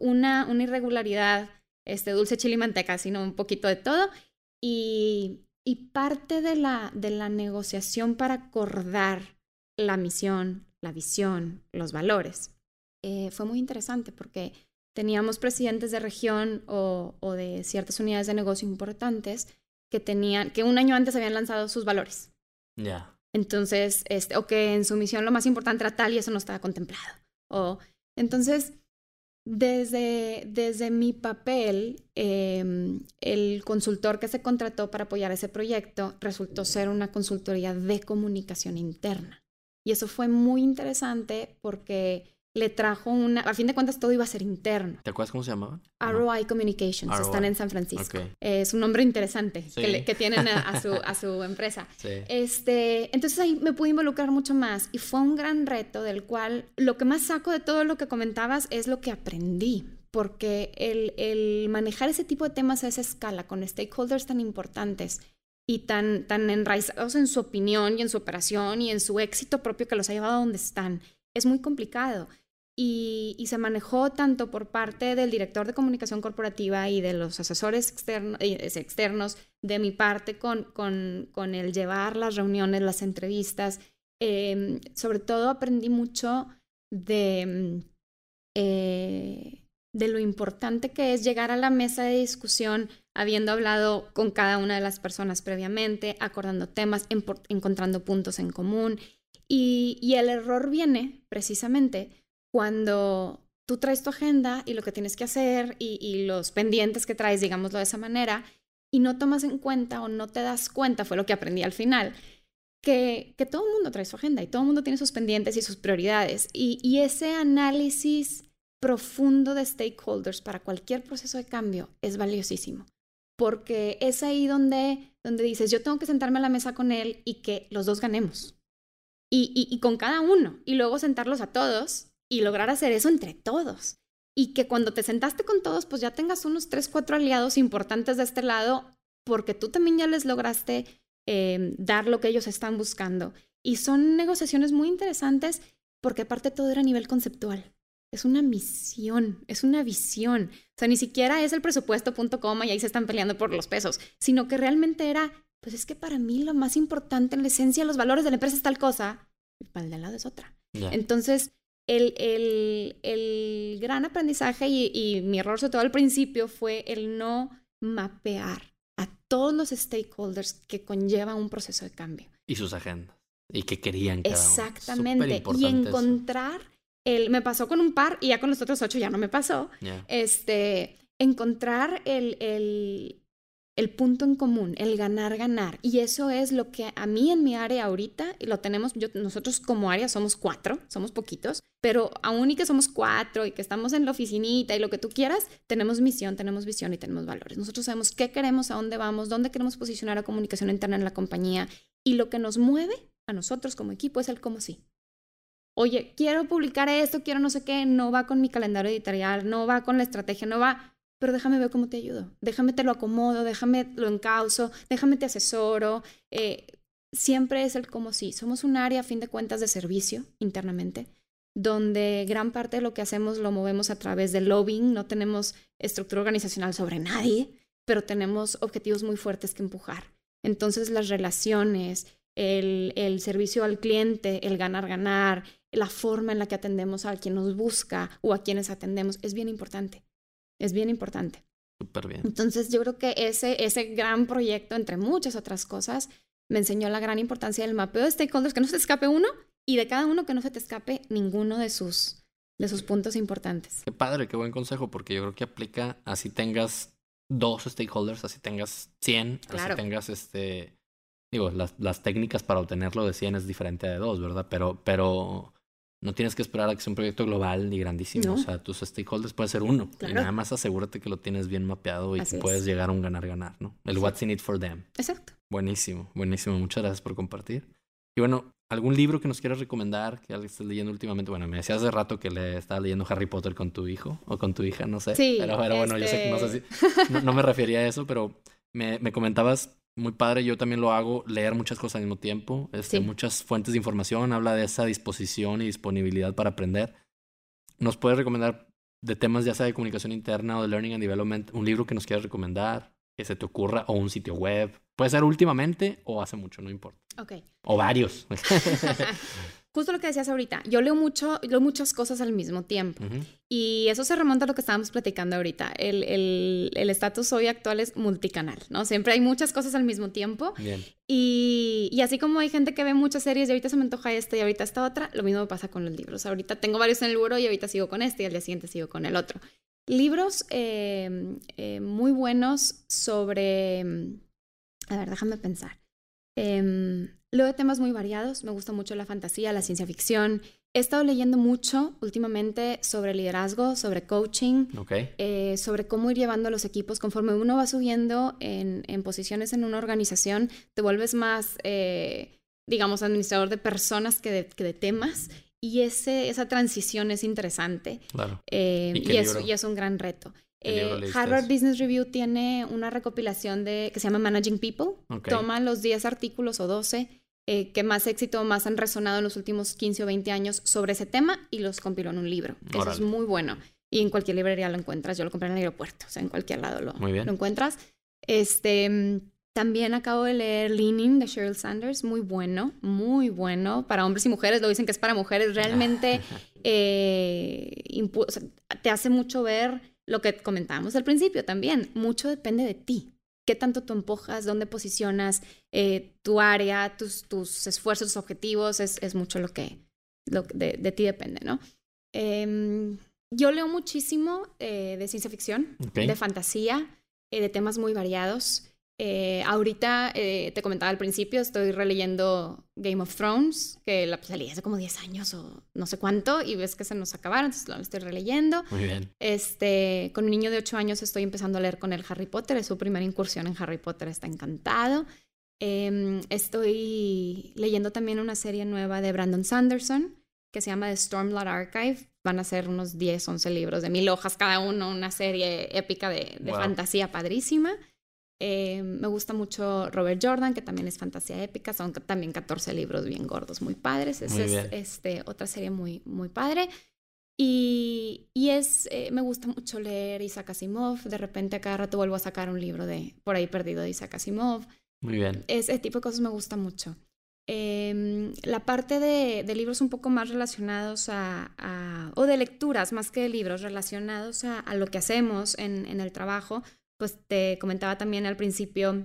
una, una irregularidad, este, dulce chile y manteca, sino un poquito de todo. Y, y parte de la, de la negociación para acordar la misión, la visión, los valores, eh, fue muy interesante porque teníamos presidentes de región o, o, de ciertas unidades de negocio importantes que tenían, que un año antes habían lanzado sus valores. Ya. Yeah. Entonces, este, o que en su misión lo más importante era tal y eso no estaba contemplado. O, entonces, desde, desde mi papel, eh, el consultor que se contrató para apoyar ese proyecto resultó ser una consultoría de comunicación interna. Y eso fue muy interesante porque le trajo una, a fin de cuentas todo iba a ser interno. ¿Te acuerdas cómo se llamaba? ROI Communications, ROI. están en San Francisco. Okay. Es un nombre interesante sí. que, le, que, tienen a, a, su, a su empresa. Sí. Este, entonces ahí me pude involucrar mucho más y fue un gran reto del cual lo que más saco de todo lo que comentabas es lo que aprendí. Porque el, el manejar ese tipo de temas a esa escala con stakeholders tan importantes y tan, tan enraizados en su opinión y en su operación y en su éxito propio que los ha llevado a donde están, es muy complicado. Y, y, se manejó tanto por parte del director de comunicación corporativa y de los asesores externo, externos, de mi parte con, con, con, el llevar las reuniones, las entrevistas. Eh, sobre todo aprendí mucho de, eh, de lo importante que es llegar a la mesa de discusión habiendo hablado con cada una de las personas previamente, acordando temas, encontrando puntos en común. Y, y el error viene precisamente cuando tú traes tu agenda y lo que tienes que hacer y, los pendientes que traes, digámoslo de esa manera, y no tomas en cuenta o no te das cuenta, fue lo que aprendí al final, que, todo el mundo trae su agenda y todo el mundo tiene sus pendientes y sus prioridades. Y, ese análisis profundo de stakeholders para cualquier proceso de cambio es valiosísimo, porque es ahí donde, donde dices, yo tengo que sentarme a la mesa con él y que los dos ganemos. Y con cada uno, y luego sentarlos a todos y lograr hacer eso entre todos. Y que cuando te sentaste con todos, pues ya tengas unos tres, cuatro aliados importantes de este lado, porque tú también ya les lograste em, dar lo que ellos están buscando. Y son negociaciones muy interesantes porque aparte todo era a nivel conceptual. Es una misión, es una visión. O sea, ni siquiera es el presupuesto punto coma y ahí se están peleando por los pesos, sino que realmente era, pues es que para mí lo más importante en la esencia, los valores de la empresa es tal cosa, y para el de lado es otra. Entonces, el, el, el, gran aprendizaje y, y mi error, sobre todo al principio, fue el no mapear a todos los stakeholders que conlleva un proceso de cambio. Y sus agendas. Y que querían cada Exactamente. Y encontrar el. Me pasó con un par y ya con los otros ocho ya no me pasó. Este. Encontrar el, el, el punto en común, el ganar, ganar. Y eso es lo que a mí en mi área ahorita, y lo tenemos, yo, nosotros como área somos cuatro, somos poquitos, pero aún y que somos cuatro y que estamos en la oficinita y lo que tú quieras, tenemos misión, tenemos visión y tenemos valores. Nosotros sabemos qué queremos, a dónde vamos, dónde queremos posicionar la comunicación interna en la compañía y lo que nos mueve a nosotros como equipo es el cómo sí. Oye, quiero publicar esto, quiero no sé qué, no va con mi calendario editorial, no va con la estrategia, no va, pero déjame ver cómo te ayudo, déjame te lo acomodo, déjame lo encauso, déjame te asesoro. Eh, siempre es el como sí. Somos un área, a fin de cuentas, de servicio internamente, donde gran parte de lo que hacemos lo movemos a través del lobbying, no tenemos estructura organizacional sobre nadie, pero tenemos objetivos muy fuertes que empujar. Entonces las relaciones, el, el servicio al cliente, el ganar-ganar, la forma en la que atendemos a quien nos busca o a quienes atendemos es bien importante. Es bien importante. Súper bien. Entonces yo creo que ese, ese gran proyecto, entre muchas otras cosas, me enseñó la gran importancia del mapeo de stakeholders, que no se te escape uno y de cada uno que no se te escape ninguno de sus, de sus puntos importantes. Qué padre, qué buen consejo, porque yo creo que aplica así tengas dos stakeholders, así tengas 100, así tengas este... Digo, las, las técnicas para obtenerlo de 100 es diferente de dos, ¿verdad? Pero, pero no tienes que esperar a que sea un proyecto global ni grandísimo. O sea, tus stakeholders puede ser uno. Y nada más asegúrate que lo tienes bien mapeado y que puedes llegar a un ganar-ganar, ¿no? El what's in it for them. Exacto. Buenísimo, buenísimo. Muchas gracias por compartir. Y bueno, ¿algún libro que nos quieras recomendar que estés leyendo últimamente? Bueno, me decías hace rato que le estabas leyendo Harry Potter con tu hijo o con tu hija, no sé. Sí. Pero, bueno, yo sé que no sé si. No, no me refería a eso, pero me, me comentabas muy padre, yo también lo hago, leer muchas cosas al mismo tiempo, este, muchas fuentes de información, habla de esa disposición y disponibilidad para aprender. ¿Nos puedes recomendar de temas ya sea de comunicación interna o de learning and development, un libro que nos quieras recomendar, que se te ocurra, o un sitio web? Puede ser últimamente o hace mucho, no importa. Ok. O varios. justo lo que decías ahorita, yo leo mucho, leo muchas cosas al mismo tiempo. Y eso se remonta a lo que estábamos platicando ahorita. El estatus el, hoy actual es multicanal, ¿no? Siempre hay muchas cosas al mismo tiempo. Y, y, así como hay gente que ve muchas series y ahorita se me antoja esta y ahorita esta otra, lo mismo pasa con los libros. Ahorita tengo varios en el libro y ahorita sigo con este y al día siguiente sigo con el otro. Libros eh, eh, muy buenos sobre... A ver, déjame pensar. Eh, Leo de temas muy variados, me gusta mucho la fantasía, la ciencia ficción. He estado leyendo mucho últimamente sobre liderazgo, sobre coaching, eh, sobre cómo ir llevando a los equipos. Conforme uno va subiendo en, posiciones en una organización, te vuelves más, eh, digamos, administrador de personas que de, temas. Y ese, esa transición es interesante. Claro. Eh, ¿Y, y, es, un gran reto. Harvard Business Review tiene una recopilación de que se llama Managing People. Toma los 10 artículos o 12 eh, que más éxito, más han resonado en los últimos 15 o 20 años sobre ese tema y los compiló en un libro. Eso es muy bueno. Y en cualquier librería lo encuentras. Yo lo compré en el aeropuerto, o sea, en cualquier lado lo, lo encuentras. Este, también acabo de leer Leaning de Sheryl Sanders, muy bueno, muy bueno. Para hombres y mujeres, lo dicen que es para mujeres, realmente eh, te hace mucho ver lo que comentábamos al principio también. Mucho depende de ti qué tanto tú empujas, dónde posicionas eh, tu área, tus, tus esfuerzos, tus objetivos, es, es mucho lo que, lo de, de, ti depende, ¿no? Eh, yo leo muchísimo eh, de ciencia ficción, de fantasía, eh, de temas muy variados. Eh, ahorita, eh, te comentaba al principio, estoy releyendo Game of Thrones, que la salí hace como 10 años o no sé cuánto, y ves que se nos acabaron, entonces lo estoy releyendo. Muy bien. Este, con un niño de 8 años estoy empezando a leer con el Harry Potter, es su primera incursión en Harry Potter, está encantado. Eh, estoy leyendo también una serie nueva de Brandon Sanderson, que se llama The Stormlight Archive. Van a ser unos 10, 11 libros de mil hojas cada uno, una serie épica de, de fantasía padrísima. Eh, me gusta mucho Robert Jordan, que también es fantasía épica, son también 14 libros bien gordos, muy padres. Esa es este, otra serie muy, muy padre. Y, y es, eh, me gusta mucho leer Isaac Asimov. De repente, a cada rato vuelvo a sacar un libro de por ahí perdido de Isaac Asimov. Muy bien. Ese tipo de cosas me gusta mucho. Em, la parte de, de, libros un poco más relacionados a, a, o de lecturas más que de libros, relacionados a, a lo que hacemos en, en, el trabajo, pues te comentaba también al principio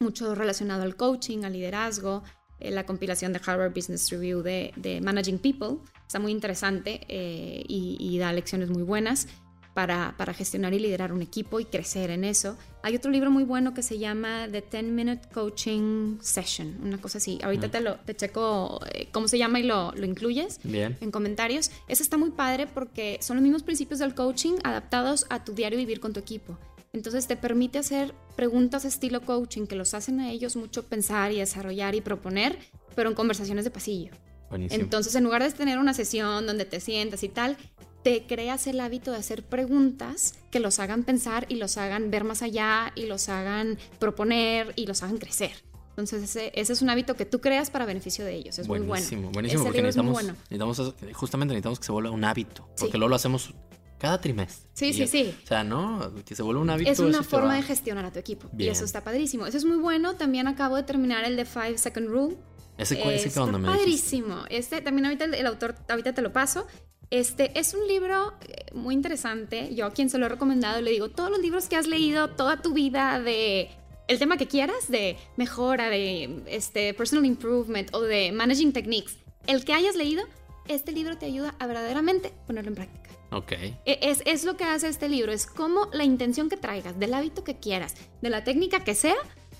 mucho relacionado al coaching, al liderazgo, eh, la compilación de Harvard Business Review de, de Managing People, está muy interesante eh, y, y da lecciones muy buenas para, para, gestionar y liderar un equipo y crecer en eso. Hay otro libro muy bueno que se llama The 10 Minute Coaching Session, una cosa así. Ahorita mm. te, lo, te checo eh, cómo se llama y lo, lo incluyes Bien. en comentarios. Eso está muy padre porque son los mismos principios del coaching adaptados a tu diario vivir con tu equipo. Entonces te permite hacer preguntas estilo coaching que los hacen a ellos mucho pensar y desarrollar y proponer, pero en conversaciones de pasillo. Buenísimo. Entonces, en lugar de tener una sesión donde te sientas y tal, te creas el hábito de hacer preguntas que los hagan pensar y los hagan ver más allá y los hagan proponer y los hagan crecer. Entonces, ese, ese es un hábito que tú creas para beneficio de ellos. Es buenísimo, muy bueno. Buenísimo, porque necesitamos, bueno. necesitamos, justamente necesitamos que se vuelva un hábito. Porque sí. luego lo hacemos cada trimestre. Sí, y, sí, sí. O sea, ¿no? Que se vuelva un hábito. Es una forma de gestionar a tu equipo. Bien. Y eso está padrísimo. Eso es muy bueno. También acabo de terminar el de Five Second Rule. ¿Ese, ese qué onda me padrísimo. Este también ahorita el, el, autor, ahorita te lo paso. Este es un libro eh, muy interesante. Yo a quien se lo he recomendado le digo, todos los libros que has leído toda tu vida de el tema que quieras, de mejora, de este, personal improvement o de managing techniques, el que hayas leído, este libro te ayuda a verdaderamente ponerlo en práctica. Ok. Es, es lo que hace este libro, es cómo la intención que traigas, del hábito que quieras, de la técnica que sea,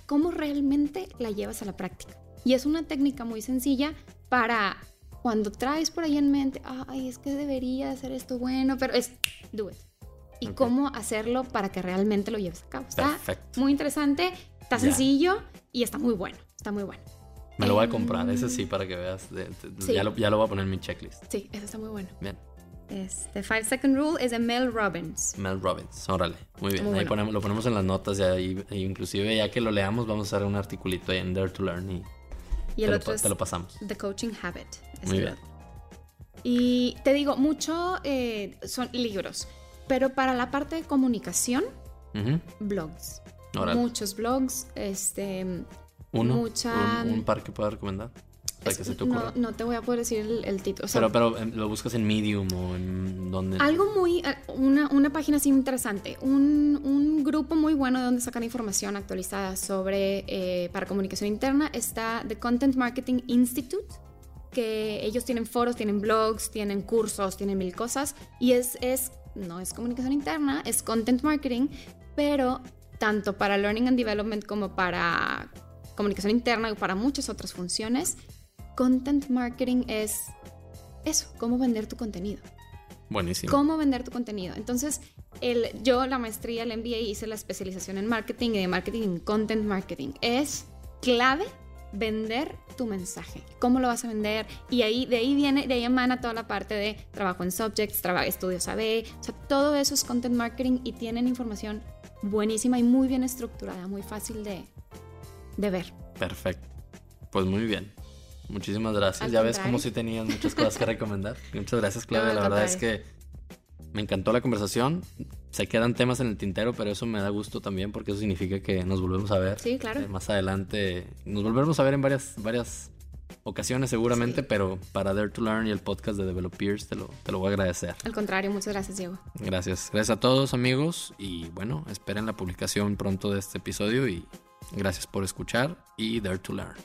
cómo realmente la llevas a la práctica. Y es una técnica muy sencilla para cuando traes por ahí en mente, ay, es que debería hacer esto bueno, pero es do it. Y okay. cómo hacerlo para que realmente lo lleves a cabo. Está Perfecto. muy interesante, está sencillo y está muy bueno. Está muy bueno. Me lo voy a comprar, ese sí, para que veas. Sí. Ya, lo, ya lo voy a poner en mi checklist. Sí, eso está muy bueno. Bien. Este, Five Second Rule es de Mel Robbins. Mel Robbins, órale. Muy bien. Muy ahí bueno. ponemos, lo ponemos en las notas y ahí, y inclusive ya que lo leamos vamos a hacer un articulito ahí en Dare to Learn y, Y el te, otro lo, es te lo pasamos. The Coaching Habit. es Muy bien. otro. Y te digo, mucho eh, son libros, pero para la parte de comunicación, blogs. Órale. Muchos blogs, este, Uno, mucha- un, un par que pueda recomendar. O sea, es- que se te no, te voy a poder decir el, el título. o sea, pero, pero em, lo buscas en Medium o en donde. Algo muy, eh, una, una página así interesante, un, un grupo muy bueno de donde sacan información actualizada sobre, eh, para comunicación interna, está The Content Marketing Institute, que ellos tienen foros, tienen blogs, tienen cursos, tienen mil cosas, y es, es no es comunicación interna, es content marketing, pero tanto para learning and development como para comunicación interna y para muchas otras funciones, content marketing es eso, cómo vender tu contenido Buenísimo. cómo vender tu contenido. Entonces, el, yo la maestría, el MBA, hice la especialización en marketing y de marketing en content marketing. Es clave vender tu mensaje. ¿Cómo lo vas a vender? Y ahí, de ahí viene, de ahí emana toda la parte de trabajo en subjects, trabajo, estudios AB, o sea, todo eso es content marketing y tienen información buenísima y muy bien estructurada, muy fácil de, de ver. Perfecto. Pues muy bien. Muchísimas gracias. Al ya ves como si tenías muchas cosas que recomendar. Muchas gracias, Claudia. No, la verdad es que me encantó la conversación. Se quedan temas en el tintero, pero eso me da gusto también porque eso significa que nos volvemos a ver. Sí, claro. Eh, más adelante nos volveremos a ver en varias, varias ocasiones seguramente, Sí. pero para Dare to Learn y el podcast de Developers te lo, te lo voy a agradecer. Al contrario, muchas gracias, Diego. Gracias. Gracias a todos amigos y bueno, esperen la publicación pronto de este episodio y gracias por escuchar y Dare to Learn.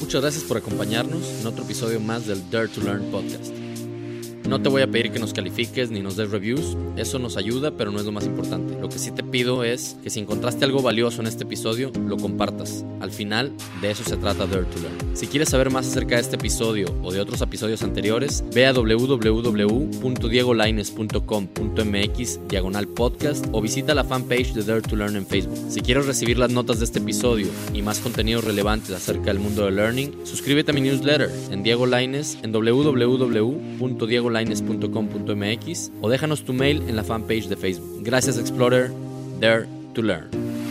Muchas gracias por acompañarnos en otro episodio más del Dare to Learn podcast. No te voy a pedir que nos califiques ni nos des reviews, eso nos ayuda, pero no es lo más importante. Lo que sí te pido es que si encontraste algo valioso en este episodio, lo compartas. Al final, de eso se trata Dare to Learn. Si quieres saber más acerca de este episodio o de otros episodios anteriores, ve a www.diegolaines.com.mx diagonal podcast o visita la fanpage de Dare to Learn en Facebook. Si quieres recibir las notas de este episodio y más contenidos relevantes acerca del mundo del learning, suscríbete a mi newsletter en Diego Laines en www.diegolaines.com.mx o déjanos tu mail en la fanpage de Facebook. Gracias Explorer, Dare to learn.